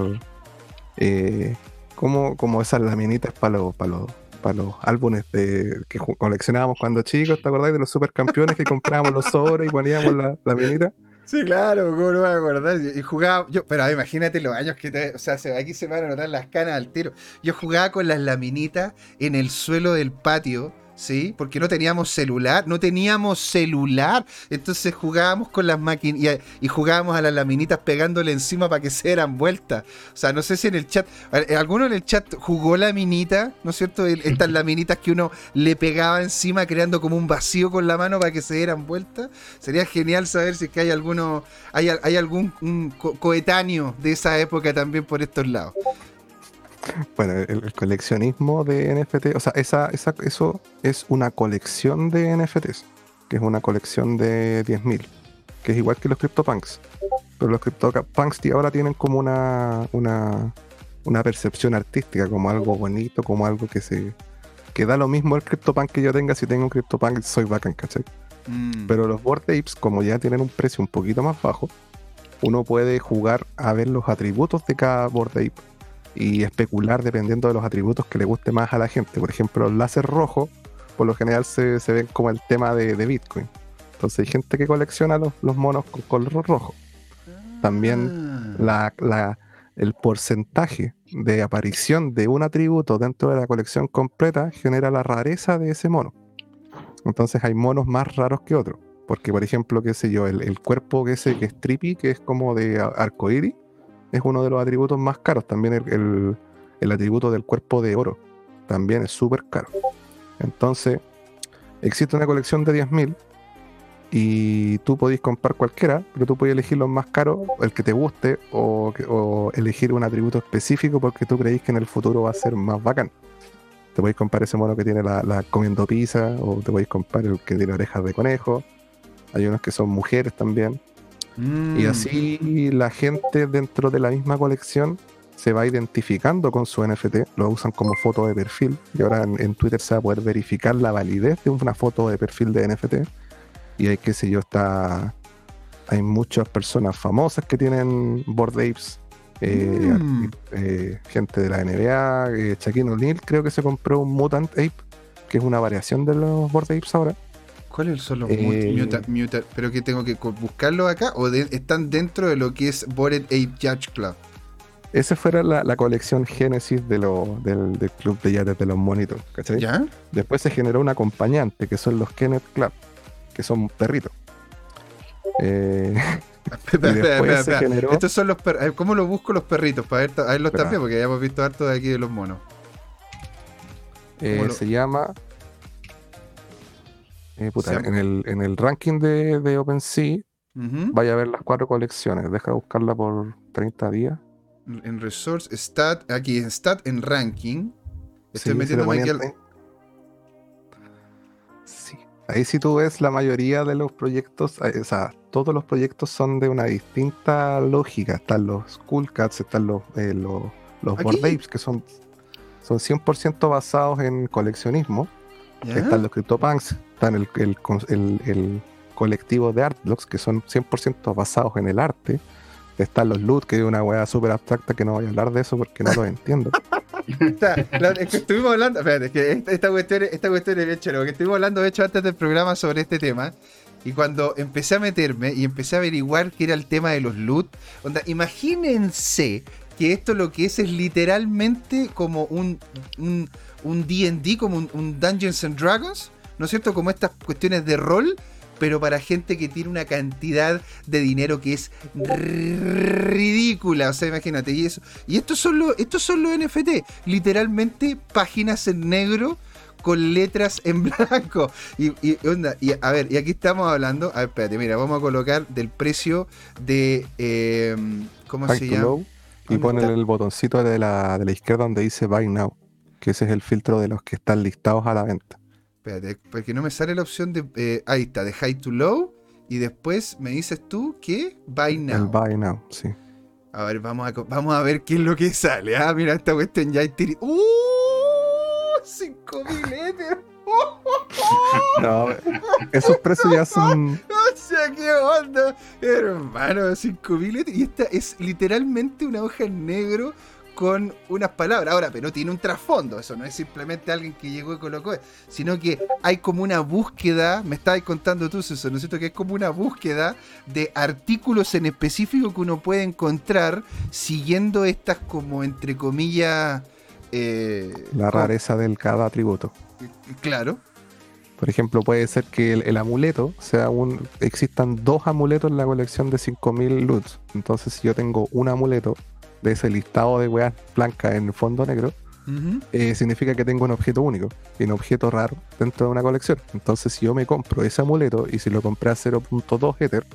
[SPEAKER 3] eh, como, como esas laminitas para los, para los, para los álbumes de, que coleccionábamos cuando chicos, ¿te acordáis de los supercampeones que comprábamos los sobres y poníamos la laminita?
[SPEAKER 1] Sí, claro, ¿cómo no me acordar? Y jugaba, yo, pero imagínate los años que te, o sea, aquí se van a notar las canas al tiro. Yo jugaba con las laminitas en el suelo del patio ¿sí? Porque no teníamos celular, no teníamos celular, entonces jugábamos con las máquinas y, jugábamos a las laminitas pegándole encima para que se dieran vueltas. O sea, no sé si en el chat, ¿alguno en el chat jugó laminita, ¿no es cierto? Estas laminitas que uno le pegaba encima creando como un vacío con la mano para que se dieran vueltas. Sería genial saber si es que hay alguno, hay, hay algún coetáneo de esa época también por estos lados.
[SPEAKER 3] Bueno, el, coleccionismo de NFT, o sea, esa, esa, eso es una colección de NFTs, que es una colección de 10.000, que es igual que los CryptoPunks. Pero los CryptoPunks ahora tienen como una, una, una percepción artística, como algo bonito, como algo que se que da lo mismo el CryptoPunk que yo tenga, si tengo un CryptoPunk soy bacán, ¿cachai? Mm. Pero los Board Apes, como ya tienen un precio un poquito más bajo, uno puede jugar a ver los atributos de cada Board Ape y especular dependiendo de los atributos que le guste más a la gente. Por ejemplo, el láser rojo, por lo general se, se ven como el tema de, Bitcoin. Entonces hay gente que colecciona los, monos con color rojo. También ah. el porcentaje de aparición de un atributo dentro de la colección completa genera la rareza de ese mono. Entonces hay monos más raros que otros. Porque, por ejemplo, qué sé yo, el, cuerpo que, ese, que es trippy, que es como de arcoíris, es uno de los atributos más caros. También el, el atributo del cuerpo de oro también es súper caro. Entonces, existe una colección de 10.000 y tú podéis comprar cualquiera, pero tú puedes elegir los más caros, el que te guste, o, elegir un atributo específico porque tú creéis que en el futuro va a ser más bacán. Te podéis comprar ese mono que tiene la, comiendo pizza, o te podéis comprar el que tiene orejas de conejo. Hay unos que son mujeres también. Y mm. así la gente dentro de la misma colección se va identificando con su NFT, lo usan como foto de perfil y ahora en, en, Twitter se va a poder verificar la validez de una foto de perfil de NFT y hay, qué sé yo, está. Hay muchas personas famosas que tienen board apes. Eh, mm. eh, gente de la NBA, eh, Shaquille O'Neal creo que se compró un Mutant Ape, que es una variación de los board apes ahora.
[SPEAKER 1] ¿Cuáles son los mutant, mutant, ¿Pero que tengo que buscarlo acá? ¿O están dentro de lo que es Bored Ape Judge Club?
[SPEAKER 3] Esa fuera la, colección Génesis de del, club de yates de los monitos, ¿cachai? ¿Ya? Después se generó un acompañante que son los Kenneth Club que son perritos.
[SPEAKER 1] Eh, Estos son los perritos. ¿Cómo lo busco los perritos? Para ver, los también, porque ya hemos visto harto de aquí de los monos.
[SPEAKER 3] Eh, se llama. Eh, en, el, en el ranking de, de OpenSea, vaya a ver las cuatro colecciones. Deja de buscarla por 30 días.
[SPEAKER 1] En Resource, Stat, aquí en Stat, en Ranking. Estoy metiendo aquí
[SPEAKER 3] Ahí si tú ves la mayoría de los proyectos, eh, o sea, todos los proyectos son de una distinta lógica. Están los Cool Cats, están los, eh, los, los Board Apes, que son, son 100% basados en coleccionismo. Están los CryptoPunks, están el, el, el, colectivo de Artblocks, que son 100% basados en el arte. Están los Loot, que es una weá súper abstracta que no voy a hablar de eso porque no lo entiendo.
[SPEAKER 1] es que estuvimos hablando, espérate, es que esta, cuestión, esta cuestión es bien que estuvimos hablando de hecho antes del programa sobre este tema. Y cuando empecé a meterme y empecé a averiguar qué era el tema de los loot, onda, imagínense que esto lo que es es literalmente como un un, un D&D, como un, un Dungeons and Dragons, ¿no es cierto? Como estas cuestiones de rol, pero para gente que tiene una cantidad de dinero que es ridícula. O sea, imagínate, y eso. Y estos son los, estos son los NFT, literalmente páginas en negro con letras en blanco. Y, onda, y a ver, y aquí estamos hablando. A ver, espérate, mira, vamos a colocar del precio de. Em, ¿Cómo se llama?
[SPEAKER 3] Y ponen el botoncito de la, de la izquierda donde dice Buy Now, que ese es el filtro de los que están listados a la venta.
[SPEAKER 1] Espérate, porque no me sale la opción de. Eh, ahí está, de high to low. Y después me dices tú que buy now.
[SPEAKER 3] El buy now, sí.
[SPEAKER 1] A ver, vamos a, vamos a ver qué es lo que sale. Ah, mira, esta cuestión ya hay ¡Uh! 5000 Ether.
[SPEAKER 3] no, esos precios ya son.
[SPEAKER 1] O sea, qué onda, hermano, 5000 Ether. Y esta es literalmente una hoja en negro con unas palabras. Ahora, pero tiene un trasfondo, eso no es simplemente alguien que llegó y colocó, sino que hay como una búsqueda, me estabas contando tú eso, ¿no es cierto? Que es como una búsqueda de artículos en específico que uno puede encontrar siguiendo estas como entre comillas...
[SPEAKER 3] Eh, La rareza del cada atributo.
[SPEAKER 1] Claro.
[SPEAKER 3] Por ejemplo, puede ser que el, amuleto sea un. Existan dos amuletos en la colección de 5000 loots. Entonces, si yo tengo un amuleto de ese listado de weas blancas en fondo negro, eh, significa que tengo un objeto único un objeto raro dentro de una colección. Entonces, si yo me compro ese amuleto y si lo compré a 0.2 Ether,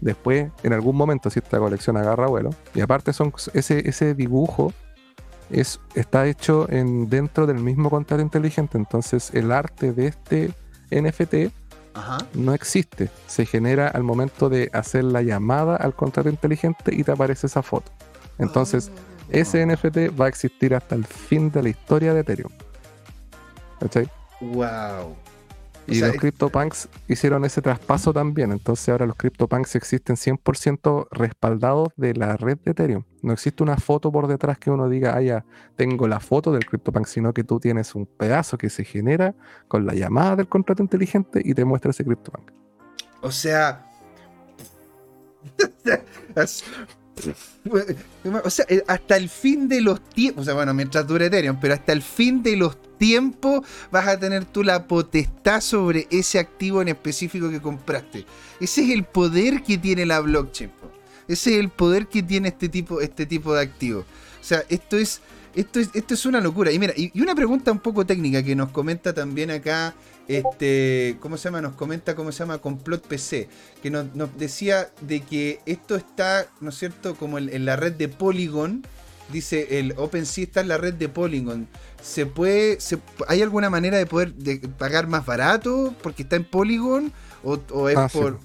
[SPEAKER 3] después, en algún momento, si esta colección agarra vuelo, y aparte son ese, ese dibujo es, está hecho en, dentro del mismo contrato inteligente. Entonces, el arte de este NFT no existe. Se genera al momento de hacer la llamada al contrato inteligente y te aparece esa foto. Entonces, ese NFT va a existir hasta el fin de la historia de Ethereum. ¿Cachai?
[SPEAKER 1] Wow.
[SPEAKER 3] Y los CryptoPunks hicieron ese traspaso también. Entonces ahora los CryptoPunks existen 100% respaldados de la red de Ethereum. No existe una foto por detrás que uno diga, ah, ya, tengo la foto del CryptoPunk, sino que tú tienes un pedazo que se genera con la llamada del contrato inteligente y te muestra ese CryptoPunk.
[SPEAKER 1] O sea... o sea, eh, hasta el fin de los tiempos, o sea, bueno, mientras dure Ethereum, pero hasta el fin de los tiempos vas a tener tú la potestad sobre ese activo en específico que compraste. Ese es el poder que tiene la blockchain. Ese es el poder que tiene este tipo, este tipo de activo. O sea, esto es, esto es, esto es una locura. Y mira, y, una pregunta un poco técnica que nos comenta también acá, este, ¿cómo se llama? Nos comenta, ¿cómo se llama? Complot PC, que nos, decía de que esto está, ¿no es cierto?, como en, la red de Polygon. Dice, el OpenSea está en la red de Polygon. ¿Se puede, ¿Hay alguna manera de poder pagar más barato porque está en Polygon? ¿O, es ah, por...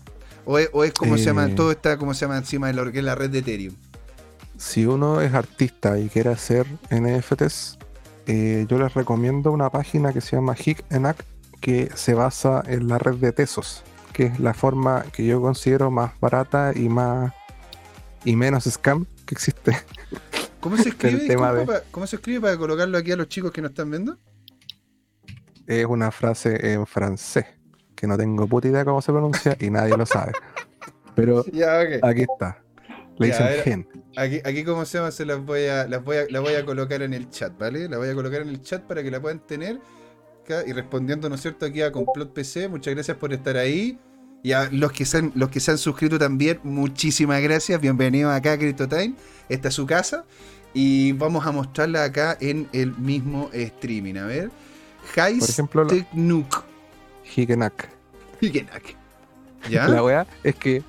[SPEAKER 1] O es, como se llama, eh, todo está como se llama encima de lo que es la red de Ethereum.
[SPEAKER 3] Si uno es artista y quiere hacer NFTs, eh, yo les recomiendo una página que se llama Hikenak que se basa en la red de Tesos, que es la forma que yo considero más barata y más y menos scam que existe.
[SPEAKER 1] ¿Cómo se escribe? para, ¿Cómo se escribe para colocarlo aquí a los chicos que nos están viendo?
[SPEAKER 3] Es una frase en francés que no tengo puta idea cómo se pronuncia y nadie lo sabe. Pero aquí está. Le dicen gen.
[SPEAKER 1] Aquí, aquí como se llama, se las voy a, las voy a, la voy a colocar en el chat, ¿vale? La voy a colocar en el chat para que la puedan tener. y respondiendo, ¿no es cierto?, aquí a Complot PC, muchas gracias por estar ahí. Y a los que se han, los que se han suscrito también, muchísimas gracias. Bienvenidos acá a CryptoTime. Esta es su casa. Y vamos a mostrarla acá en el mismo streaming. A ver. Por ejemplo,
[SPEAKER 3] Higenak.
[SPEAKER 1] Higenak.
[SPEAKER 3] ¿Ya? La weá es que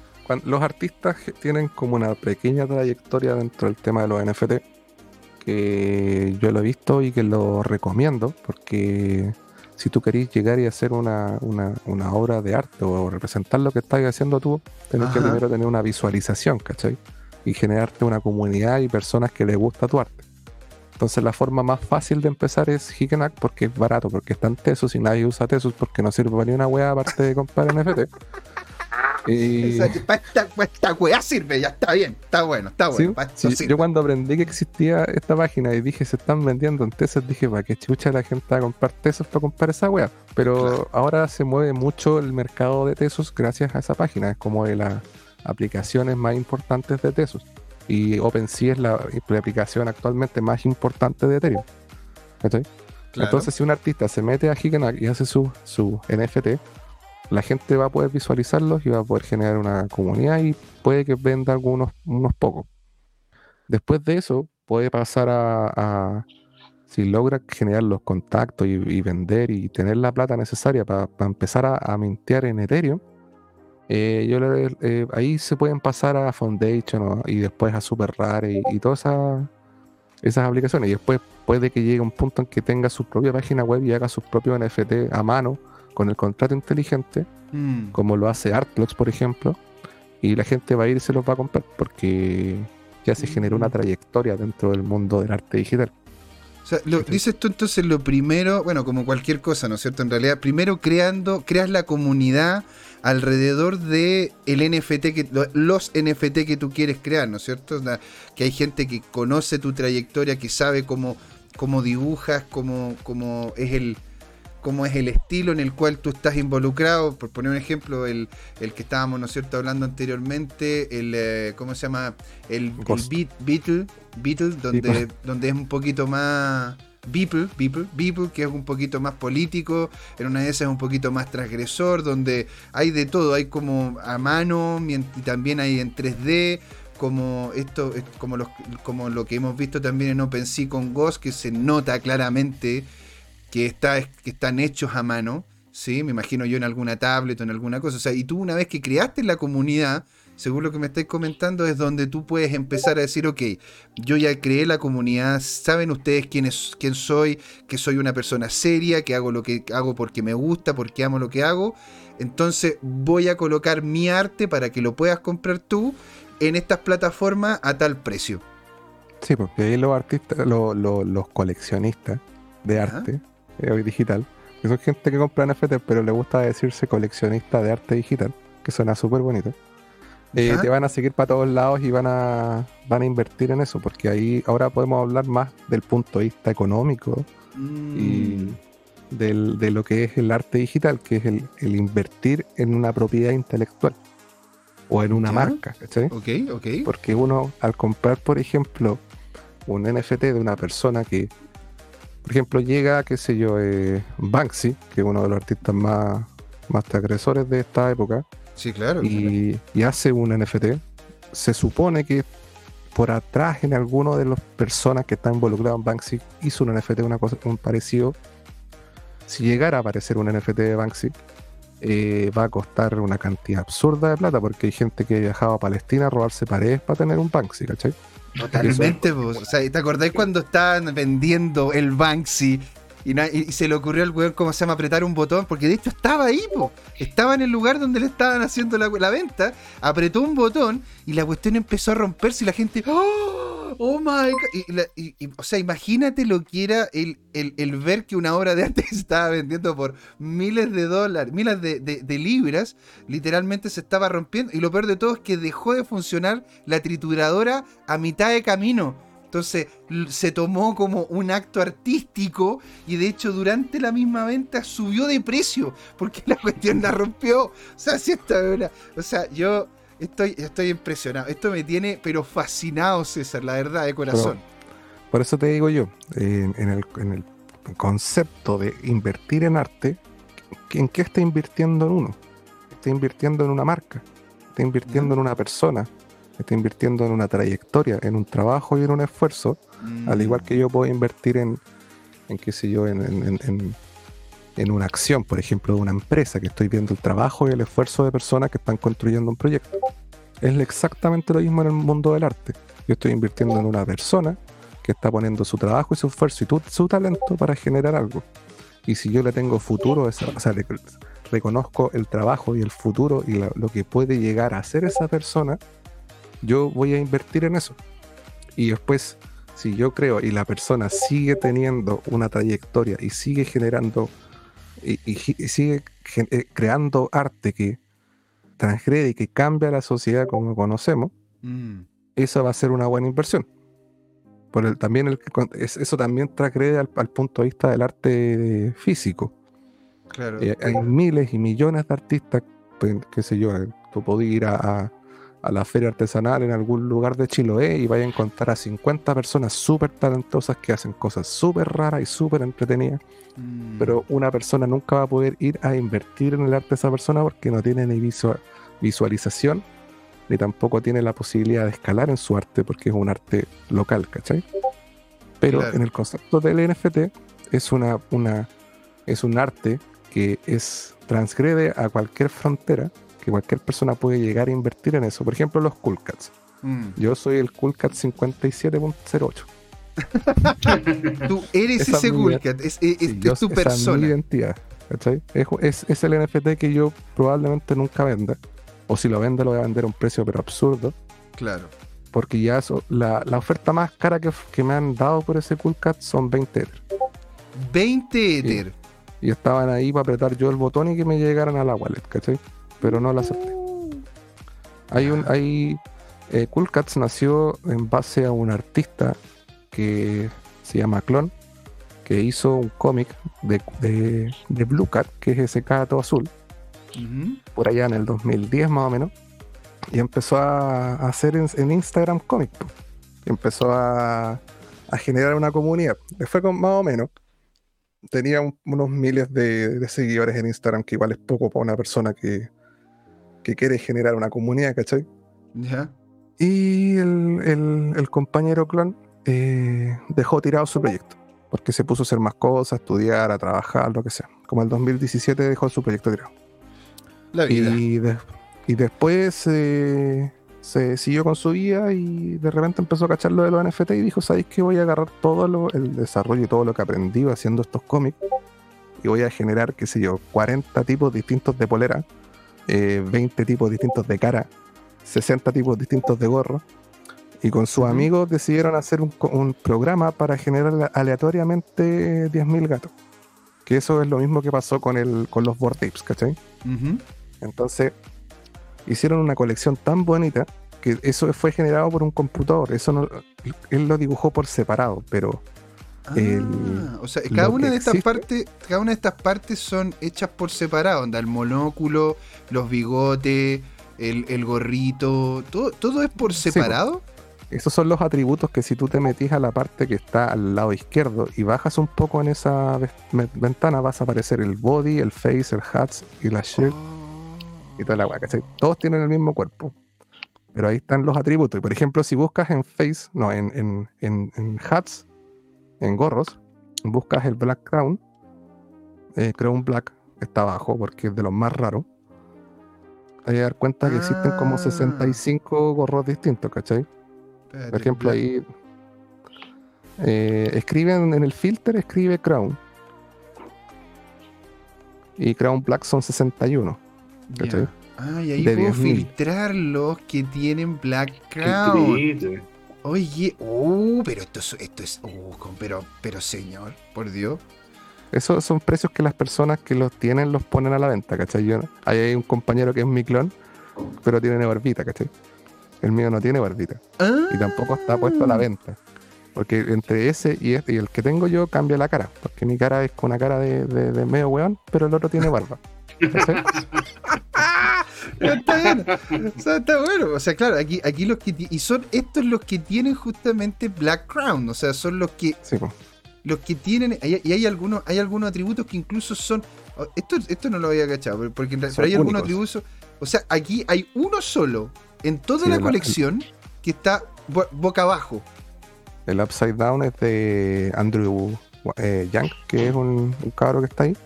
[SPEAKER 3] los artistas tienen como una pequeña trayectoria dentro del tema de los NFT que yo lo he visto y que lo recomiendo porque si tú querís llegar y hacer una, obra de arte o representar lo que estás haciendo tú, tenés que primero tener una visualización, ¿cachai? Y generarte una comunidad y personas que les gusta tu arte. Entonces la forma más fácil de empezar es Hikenak porque es barato, porque están Tesos y nadie usa Tesos porque no sirve para ni una wea aparte de comprar NFT.
[SPEAKER 1] Para esta, wea sirve, ya está bien, está bueno, está bueno.
[SPEAKER 3] yo cuando aprendí que existía esta página y dije se están vendiendo en Tesos, dije para qué chucha la gente va a comprar Tesos para comprar esa wea. Pero ahora se mueve mucho el mercado de Tesos gracias a esa página, es como de las aplicaciones más importantes de Tesos y OpenSea es la, aplicación actualmente más importante de Ethereum. Entonces, si un artista se mete a Hikenak y hace su, su NFT, la gente va a poder visualizarlos y va a poder generar una comunidad y puede que venda algunos unos pocos. Después de eso, puede pasar a, si logra generar los contactos y, vender y tener la plata necesaria para empezar a, mintear en Ethereum, eh, eh, ahí se pueden pasar a Foundation y después a Super Rare y, todas esas aplicaciones. Y después puede que llegue un punto en que tenga su propia página web y haga sus propios NFT a mano con el contrato inteligente, mm. como lo hace Artblocks, por ejemplo. Y la gente va a ir y se los va a comprar porque ya se generó una mm. trayectoria dentro del mundo del arte digital.
[SPEAKER 1] O sea, lo, dices tú entonces lo primero, bueno, como cualquier cosa, ¿no es cierto? En realidad, primero creando, creas la comunidad alrededor de el NFT que los NFT que tú quieres crear, ¿no es cierto? que hay gente que conoce tu trayectoria, que sabe cómo, cómo dibujas, cómo, cómo es el cómo es el estilo en el cual tú estás involucrado. Por poner un ejemplo, el, el que estábamos, ¿no es cierto?, hablando anteriormente, el, eh, ¿cómo se llama? El, el Beatle, Beatle donde, donde es un poquito más Beeple, Beeple, Beeple, que es un poquito más político, en una de esas es un poquito más transgresor, donde hay de todo, hay como a mano y también hay en 3D, como esto, como, los, como lo que hemos visto también en OpenSea con Ghost, que se nota claramente que, está, que están hechos a mano, ¿sí? Me imagino yo en alguna tablet o en alguna cosa. O sea, y tú una vez que creaste la comunidad, según lo que me estáis comentando, es donde tú puedes empezar a decir, ok, yo ya creé la comunidad, saben ustedes quién, es, quién soy, que soy una persona seria, que hago lo que hago porque me gusta, porque amo lo que hago. Entonces voy a colocar mi arte para que lo puedas comprar tú en estas plataformas a tal precio.
[SPEAKER 3] Sí, porque ahí los artistas, los coleccionistas de arte eh, digital, que son gente que compra NFT, pero le gusta decirse coleccionista de arte digital, que suena súper bonito. Eh, te van a seguir para todos lados y van a, van a invertir en eso, porque ahí ahora podemos hablar más del punto de vista económico y mm. de lo que es el arte digital, que es el, invertir en una propiedad intelectual. o en una marca, ¿cachai?
[SPEAKER 1] Ok, ok.
[SPEAKER 3] Porque uno, al comprar, por ejemplo, un NFT de una persona que, por ejemplo, llega, qué sé yo, eh, Banksy, que es uno de los artistas más, más transgresores de esta época.
[SPEAKER 1] Sí, claro.
[SPEAKER 3] Y, y hace un NFT. Se supone que por atrás en alguno de las personas que están involucradas en Banksy hizo un NFT, una cosa, un parecido. Si llegara a aparecer un NFT de Banksy, eh, va a costar una cantidad absurda de plata porque hay gente que ha viajado a Palestina a robarse paredes para tener un Banksy, ¿cachai?
[SPEAKER 1] Totalmente, pues, o sea, ¿te acordáis cuando estaban vendiendo el Banksy y, se le ocurrió al weón, ¿cómo se llama?, apretar un botón, porque de hecho estaba ahí, po. estaba en el lugar donde le estaban haciendo la, venta, apretó un botón y la cuestión empezó a romperse y la gente, ¡oh, oh my God! Y, o sea, imagínate lo que era el, el, ver que una obra de arte estaba vendiendo por miles de dólares, miles de, de libras, literalmente se estaba rompiendo. Y lo peor de todo es que dejó de funcionar la trituradora a mitad de camino. Entonces se tomó como un acto artístico y de hecho durante la misma venta subió de precio porque la cuestión la rompió. O sea, si esta O sea, yo estoy, estoy impresionado. Esto me tiene pero fascinado, César, la verdad, de corazón.
[SPEAKER 3] por eso te digo yo, en, el, en el concepto de invertir en arte, ¿en qué está invirtiendo en uno? Está invirtiendo en una marca, está invirtiendo en una persona, está invirtiendo en una trayectoria, en un trabajo y en un esfuerzo, al igual que yo puedo invertir en, en qué sé yo, en, en, en, una acción, por ejemplo, de una empresa, que estoy viendo el trabajo y el esfuerzo de personas que están construyendo un proyecto. Es exactamente lo mismo en el mundo del arte. Yo estoy invirtiendo en una persona que está poniendo su trabajo y su esfuerzo y su talento para generar algo. Y si yo le tengo futuro, o sea, reconozco el trabajo y el futuro y lo que puede llegar a ser esa persona, yo voy a invertir en eso. Y después, si yo creo y la persona sigue teniendo una trayectoria y sigue generando y, sigue eh, creando arte que transgrede y que cambia la sociedad como conocemos, mm. eso va a ser una buena inversión. Por el, también el, eso también transgrede al, punto de vista del arte físico.
[SPEAKER 1] Claro.
[SPEAKER 3] Eh, hay miles y millones de artistas, pues, qué sé yo, eh, tú podés ir a a la feria artesanal en algún lugar de Chiloé y vaya a encontrar a 50 personas súper talentosas que hacen cosas súper raras y súper entretenidas. Mm. Pero una persona nunca va a poder ir a invertir en el arte de esa persona porque no tiene ni visualización ni tampoco tiene la posibilidad de escalar en su arte porque es un arte local, ¿cachai? Pero en el concepto del NFT es una, una es un arte que es transgrede a cualquier frontera que cualquier persona puede llegar a invertir en eso. Por ejemplo, los Cool Cats. Mm. Yo soy el Cool Cat
[SPEAKER 1] 57.08. Tú eres ese Cool Cat, es, tu persona. Es mi
[SPEAKER 3] identidad. Es, es, el NFT que yo probablemente nunca venda. O si lo venda, lo voy a vender a un precio pero absurdo.
[SPEAKER 1] Claro.
[SPEAKER 3] Porque ya la, oferta más cara que, que, me han dado por ese Cool Cat son 20 Ether.
[SPEAKER 1] 20 Ether.
[SPEAKER 3] Y estaban ahí para apretar yo el botón y que me llegaran a la wallet, ¿cachai? Pero no la acepté. Hay un, hay, eh, Cool Cats nació en base a un artista que se llama Clon, que hizo un cómic de, de, Blue Cat, que es ese gato azul, por allá en el 2010 más o menos, y empezó a, hacer en, Instagram cómic. empezó a, a, generar una comunidad. Fue con, más o menos. Tenía unos miles de, de, seguidores en Instagram, que igual es poco para una persona que, que quiere generar una comunidad, ¿cachai?
[SPEAKER 1] Ya.
[SPEAKER 3] Y el, compañero clon eh, dejó tirado su proyecto, porque se puso a hacer más cosas, a estudiar, a trabajar, lo que sea. Como el 2017 dejó su proyecto tirado.
[SPEAKER 1] La vida.
[SPEAKER 3] Y, después eh, se siguió con su vida y de repente empezó a cachar lo de los NFT y dijo, ¿sabéis que voy a agarrar todo el desarrollo y todo lo que aprendí haciendo estos cómics? Y voy a generar, qué sé yo, 40 tipos distintos de polera 20 eh, tipos distintos de cara, 60 tipos distintos de gorro. Y con sus amigos decidieron hacer un, programa para generar aleatoriamente 10.000 gatos. Que eso es lo mismo que pasó con, el, con los board tapes, ¿cachai? Entonces, hicieron una colección tan bonita que eso fue generado por un computador. Eso no, él lo dibujó por separado, pero
[SPEAKER 1] Ah, o sea, cada una de estas partes, cada una de estas partes son hechas por separado, onda, el monóculo, los bigotes, el, gorrito, todo, todo es por separado.
[SPEAKER 3] esos son los atributos que si tú te metís a la parte que está al lado izquierdo y bajas un poco en esa ventana, vas a aparecer el body, el face, el hats y la shirt y toda la agua. Todos tienen el mismo cuerpo. Pero ahí están los atributos. Y por ejemplo, si buscas en face, no, en, en, en, en hats, en gorros, buscas el Black Crown, eh, Crown Black está abajo porque es de los más raros. Hay que dar cuenta que existen como 65 ah. gorros distintos, ¿cachai? Por ejemplo, ahí eh, escriben en el filter, escribe Crown. Y Crown Black son 61. ¿cachai?
[SPEAKER 1] Ah, y ahí puedo filtrar los que tienen Black Crown. Oye, uh, pero esto es, esto es, uh, pero, pero señor, por Dios.
[SPEAKER 3] Esos son precios que las personas que los tienen los ponen a la venta, ¿cachai? Yo, hay un compañero que es mi clon, pero tiene barbita, ¿cachai? El mío no tiene barbita. Y tampoco está puesto a la ah. venta. Porque entre ese y este y el que tengo yo cambia la cara. Porque mi cara es con una cara de, de, medio weón, pero el otro tiene barba.
[SPEAKER 1] está bien. O sea, está bueno. O sea, claro, aquí, aquí los que y son estos los que tienen justamente Black Crown. O sea, son los que. Los que tienen. Y hay algunos, hay algunos atributos que incluso son. Esto, esto no lo había cachado, porque pero hay algunos atributos. O sea, aquí hay uno solo en toda la colección que está boca abajo.
[SPEAKER 3] El Upside Down es de Andrew eh, Young, que es un, un cabro que está ahí.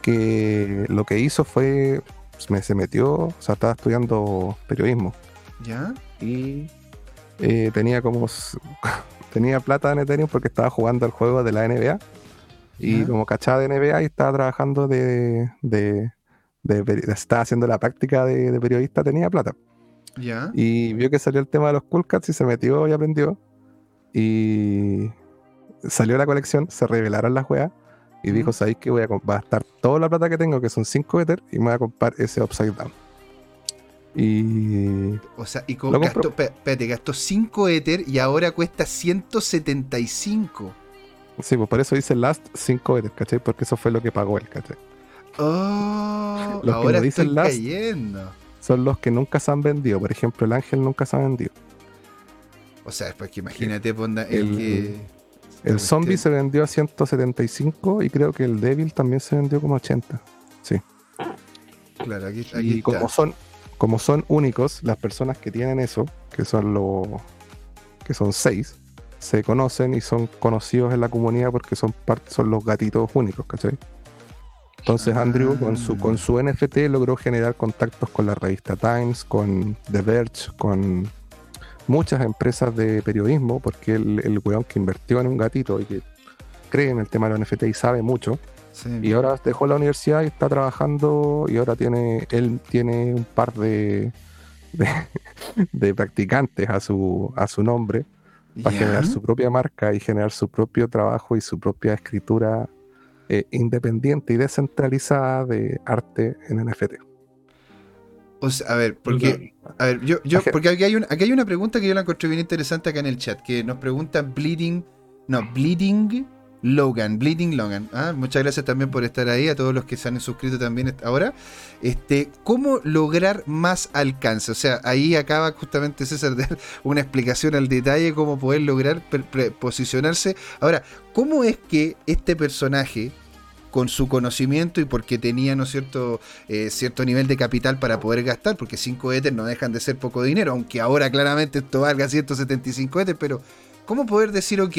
[SPEAKER 3] Que lo que hizo fue me, se metió, o sea, estaba estudiando periodismo.
[SPEAKER 1] ¿Ya?
[SPEAKER 3] Y eh, tenía como. tenía plata en Ethereum porque estaba jugando el juego de la NBA. Y como cachada de NBA y estaba trabajando de, de, estaba haciendo la práctica de, periodista, tenía plata.
[SPEAKER 1] ¿Ya?
[SPEAKER 3] Y vio que salió el tema de los cool cats y se metió y aprendió. Y salió la colección, se revelaron las juegas y dijo, ¿sabéis que voy a gastar toda la plata que tengo, que son 5 Ether, y me voy a comprar ese Upside Down? Y...
[SPEAKER 1] O sea, y con, gastó, espérate, gastó 5 Ether y ahora cuesta 175.
[SPEAKER 3] Sí, pues por eso dice last 5 Ether, ¿cachai? Porque eso fue lo que pagó él, ¿cachai?
[SPEAKER 1] Oh, los ahora que dicen last cayendo.
[SPEAKER 3] son los que nunca se han vendido. Por ejemplo, el ángel nunca se ha vendido.
[SPEAKER 1] O sea, es porque imagínate, ponda, el, que
[SPEAKER 3] el zombie se vendió a 175 y creo que el débil también se vendió como 80. Sí.
[SPEAKER 1] Claro, aquí,
[SPEAKER 3] y como son como son únicos, las personas que tienen eso, que son los que son seis, se conocen y son conocidos en la comunidad porque son parte, son los gatitos únicos, ¿cachai? Entonces Andrew con su con su NFT logró generar contactos con la revista Times, con The Verge, con muchas empresas de periodismo, porque el, el weón que invirtió en un gatito y que cree en el tema de los NFT y sabe mucho, y ahora dejó la universidad y está trabajando y ahora tiene, él tiene un par de, de, practicantes a su, a su nombre para generar su propia marca y generar su propio trabajo y su propia escritura eh, independiente y descentralizada de arte en NFT
[SPEAKER 1] a ver, porque, a ver, yo, yo, porque aquí hay, aquí hay una pregunta que yo la encontré bien interesante acá en el chat, que nos pregunta Bleeding, no, Bleeding Logan, Bleeding Logan. Ah, muchas gracias también por estar ahí, a todos los que se han suscrito también ahora. Este, ¿Cómo lograr más alcance? O sea, ahí acaba justamente César de dar una explicación al detalle, cómo poder lograr posicionarse. Ahora, ¿cómo es que este personaje con su conocimiento y porque tenía ¿no cierto, eh, cierto nivel de capital para poder gastar, porque 5 Ether no dejan de ser poco dinero, aunque ahora claramente esto valga 175 Ether, pero ¿cómo poder decir, ok,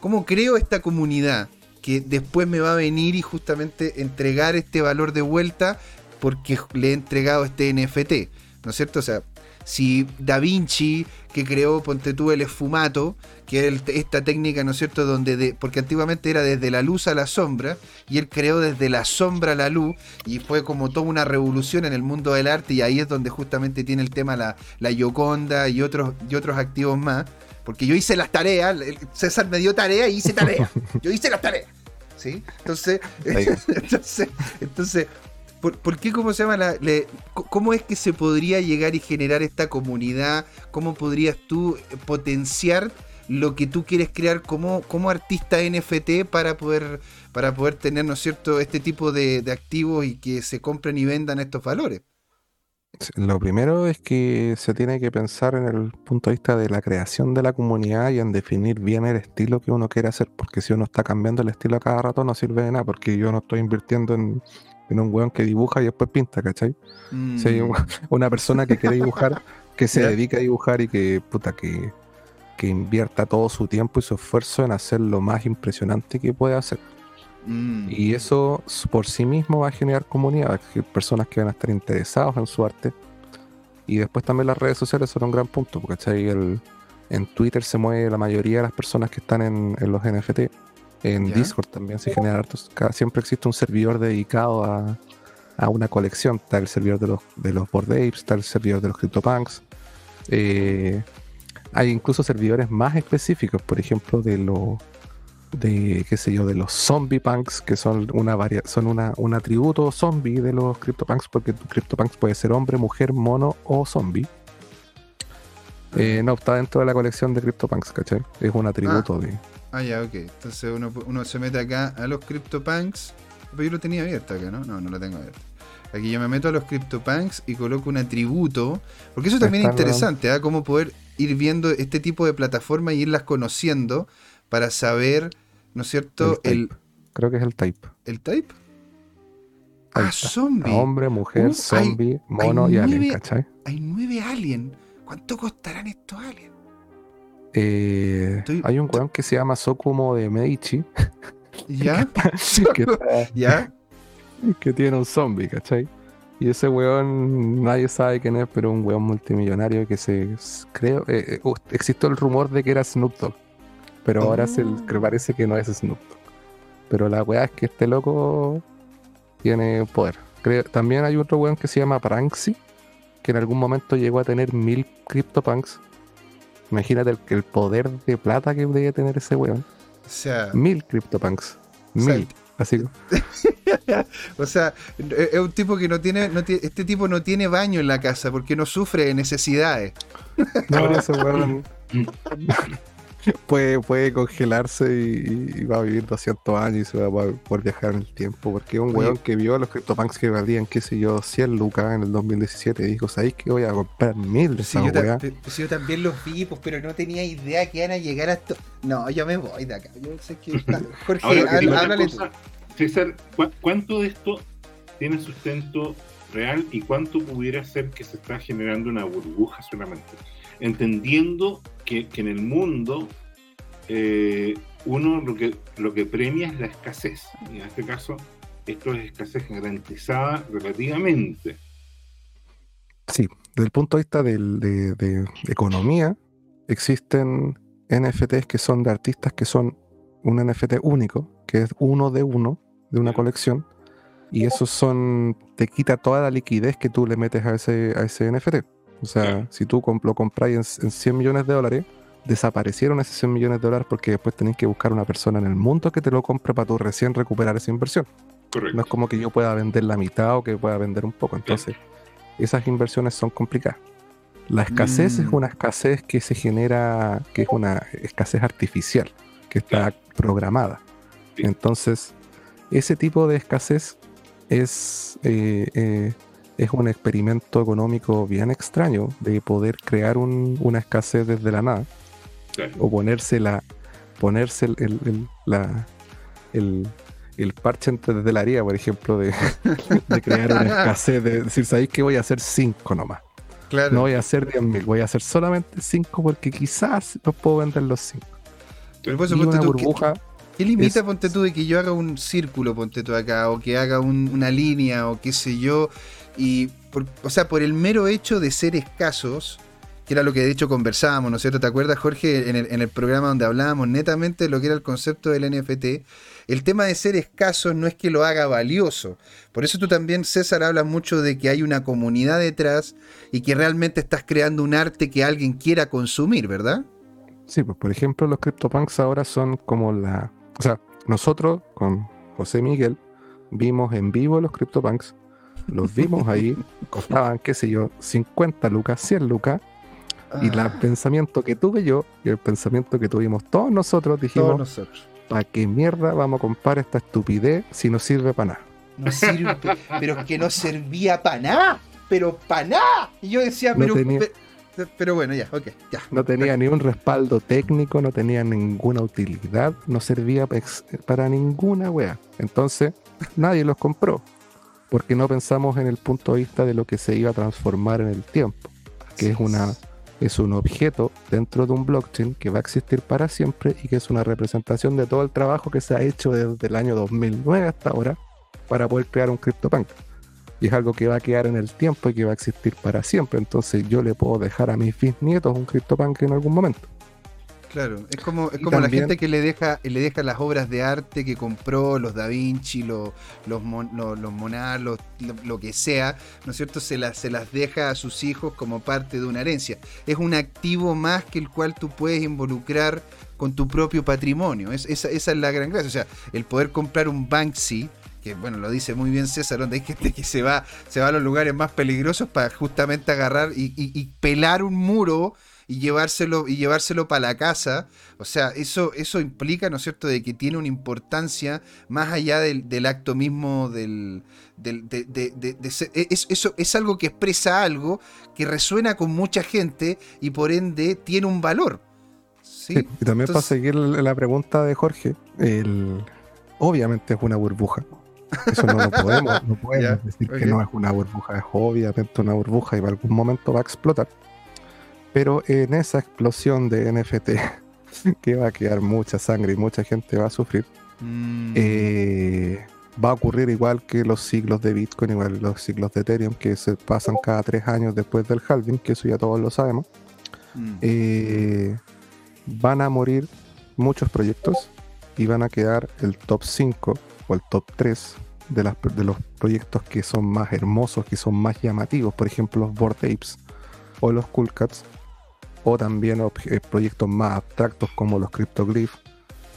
[SPEAKER 1] cómo creo esta comunidad que después me va a venir y justamente entregar este valor de vuelta porque le he entregado este NFT? ¿No es cierto? O sea, si Da Vinci, que creó, ponte tú, el esfumato, que es esta técnica, ¿no es cierto?, donde, porque antiguamente era desde la luz a la sombra, y él creó desde la sombra a la luz, y fue como toda una revolución en el mundo del arte, y ahí es donde justamente tiene el tema la, la Yoconda y otros, y otros activos más, porque yo hice las tareas, César me dio tarea y hice tarea, yo hice las tareas. ¿Sí? Entonces, entonces, entonces ¿Por, qué, cómo se llama? La, ¿Cómo es que se podría llegar y generar esta comunidad? ¿Cómo podrías tú potenciar lo que tú quieres crear como, como artista NFT para poder, para poder tener, ¿no es cierto?, este tipo de, activos y que se compren y vendan estos valores.
[SPEAKER 3] Lo primero es que se tiene que pensar en el punto de vista de la creación de la comunidad y en definir bien el estilo que uno quiere hacer, porque si uno está cambiando el estilo a cada rato no sirve de nada, porque yo no estoy invirtiendo en, un weón que dibuja y después pinta, ¿cachai? Si hay mm. una persona que quiere dibujar, que se dedica a dibujar y que, puta, que, que invierta todo su tiempo y su esfuerzo en hacer lo más impresionante que puede hacer. Mm. Y eso por sí mismo va a generar comunidad, personas que van a estar interesados en su arte. Y después también las redes sociales son un gran punto, porque el, en Twitter se mueve la mayoría de las personas que están en, los NFT. En Discord también se genera hartos. Siempre existe un servidor dedicado a, una colección. Está el servidor de los, de los Bored Apes, está el servidor de los CryptoPunks. Eh, hay incluso servidores más específicos, por ejemplo, de los de qué sé yo, de los zombie punks, que son una varia son una, un atributo zombie de los CryptoPunks, porque CryptoPunks puede ser hombre, mujer, mono o zombie. Eh, no está dentro de la colección de CryptoPunks, ¿cachai? Es un atributo
[SPEAKER 1] ah.
[SPEAKER 3] de.
[SPEAKER 1] Ah, ya, ok. Entonces uno, uno se mete acá a los CryptoPunks. Pero yo lo tenía abierto acá, ¿no? No, no lo tengo abierto. Aquí yo me meto a los CryptoPunks y coloco un atributo. Porque eso también es interesante, ¿ah? Cómo poder ir viendo este tipo de plataformas y irlas conociendo para saber ¿no es cierto?
[SPEAKER 3] El, Creo que es el type.
[SPEAKER 1] ¿El type? ah, zombie.
[SPEAKER 3] Hombre, mujer, uh, zombie, mono y alien, ¿cachai?
[SPEAKER 1] Hay nueve aliens. ¿Cuánto costarán estos aliens?
[SPEAKER 3] Eh, hay un weón que se llama Sokumo de Medici.
[SPEAKER 1] ¿Ya? que, ¿Ya?
[SPEAKER 3] que tiene un zombie, ¿cachai? Y ese weón, nadie sabe quién es, pero un weón multimillonario que se. Creo. Eh, eh, existió el rumor de que era Snoop Dogg. Pero ahora se, oh. parece que no es Snoop Pero la weá es que este loco tiene poder. también hay otro weón que se llama Pranksy, que en algún momento llegó a tener mil CryptoPunks. Imagínate el, el poder de plata que debe tener ese weón.
[SPEAKER 1] O sea.
[SPEAKER 3] Mil CryptoPunks. Mil. Así.
[SPEAKER 1] o sea, es un tipo que no tiene, no tiene, este tipo no tiene baño en la casa porque no sufre de necesidades.
[SPEAKER 3] No, ese weón. puede, puede congelarse y, va a vivir 200 años y se va a poder viajar en el tiempo. Porque es un weón que vio a los CryptoPunks que valían, qué sé yo, 100 lucas en el 2017 y dijo: ¿Sabéis que voy a comprar mil de esa
[SPEAKER 1] yo, pues yo también los vi, pues, pero no tenía idea que iban a llegar a esto. No, yo me voy de acá. Yo sé que. Jorge, háblale
[SPEAKER 2] César, ¿cuánto de esto tiene sustento real y cuánto pudiera ser que se está generando una burbuja solamente? Entendiendo que, en el mundo eh, uno lo que, lo que premia es la escasez. Y en este caso, esto es escasez garantizada relativamente.
[SPEAKER 3] Sí, desde el punto de vista de, economía, existen NFTs que son de artistas que son un NFT único, que es uno de uno de una colección, y esos son, te quita toda la liquidez que tú le metes a ese, a ese NFT. O sea, si tú lo compráis en, 100 millones de dólares, desaparecieron esos 100 millones de dólares porque después tenéis que buscar una persona en el mundo que te lo compre para tú recién recuperar esa inversión. No es como que yo pueda vender la mitad o que pueda vender un poco. Entonces, esas inversiones son complicadas. La escasez es mm. una escasez que se genera, que es una escasez artificial, que está programada. Entonces, ese tipo de escasez es eh, eh, es un experimento económico bien extraño de poder crear una escasez desde la nada. O ponerse la ponerse el, la, el, parche desde la haría, por ejemplo, de, crear una escasez, de decir, ¿sabéis que voy a hacer 5 nomás? No voy a hacer 10.000, voy a hacer solamente 5 porque quizás no puedo vender los 5.
[SPEAKER 1] una burbuja. ¿Qué, limita, ponte tú, de que yo haga un círculo, ponte tú acá, o que haga una línea, o qué sé yo, y, o sea, por el mero hecho de ser escasos, que era lo que de hecho conversábamos, ¿no es cierto? ¿Te acuerdas, Jorge, en el, en el programa donde hablábamos netamente de lo que era el concepto del NFT? El tema de ser escasos no es que lo haga valioso. Por eso tú también, César, hablas mucho de que hay una comunidad detrás y que realmente estás creando un arte que alguien quiera consumir, ¿verdad?
[SPEAKER 3] Sí, pues por ejemplo los CryptoPunks ahora son como la... O sea, nosotros con José Miguel vimos en vivo los CryptoPunks los vimos ahí, costaban, qué sé yo, 50 lucas, 100 lucas. Y el ah. pensamiento que tuve yo y el pensamiento que tuvimos todos nosotros, dijimos, ¿para qué mierda vamos a comprar esta estupidez si no sirve para nada?
[SPEAKER 1] No sirve, pero es que no servía para nada. pero para nada. Y yo decía, pero, pero, bueno, ya, ok, ya.
[SPEAKER 3] No tenía ni un respaldo técnico, no tenía ninguna utilidad, no servía para ninguna wea. Entonces, nadie los compró, porque no pensamos en el punto de vista de lo que se iba a transformar en el tiempo, que es una es un objeto dentro de un blockchain que va a existir para siempre y que es una representación de todo el trabajo que se ha hecho desde el año 2009 hasta ahora para poder crear un CryptoPunk. Y es algo que va a quedar en el tiempo y que va a existir para siempre. Entonces yo le puedo dejar a mis bisnietos un CryptoPunk en algún momento.
[SPEAKER 1] Claro, es como, es como la gente que le deja, le deja las obras de arte que compró, los Da Vinci, los, los, los, Monar, lo, que sea, ¿no es cierto? Se las, se las deja a sus hijos como parte de una herencia. Es un activo más que el cual tú puedes involucrar con tu propio patrimonio. Es, esa, esa es la gran gracia. O sea, el poder comprar un Banksy que bueno, lo dice muy bien César, donde hay gente que se va, se va a los lugares más peligrosos para justamente agarrar y, y pelar un muro y llevárselo, y llevárselo para la casa. O sea, eso, eso implica, ¿no es cierto?, de que tiene una importancia más allá del, acto mismo del. de, es, eso es algo que expresa algo que resuena con mucha gente y por ende tiene un valor.
[SPEAKER 3] ¿sí? y también para seguir la pregunta de Jorge, el, obviamente es una burbuja. Eso no lo podemos, no podemos decir que no es una burbuja, es obviamente una burbuja y en algún momento va a explotar. Pero en esa explosión de NFT, que va a quedar mucha sangre y mucha gente va a sufrir, mm. eh, va a ocurrir igual que los ciclos de Bitcoin, igual los ciclos de Ethereum, que se pasan cada tres años después del halving, que eso ya todos lo sabemos. Mm. Eh, van a morir muchos proyectos y van a quedar el top 5 o el top 3 de, las, de los proyectos que son más hermosos, que son más llamativos, por ejemplo los Bored Apes o los Cool Cats, o también eh, proyectos más abstractos como los CryptoGlyph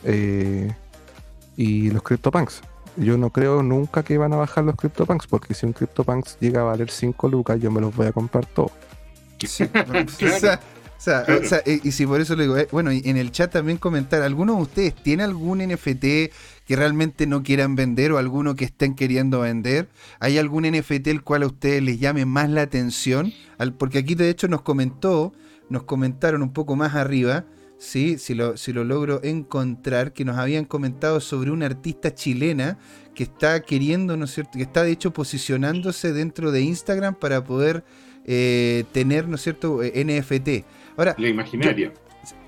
[SPEAKER 3] eh, y los CryptoPunks. Yo no creo nunca que van a bajar los CryptoPunks, porque si un CryptoPunks llega a valer 5 lucas, yo me los voy a comprar todos.
[SPEAKER 1] o, sea, y si por eso le digo, eh, bueno, y en el chat también comentar, ¿alguno de ustedes tiene algún NFT que realmente no quieran vender o alguno que estén queriendo vender? ¿Hay algún NFT el cual a ustedes les llame más la atención? porque aquí de hecho nos comentó nos comentaron un poco más arriba, ¿sí? si, lo, si lo logro encontrar, que nos habían comentado sobre una artista chilena que está queriendo, ¿no es cierto?, que está de hecho posicionándose dentro de Instagram para poder eh, tener, ¿no es cierto?, eh, NFT. Ahora,
[SPEAKER 2] La imaginaria.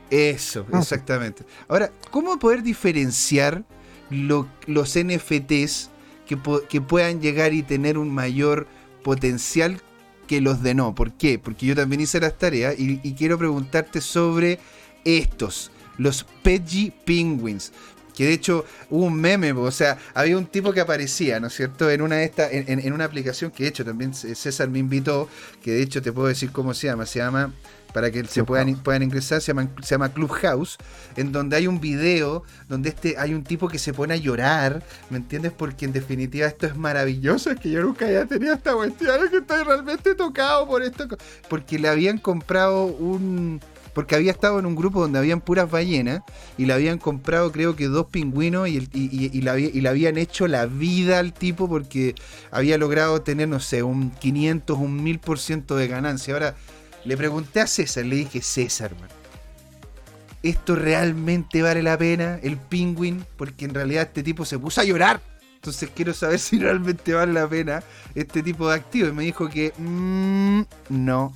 [SPEAKER 1] eso, ah, exactamente. Ahora, ¿cómo poder diferenciar los NFTs que, que puedan llegar y tener un mayor potencial que los de no. ¿Por qué? Porque yo también hice las tareas y, quiero preguntarte sobre estos, los Peggy Penguins. Que de hecho hubo un meme, o sea, había un tipo que aparecía, ¿no es cierto? En una de estas, en, una aplicación que de hecho también César me invitó, que de hecho te puedo decir cómo se llama, se llama para que se puedan, puedan ingresar, se llama, se llama Clubhouse, en donde hay un video donde este, hay un tipo que se pone a llorar, ¿me entiendes? Porque en definitiva esto es maravilloso, es que yo nunca había tenido esta cuestión, es que estoy realmente tocado por esto, porque le habían comprado un... Porque había estado en un grupo donde habían puras ballenas y le habían comprado creo que dos pingüinos y, y, y, y, le habían hecho la vida al tipo porque había logrado tener, no sé, un 500, un 1000% de ganancia. Ahora, le pregunté a César, le dije, César, man, ¿esto realmente vale la pena, el pingüin? Porque en realidad este tipo se puso a llorar. Entonces quiero saber si realmente vale la pena este tipo de activo. Y me dijo que mm, no.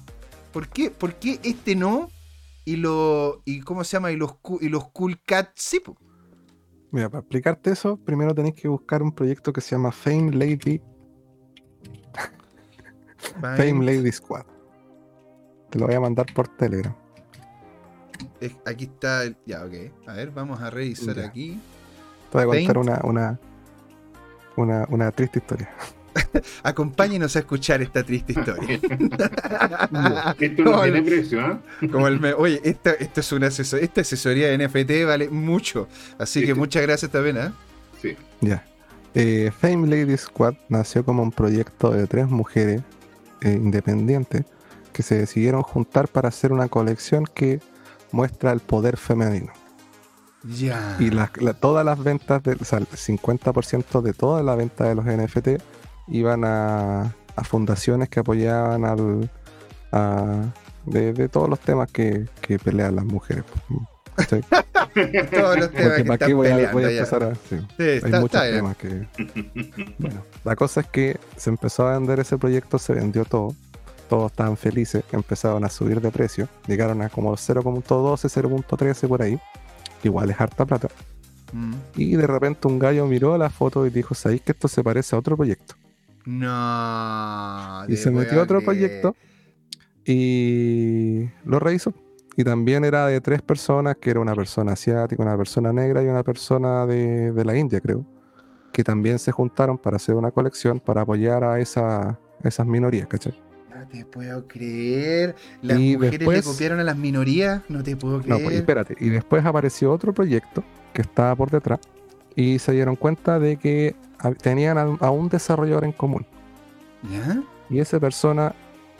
[SPEAKER 1] ¿Por qué? ¿Por qué este no? Y lo. y cómo se llama? Y los, y los Cool Cat sí.
[SPEAKER 3] Mira, para explicarte eso, primero tenéis que buscar un proyecto que se llama Fame Lady. Fame Lady Squad. Te lo voy a mandar por Telegram.
[SPEAKER 1] aquí está el. Ya, ok. A ver, vamos a revisar aquí.
[SPEAKER 3] Te voy a contar una, una, una, una triste historia.
[SPEAKER 1] Acompáñenos a escuchar esta triste historia.
[SPEAKER 2] esto no tiene precio, ¿eh?
[SPEAKER 1] Como el Oye, esta, es una esta asesoría de NFT vale mucho. Así que muchas gracias también, ¿eh?
[SPEAKER 2] Sí.
[SPEAKER 3] Ya. Eh, Fame Lady Squad nació como un proyecto de tres mujeres eh, independientes que se decidieron juntar para hacer una colección que muestra el poder femenino.
[SPEAKER 1] Ya.
[SPEAKER 3] Y todas las ventas, de, o sea, el 50% de toda la venta de los NFT iban a, fundaciones que apoyaban al, de, todos los temas que, que pelean las mujeres.
[SPEAKER 1] Todos los temas que para voy, a, voy a empezar
[SPEAKER 3] a. Sí, hay muchos temas que. Bueno, la cosa es que se empezó a vender ese proyecto, se vendió todo. Todos estaban felices, empezaron a subir de precio. Llegaron a como 0.12, 0.13 por ahí. Igual es harta plata. Mm. Y de repente un gallo miró la foto y dijo: ¿Sabéis que esto se parece a otro proyecto?
[SPEAKER 1] No.
[SPEAKER 3] Y se metió a otro proyecto y lo rehizo. Y también era de tres personas, que era una persona asiática, una persona negra y una persona de, la India, creo, que también se juntaron para hacer una colección para apoyar a esa, esas minorías, ¿cachai?
[SPEAKER 1] No te puedo creer. Las mujeres le copiaron a las minorías, no te puedo creer. No, pues
[SPEAKER 3] espérate. Y después apareció otro proyecto que estaba por detrás y se dieron cuenta de que tenían a, un desarrollador en común.
[SPEAKER 1] ¿Ya?
[SPEAKER 3] Y esa persona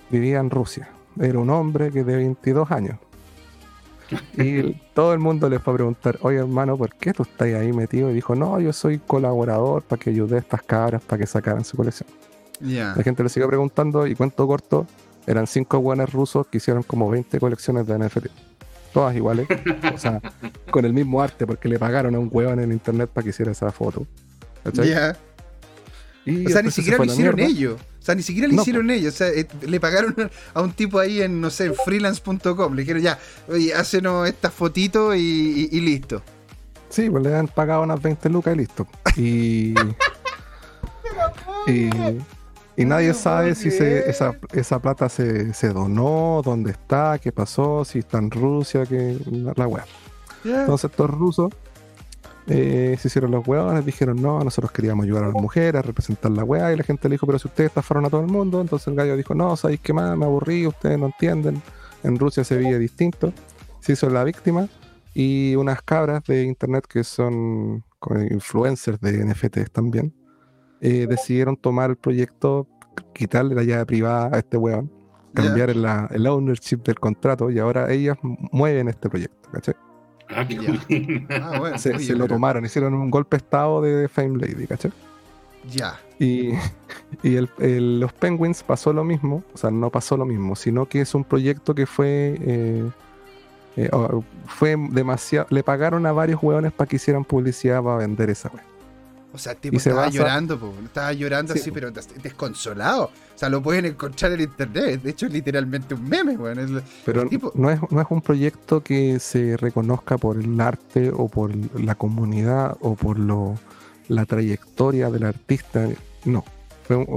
[SPEAKER 3] vivía en Rusia. Era un hombre que de 22 años. Y todo el mundo le fue a preguntar, oye hermano, ¿por qué tú estás ahí metido? Y dijo, no, yo soy colaborador para que ayude a estas cabras para que sacaran su colección. La gente le sigue preguntando y cuento corto, eran cinco buenos rusos que hicieron como 20 colecciones de NFT. Todas iguales, o sea, con el mismo arte, porque le pagaron a un huevón en internet para que hiciera esa foto.
[SPEAKER 1] Ya. o sea, ni siquiera lo hicieron ellos. O sea, ni siquiera le hicieron ellos. O sea, eh, le pagaron a un tipo ahí en, no sé, freelance.com. Le dijeron, ya, oye, hácenos esta fotito y, listo.
[SPEAKER 3] Sí, pues le han pagado unas 20 lucas y listo. Y. y, nadie sabe si esa, esa plata se, donó, dónde está, qué pasó, si está en Rusia, que la web. Entonces, estos rusos eh, se hicieron los huevones, dijeron no, nosotros queríamos ayudar a las mujeres, a representar la hueá, y la gente le dijo, pero si ustedes estafaron a todo el mundo, entonces el gallo dijo, no, ¿sabéis qué más? Me aburrí, ustedes no entienden, en Rusia se veía distinto, se hizo la víctima, y unas cabras de internet que son influencers de NFTs también, eh, decidieron tomar el proyecto, quitarle la llave privada a este hueón, cambiar el, ownership del contrato, y ahora ellas mueven este proyecto, ¿cachai?
[SPEAKER 2] Ah,
[SPEAKER 3] ah se, lo tomaron, hicieron un golpe estado de Fame Lady, ¿cachai?
[SPEAKER 1] Ya.
[SPEAKER 3] Y, los Penguins pasó lo mismo, o sea, no pasó lo mismo, sino que es un proyecto que fue. Eh, eh, fue demasiado. Le pagaron a varios hueones para que hicieran publicidad para vender esa web.
[SPEAKER 1] O sea, tipo estaba llorando, estaba llorando así, pero desconsolado. O sea, lo pueden encontrar en internet. De hecho, es literalmente un meme, bueno.
[SPEAKER 3] pero no, es, no es un proyecto que se reconozca por el arte o por la comunidad o por lo, la trayectoria del artista. No.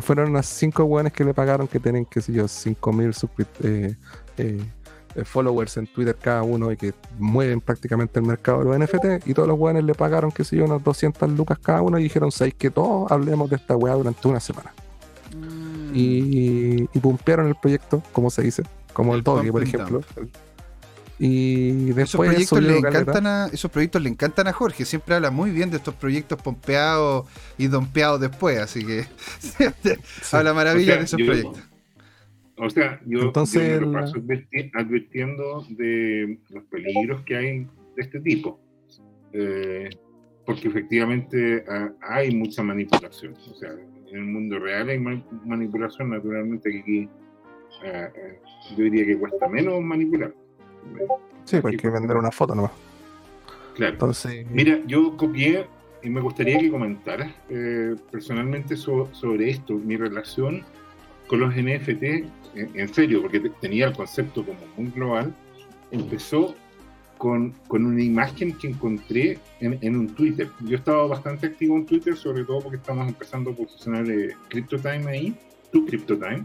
[SPEAKER 3] fueron unas cinco hueones que le pagaron que tienen, qué sé yo, 5000 suscriptores. Eh, eh, eh, followers en Twitter cada uno y que mueven prácticamente el mercado de los NFT y todos los weones le pagaron, qué sé yo, unas 200 lucas cada uno y dijeron, ¿sabéis que todos hablemos de esta weá durante una semana? Mm. Y, y pumpearon el proyecto, como se dice, como el, Doggy, por ejemplo. Y después esos
[SPEAKER 1] proyectos, le encantan a, esos proyectos le encantan a Jorge, siempre habla muy bien de estos proyectos pompeados y dompeados después, así que habla maravilla de esos proyectos.
[SPEAKER 2] O sea, yo, Entonces, me lo paso advirtiendo de los peligros que hay de este tipo. Eh, porque efectivamente ah, hay mucha manipulación. O sea, en el mundo real hay manipulación, naturalmente aquí ah, eh, yo diría que cuesta menos manipular.
[SPEAKER 3] Sí, pues hay que vender una foto nomás.
[SPEAKER 2] Claro. Entonces... Mira, yo copié y me gustaría que comentaras eh, personalmente sobre esto, mi relación con los NFT, en, serio, porque tenía el concepto como muy global, empezó con, con una imagen que encontré en, en, un Twitter. Yo estaba bastante activo en Twitter, sobre todo porque estamos empezando a posicionar eh, CryptoTime ahí, tu CryptoTime.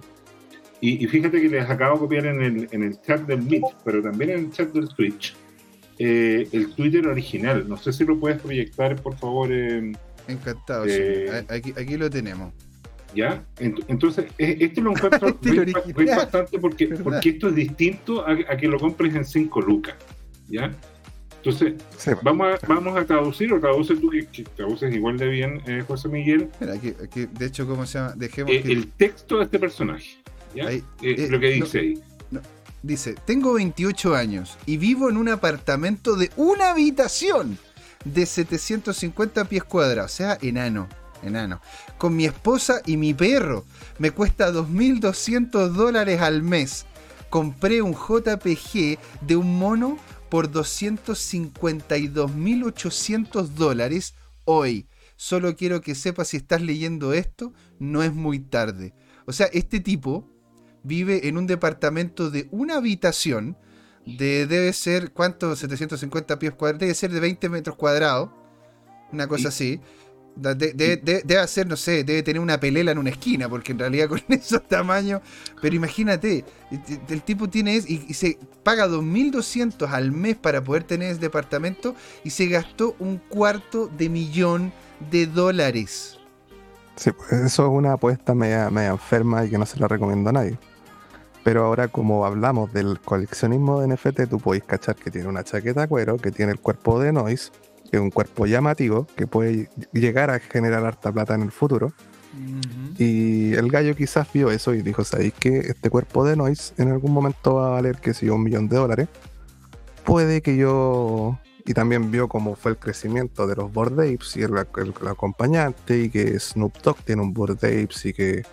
[SPEAKER 2] Y, y, fíjate que les acabo de copiar en el, en el chat del Meet, pero también en el chat del Twitch, eh, el Twitter original. No sé si lo puedes proyectar, por favor.
[SPEAKER 1] Encantado, sí. Eh, aquí, aquí lo tenemos.
[SPEAKER 2] ¿Ya? Entonces, e, esto lo encuentro muy, bastante porque, porque esto es distinto a, que lo compres en 5 lucas. ¿Ya? Entonces, vamos, a, vamos a traducir, o traduce tú, que traduces igual de bien, eh, José Miguel.
[SPEAKER 1] aquí, de hecho, ¿cómo se llama?
[SPEAKER 2] Dejemos eh, El texto de este personaje. ¿ya? Eh, lo que dice ahí.
[SPEAKER 1] dice: Tengo 28 años y vivo en un apartamento de una habitación de 750 pies cuadrados, o sea, enano enano. Con mi esposa y mi perro. Me cuesta 2.200 dólares al mes. Compré un JPG de un mono por 252.800 dólares hoy. Solo quiero que sepas si estás leyendo esto, no es muy tarde. O sea, este tipo vive en un departamento de una habitación de, debe ser, ¿cuánto? 750 pies cuadrados, debe ser de 20 metros cuadrados, una cosa así. Debe hacer, no sé, debe tener una pelela en una esquina, porque en realidad con esos tamaños. Pero imagínate, el tipo tiene y, y se paga 2.200 al mes para poder tener ese departamento y se gastó un cuarto de millón de dólares.
[SPEAKER 3] Sí, pues, eso es una apuesta media, media enferma y que no se la recomiendo a nadie. Pero ahora, como hablamos del coleccionismo de NFT, tú podéis cachar que tiene una chaqueta de cuero, que tiene el cuerpo de Noise, es un cuerpo llamativo, que puede llegar a generar harta plata en el futuro. Y el gallo quizás vio eso y dijo: ¿Sabéis que este cuerpo de Noise en algún momento va a valer, que si un millón de dólares? Puede que yo. Y también vio cómo fue el crecimiento de los Bored Apes y el, acompañante, y que Snoop Dogg tiene un Bored Apes y que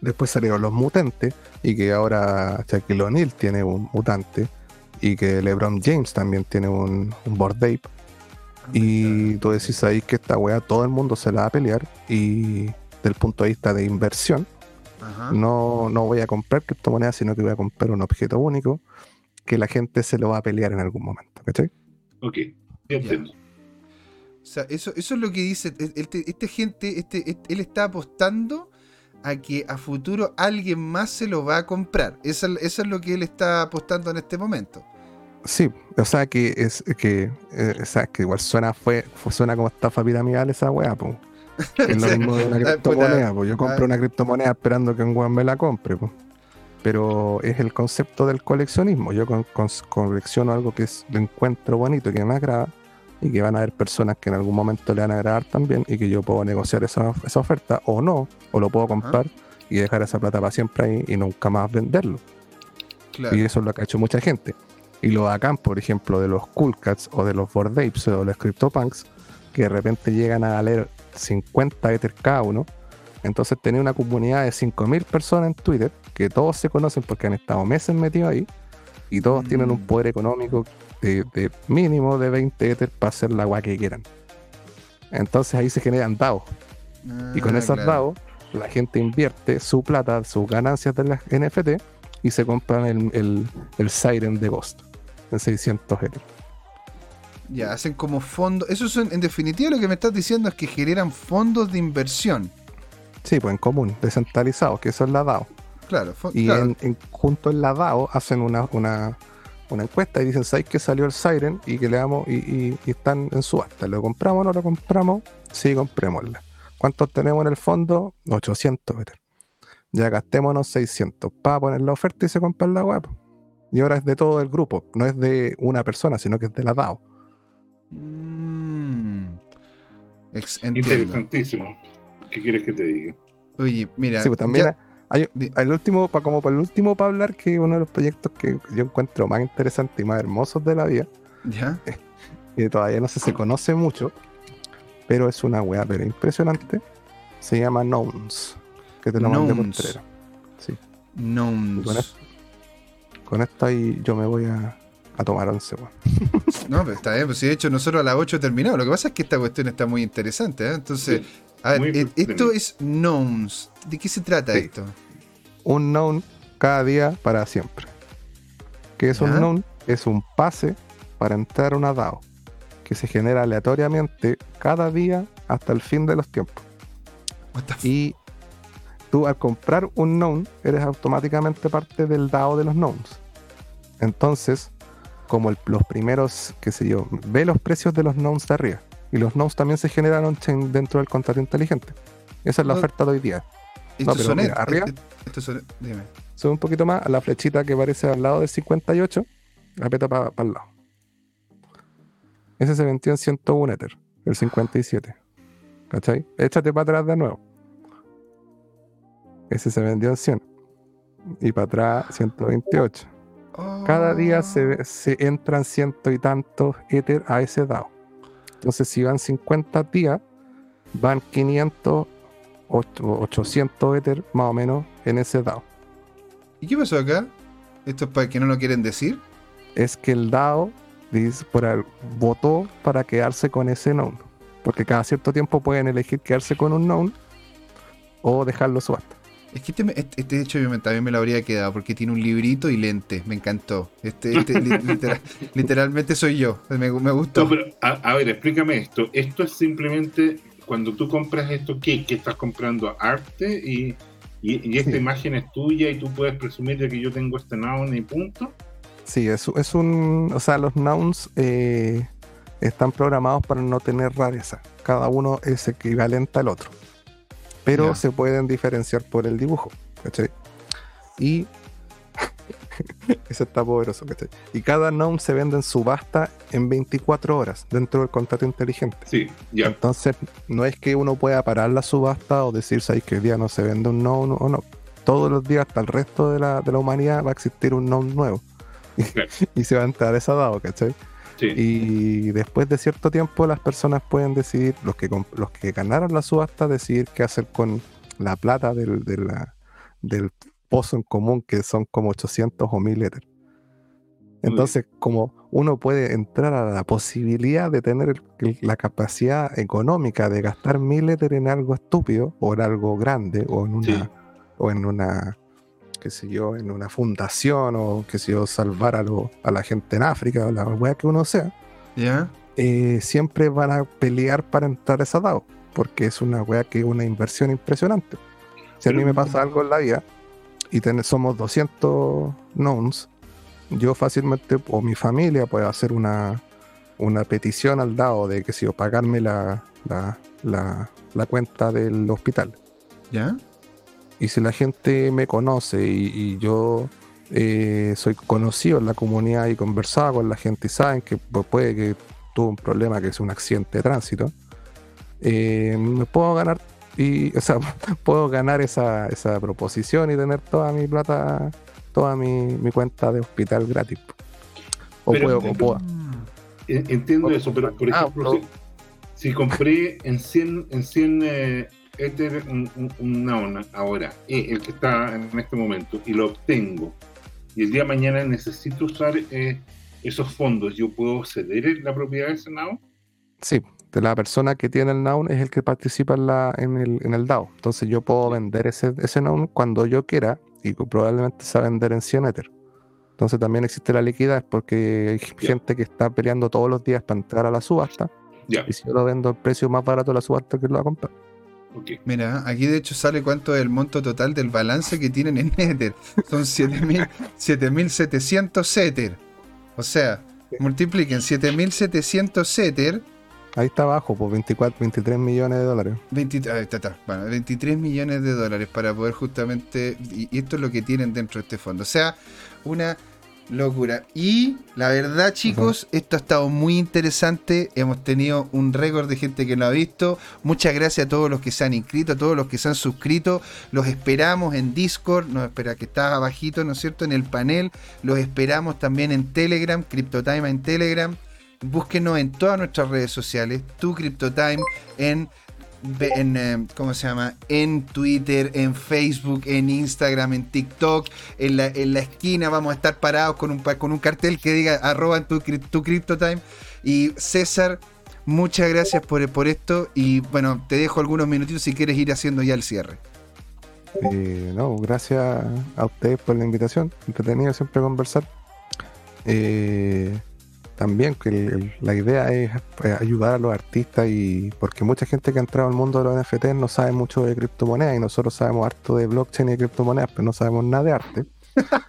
[SPEAKER 3] después salieron los mutentes y que ahora Shaquille O'Neal tiene un mutante y que LeBron James también tiene un, un ape. Y tú decís ahí que esta weá todo el mundo se la va a pelear y del punto de vista de inversión, no, no voy a comprar criptomonedas, sino que voy a comprar un objeto único que la gente se lo va a pelear en algún momento, ¿cachai?
[SPEAKER 2] Ok,
[SPEAKER 1] O sea, eso, eso es lo que dice, este, este gente, este, este, él está apostando a que a futuro alguien más se lo va a comprar. Eso, es lo que él está apostando en este momento.
[SPEAKER 3] Sí, o sea que es que, eh, o sea, que igual suena fue, suena como estafa piramidal esa weá, pues. Es lo mismo de una criptomoneda, pues yo compro una criptomoneda esperando que un weón me la compre, pues. Pero es el concepto del coleccionismo. Yo colecciono algo que es, lo encuentro bonito, que me agrada, y que van a haber personas que en algún momento le van a agradar también y que yo puedo negociar esa, esa oferta o no, o lo puedo comprar y dejar esa plata para siempre ahí y nunca más venderlo. Y eso es lo que ha hecho mucha gente. Y lo bacán, por ejemplo, de los Cool Cats o de los Bored Apes o de los CryptoPunks, que de repente llegan a leer 50 Ether cada uno. Entonces tenía una comunidad de 5.000 personas en Twitter, que todos se conocen porque han estado meses metidos ahí, y todos tienen un mm. poder económico de, mínimo de 20 Ether para hacer la agua que quieran. Entonces ahí se generan DAO. y con ah, esas DAO, la gente invierte su plata, sus ganancias de las NFT y se compran el, el, Siren de Ghost en 600 Ether.
[SPEAKER 1] Ya, hacen como fondos. Eso son, en definitiva, lo que me estás diciendo es que generan fondos de inversión.
[SPEAKER 3] Sí, pues en común, descentralizados, que eso es la DAO.
[SPEAKER 1] Claro,
[SPEAKER 3] y En, junto en la DAO hacen una, una, una encuesta y dicen, ¿sabes que salió el Siren? Y que le damos, y, están en subasta. ¿Lo compramos o no lo compramos? Sí, comprémosla. ¿Cuántos tenemos en el fondo? 800 Ya gastémonos 600 para poner la oferta y se compra la web. Y ahora es de todo el grupo, no es de una persona, sino que es de la DAO.
[SPEAKER 2] Mm. Interesantísimo. ¿Qué quieres que te diga?
[SPEAKER 1] Oye, mira.
[SPEAKER 3] Sí, pues también hay, el último, para como para el último para hablar, que uno de los proyectos que yo encuentro más interesantes y más hermosos de la vida.
[SPEAKER 1] Ya.
[SPEAKER 3] Y todavía no se, se conoce mucho, pero es una weá pero impresionante. Se llama Knowns. Que te lo mandé por Sí. Con esto, ahí yo me voy a, a tomar once, weón.
[SPEAKER 1] No, pero está bien, pues de hecho nosotros a las 8 terminamos. Lo que pasa es que esta cuestión está muy interesante, ¿eh? Entonces, a ver, eh, esto es Knowns. ¿De qué se trata esto?
[SPEAKER 3] Un known cada día para siempre. ¿Qué es un known? Es un pase para entrar a una DAO que se genera aleatoriamente cada día hasta el fin de los tiempos. Y tú al comprar un known eres automáticamente parte del DAO de los knowns. Entonces, como los primeros, qué sé yo, ve los precios de los knowns de arriba. Y los nodes también se generaron dentro del contrato inteligente. Esa es la oferta de hoy día.
[SPEAKER 1] No, pero mira,
[SPEAKER 3] arriba.
[SPEAKER 1] Esto son, dime.
[SPEAKER 3] Sube un poquito más a la flechita que aparece al lado del 58. Apeta para el lado. Ese se vendió en 101 Ether, el 57. ¿Cachai? Échate para atrás de nuevo. Ese se vendió en 100. Y para atrás 128. Cada día se, se entran ciento y tantos Ether a ese DAO. Entonces, si van 50 días, van 500, 800 Ether más o menos en ese DAO.
[SPEAKER 1] ¿Y qué pasó acá? ¿Esto es para que no lo quieren decir?
[SPEAKER 3] Es que el DAO dice, por votó para quedarse con ese node. Porque cada cierto tiempo pueden elegir quedarse con un node o dejarlo subasta.
[SPEAKER 1] Es que este, este, este hecho yo también me lo habría quedado porque tiene un librito y lente. Me encantó. Este, este literalmente soy yo. Me, gustó.
[SPEAKER 2] a, ver, explícame esto. Esto es simplemente cuando tú compras esto, ¿qué? ¿Qué estás comprando? Arte y, y, esta imagen es tuya y tú puedes presumir de que yo tengo este noun y punto.
[SPEAKER 3] Sí, es, es un. O sea, los nouns eh, están programados para no tener rareza. Cada uno es equivalente al otro pero se pueden diferenciar por el dibujo, ¿cachai? Y eso está poderoso, ¿cachai? Y cada noun se vende en subasta en 24 horas dentro del contrato inteligente.
[SPEAKER 2] Sí, ya.
[SPEAKER 3] Entonces, no es que uno pueda parar la subasta o decir, ¿sabes que el día no se vende un noun o no? Todos los días, hasta el resto de la, de la humanidad, va a existir un noun nuevo. y se va a entrar esa dado, ¿cachai? Y después de cierto tiempo las personas pueden decidir, los que, los que ganaron la subasta, decidir qué hacer con la plata del, del pozo en común, que son como 800 o 1000 Ether. Entonces, como uno puede entrar a la posibilidad de tener la capacidad económica de gastar 1000 Ether en algo estúpido, o en algo grande, o en una, o en una qué sé yo, en una fundación o qué sé yo, salvar a, a la gente en África o la weá que uno sea,
[SPEAKER 1] ¿Ya?
[SPEAKER 3] Eh, siempre van a pelear para entrar a esa DAO, porque es una weá que es una inversión impresionante. Si a mí me pasa algo en la vida y somos 200 knowns, yo fácilmente, o mi familia puede hacer una, una petición al DAO de que si yo pagarme la, la, la, la cuenta del hospital.
[SPEAKER 1] ¿Ya?
[SPEAKER 3] Y si la gente me conoce y, yo eh, soy conocido en la comunidad y conversado con la gente y saben que puede que tuvo un problema que es un accidente de tránsito, eh, me puedo ganar y o sea, puedo ganar esa, esa proposición y tener toda mi plata, toda mi, cuenta de hospital gratis.
[SPEAKER 2] O puedo, o puedo. Entiendo eso, pero por ah, ejemplo, si, compré en 100, en 100 Ether un, un, ahora, el que está en este momento, y lo obtengo, y el día de mañana necesito usar eh, esos fondos, ¿yo puedo ceder la propiedad de ese noun?
[SPEAKER 3] Sí, de la persona que tiene el noun es el que participa en, la, en, el, en el DAO. Entonces yo puedo vender ese, ese noun cuando yo quiera y probablemente se va a vender en 100 Ether. Entonces también existe la liquidez porque hay gente que está peleando todos los días para entrar a la subasta. Y si yo lo vendo al precio más barato de la subasta que lo va a comprar.
[SPEAKER 1] Mira, aquí de hecho sale cuánto es el monto total del balance que tienen en Ether. Son 7700 Ether. O sea, multipliquen 7700 Ether.
[SPEAKER 3] Ahí está abajo, por 24, 23 millones de dólares.
[SPEAKER 1] 23 millones de dólares para poder justamente. y esto es lo que tienen dentro de este fondo. O sea, una Locura. Y la verdad, chicos, esto ha estado muy interesante. Hemos tenido un récord de gente que lo ha visto. Muchas gracias a todos los que se han inscrito, a todos los que se han suscrito. Los esperamos en Discord. Nos espera que está abajito, ¿no es cierto? En el panel. Los esperamos también en Telegram, CryptoTime en Telegram. Búsquenos en todas nuestras redes sociales. Tu CryptoTime en en, eh, ¿cómo se llama? En Twitter, en Facebook, en Instagram, en TikTok. En la, en la esquina vamos a estar parados con un, con un cartel que diga arroba tu, tu CryptoTime. Y César, muchas gracias por, por esto. Y bueno, te dejo algunos minutitos si quieres ir haciendo ya el cierre.
[SPEAKER 3] Eh, no, gracias a ustedes por la invitación. Entretenido siempre conversar. Eh, también que la idea es pues, ayudar a los artistas y porque mucha gente que ha entrado al mundo de los NFT no sabe mucho de criptomonedas y nosotros sabemos harto de blockchain y de criptomonedas, pero no sabemos nada de arte.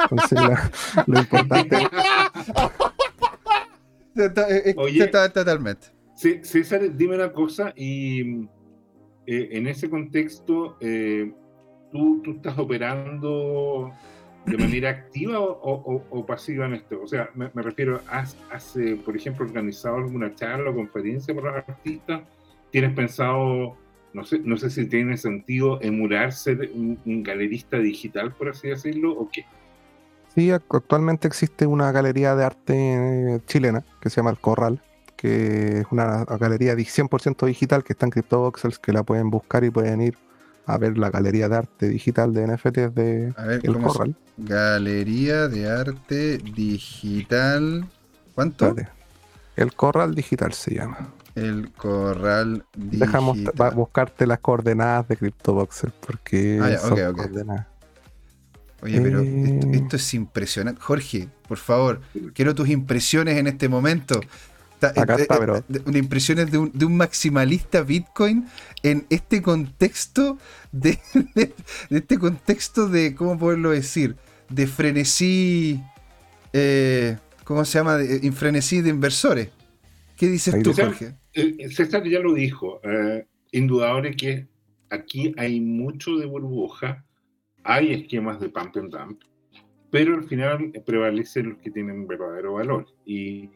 [SPEAKER 3] Entonces lo importante
[SPEAKER 1] Oye, totalmente.
[SPEAKER 2] César, dime una cosa y eh, en ese contexto eh, ¿tú, tú estás operando de manera activa o, pasiva en esto? O sea, me, refiero, ¿has, por ejemplo, organizado alguna charla o conferencia para artistas? ¿Tienes pensado, no sé, no sé si tiene sentido emularse un, un galerista digital, por así decirlo, o qué?
[SPEAKER 3] Sí, actualmente existe una galería de arte chilena que se llama El Corral, que es una galería 100% digital que está en CryptoVoxels, que la pueden buscar y pueden ir a ver la galería de arte digital de NFTs de El Corral.
[SPEAKER 1] Galería de arte digital. ¿Cuánto?
[SPEAKER 3] El Corral Digital se llama.
[SPEAKER 1] El Corral Digital.
[SPEAKER 3] Dejamos buscarte las coordenadas de CryptoVoxels porque ah, son coordenadas.
[SPEAKER 1] Oye, pero eh. esto, es impresionante. Jorge, por favor, quiero tus impresiones en este momento.
[SPEAKER 3] Acá está, pero...
[SPEAKER 1] impresiones de un, de un, maximalista Bitcoin en este contexto de, este contexto de, ¿cómo poderlo decir? De frenesí, eh, ¿cómo se llama? De, frenesí de inversores. ¿Qué dices tú, Jorge?
[SPEAKER 2] Eh, César ya lo dijo. indudable que aquí hay mucho de burbuja hay esquemas de pump and dump, pero al final prevalecen los que tienen verdadero valor. Y,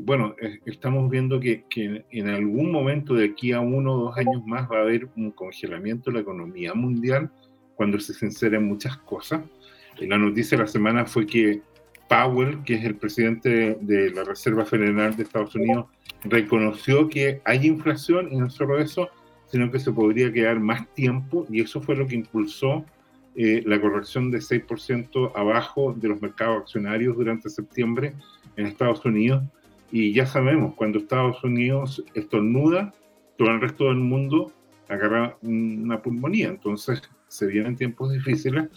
[SPEAKER 2] bueno, estamos viendo que, en algún momento de aquí a uno o dos años más va a haber un congelamiento de la economía mundial cuando se sinceren muchas cosas. La noticia de la semana fue que Powell, que es el presidente de la Reserva Federal de Estados Unidos, reconoció que hay inflación y no solo eso, sino que se podría quedar más tiempo y eso fue lo que impulsó eh, la corrección de 6% abajo de los mercados accionarios durante septiembre en Estados Unidos. Y ya sabemos, cuando Estados Unidos estornuda, todo el resto del mundo agarra una pulmonía. Entonces, se vienen tiempos difíciles,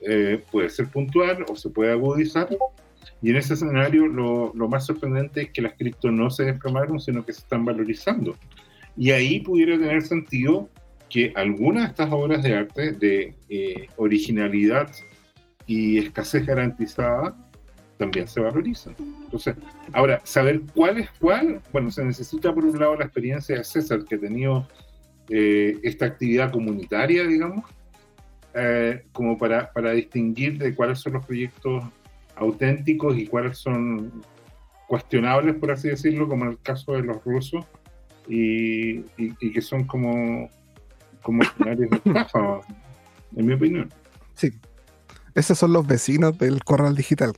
[SPEAKER 2] eh, puede ser puntual o se puede agudizar. Y en ese escenario, lo, lo más sorprendente es que las cripto no se desplamaron, sino que se están valorizando. Y ahí pudiera tener sentido que algunas de estas obras de arte de eh, originalidad y escasez garantizada también se valorizan. Entonces, ahora, saber cuál es cuál, bueno, se necesita por un lado la experiencia de César, que ha tenido eh, esta actividad comunitaria, digamos, eh, como para, para distinguir de cuáles son los proyectos auténticos y cuáles son cuestionables, por así decirlo, como en el caso de los rusos, y, que son como, como escenarios de estafa, en mi opinión.
[SPEAKER 3] Sí. Esos son los vecinos del corral digital.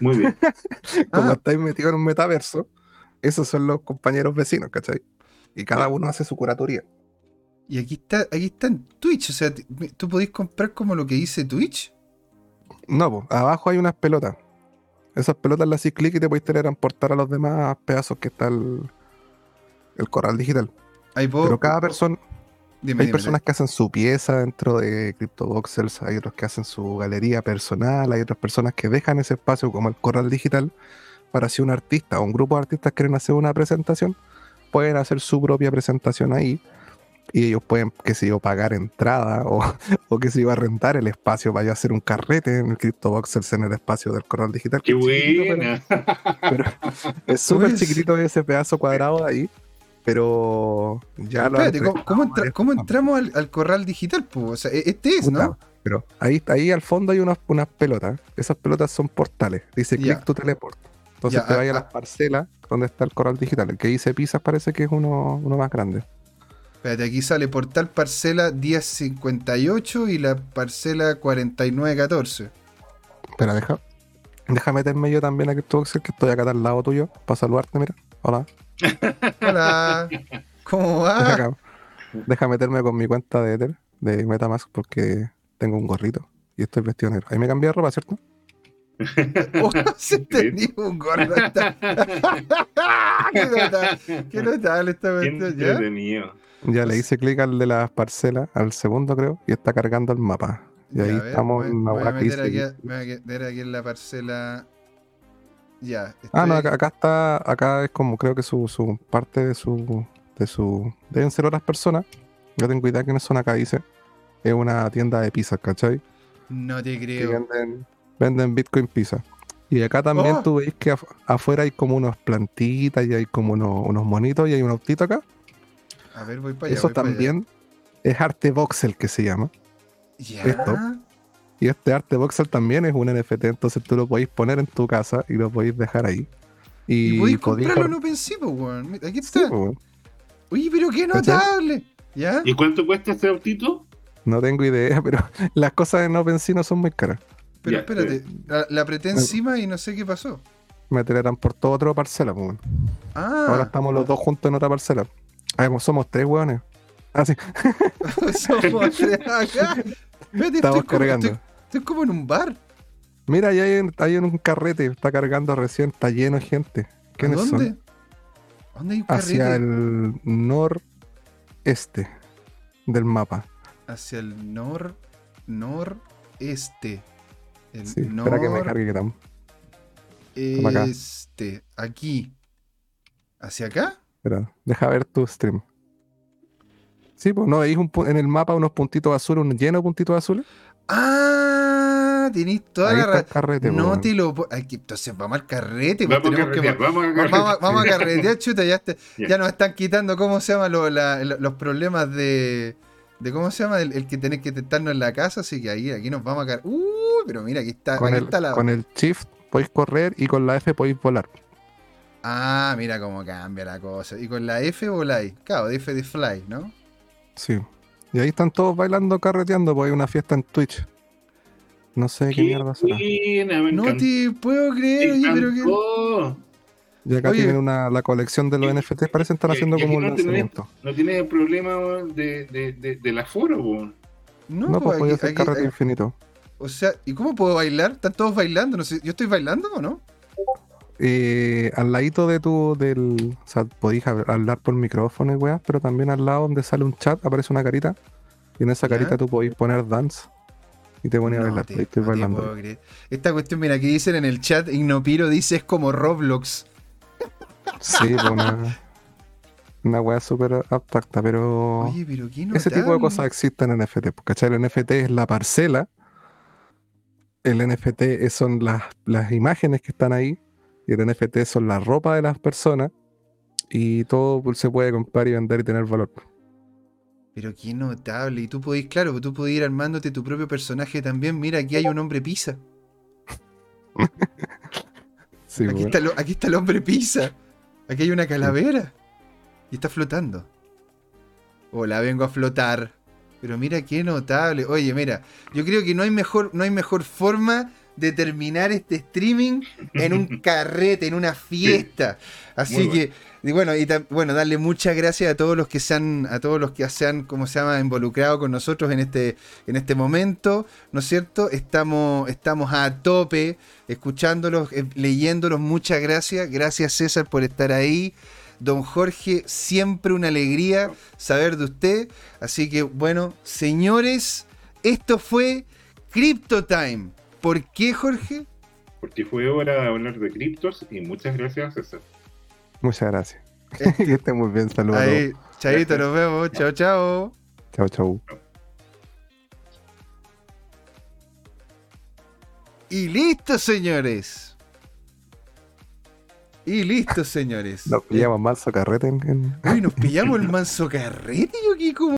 [SPEAKER 2] Muy bien.
[SPEAKER 3] Cuando ah. estáis metidos en un metaverso, esos son los compañeros vecinos, ¿cachai? Y cada uno hace su curatoría.
[SPEAKER 1] Y aquí está, aquí está en Twitch, o sea, ¿tú podéis comprar como lo que dice Twitch?
[SPEAKER 3] No, pues, abajo hay unas pelotas. Esas pelotas las haces clic y te podéis transportar a los demás pedazos que está el, el corral digital. Pero cada persona. Hay personas que hacen su pieza dentro de CryptoVoxels, hay otros que hacen su galería personal, hay otras personas que dejan ese espacio como el corral digital para si un artista o un grupo de artistas quieren hacer una presentación, pueden hacer su propia presentación ahí y ellos pueden, que si yo, pagar entrada o, o que se iba a rentar el espacio, vaya a hacer un carrete en el CryptoVoxels en el espacio del corral digital.
[SPEAKER 2] ¡Qué buena!
[SPEAKER 3] es súper chiquitito ese pedazo cuadrado ahí pero ya lo
[SPEAKER 1] ¿cómo, entramos al, corral digital? O sea, e-, este es, ¿no?
[SPEAKER 3] Pero ahí, ahí al fondo hay unas, unas pelotas. Esas pelotas son portales. Dice click to teleport. Entonces te vayas a, las parcelas donde está el corral digital. El que dice pisas parece que es uno, uno más grande.
[SPEAKER 1] Espérate, aquí sale portal parcela 1058 y la parcela 4914.
[SPEAKER 3] Espera, deja. Deja meterme yo también a CryptoVoxel, que estoy acá al lado tuyo, para saludarte, mira. Hola.
[SPEAKER 1] Hola. ¿Cómo va?
[SPEAKER 3] Deja, meterme con mi cuenta de Ether, de Metamask, porque tengo un gorrito y estoy vestido negro. Ahí me cambié de ropa, ¿cierto?
[SPEAKER 1] oh, se tenía un gorro. ¿Qué notable, qué notable esta
[SPEAKER 2] cuestión ya.
[SPEAKER 3] Ya le hice clic al de las parcelas, al segundo creo, y está cargando el mapa. Y ahí estamos en
[SPEAKER 1] una voy a meter aquí, Me voy a meter aquí en la parcela ya.
[SPEAKER 3] Ah, no, acá, está, acá es como creo que su, su parte de su, de su, deben ser otras personas. Yo tengo idea que no son acá, dice. Es una tienda de pizza, ¿cachai?
[SPEAKER 1] No te creo.
[SPEAKER 3] Venden, venden, Bitcoin pizza. Y acá también oh. tú veis que afuera hay como unas plantitas y hay como unos, monitos y hay un autito acá.
[SPEAKER 1] A ver, voy para allá.
[SPEAKER 3] Eso también es arte voxel que se llama.
[SPEAKER 1] Ya.
[SPEAKER 3] Esto. Y este arte voxel también es un NFT, entonces tú lo podéis poner en tu casa y lo podéis dejar ahí.
[SPEAKER 1] Y, y podéis comprarlo en OpenSea, weón. Aquí está. Uy, pero qué notable. ¿Ya?
[SPEAKER 2] ¿Y cuánto cuesta este autito?
[SPEAKER 3] No tengo idea, pero las cosas en OpenSea no son muy caras.
[SPEAKER 1] Pero espérate, la, apreté encima y no sé qué pasó.
[SPEAKER 3] me tiraran por toda otra parcela, pues. Ah. Ahora estamos los dos juntos en otra parcela. Ay, somos tres weones. Ah, sí. somos tres acá.
[SPEAKER 1] Estamos cargando. Estoy, como en un bar.
[SPEAKER 3] Mira, ahí hay, hay un carrete, está cargando recién, está lleno de gente. ¿Quiénes dónde? son? ¿Dónde hay un carrete? Hacia el noreste del mapa.
[SPEAKER 1] Hacia el nor noreste.
[SPEAKER 3] El sí, espera que me cargue Gram.
[SPEAKER 1] Este, aquí. ¿Hacia acá?
[SPEAKER 3] Espera, deja ver tu stream. Sí, pues no, veis en el mapa unos puntitos azules, un lleno de puntitos azules.
[SPEAKER 1] Ah, tenéis toda la razón. No te lo Entonces vamos al carrete. Pues, vamos, a que... vamos, a vamos, vamos, a carretear, chuta. Ya, ya nos están quitando, ¿cómo se llama? los problemas de. de ¿Cómo se llama? El, que tenés que tentarnos en la casa. Así que ahí aquí nos vamos a caer. Uy, pero mira, aquí está,
[SPEAKER 3] con
[SPEAKER 1] aquí
[SPEAKER 3] el,
[SPEAKER 1] está la.
[SPEAKER 3] Con el shift podéis correr y con la F podéis volar.
[SPEAKER 1] Ah, mira cómo cambia la cosa. Y con la F voláis. Claro, de F de fly, ¿no?
[SPEAKER 3] Sí. Y ahí están todos bailando, carreteando, porque hay una fiesta en Twitch. No sé qué, mierda será.
[SPEAKER 1] no te puedo creer, oye, pero que.
[SPEAKER 3] Y acá tienen una, la colección de los NFTs, parecen estar haciendo como un lanzamiento.
[SPEAKER 2] no tiene el problema de, de, de, del aforo,
[SPEAKER 3] No, no pues, pues hacer carrete infinito.
[SPEAKER 1] O sea, ¿y cómo puedo bailar? ¿Están todos bailando? No sé, ¿yo estoy bailando o no?
[SPEAKER 3] eh, al ladito de tu, del, o sea, podéis hablar por micrófono y weas, pero también al lado donde sale un chat aparece una carita y en esa carita tú podéis poner dance y te pones a bailar, estoy bailando.
[SPEAKER 1] Esta cuestión, mira, aquí dicen en el chat, Ignopiro dice es como Roblox.
[SPEAKER 3] Sí, pues una, una wea súper abstracta, pero,
[SPEAKER 1] Oye, pero
[SPEAKER 3] ese tipo de cosas existen en NFT, porque el NFT es la parcela, el NFT son las, las imágenes que están ahí, y el NFT son la ropa de las personas y todo se puede comprar y vender y tener valor.
[SPEAKER 1] Pero qué notable. Y tú podés, claro, tú podés ir armándote tu propio personaje también. Mira, aquí hay un hombre pizza. aquí, está aquí, está el hombre pizza. Aquí hay una calavera. Y está flotando. Hola, vengo a flotar. Pero mira qué notable. Oye, mira, yo creo que no hay mejor, no hay mejor forma de terminar este streaming en un carrete, en una fiesta. Así que, y bueno, y bueno, darle muchas gracias a todos los que se han, a todos los que se han, como se llama, involucrado con nosotros en este, en este momento, ¿no es cierto? Estamos, estamos a tope, escuchándolos, eh, leyéndolos, muchas gracias. Gracias César por estar ahí. Don Jorge, siempre una alegría saber de usted. Así que, bueno, señores, esto fue Crypto Time. ¿Por qué, Jorge?
[SPEAKER 2] Porque fue hora de hablar de criptos y muchas gracias, César.
[SPEAKER 3] Muchas gracias. Este. que esté muy bien, saludos. Ahí,
[SPEAKER 1] chaito, nos vemos. Chao, chao.
[SPEAKER 3] Chao, chao.
[SPEAKER 1] Y listo, señores. Y listo, señores.
[SPEAKER 3] Nos pillamos manso carrete en,
[SPEAKER 1] Uy, nos pillamos el manso carrete, yo aquí como.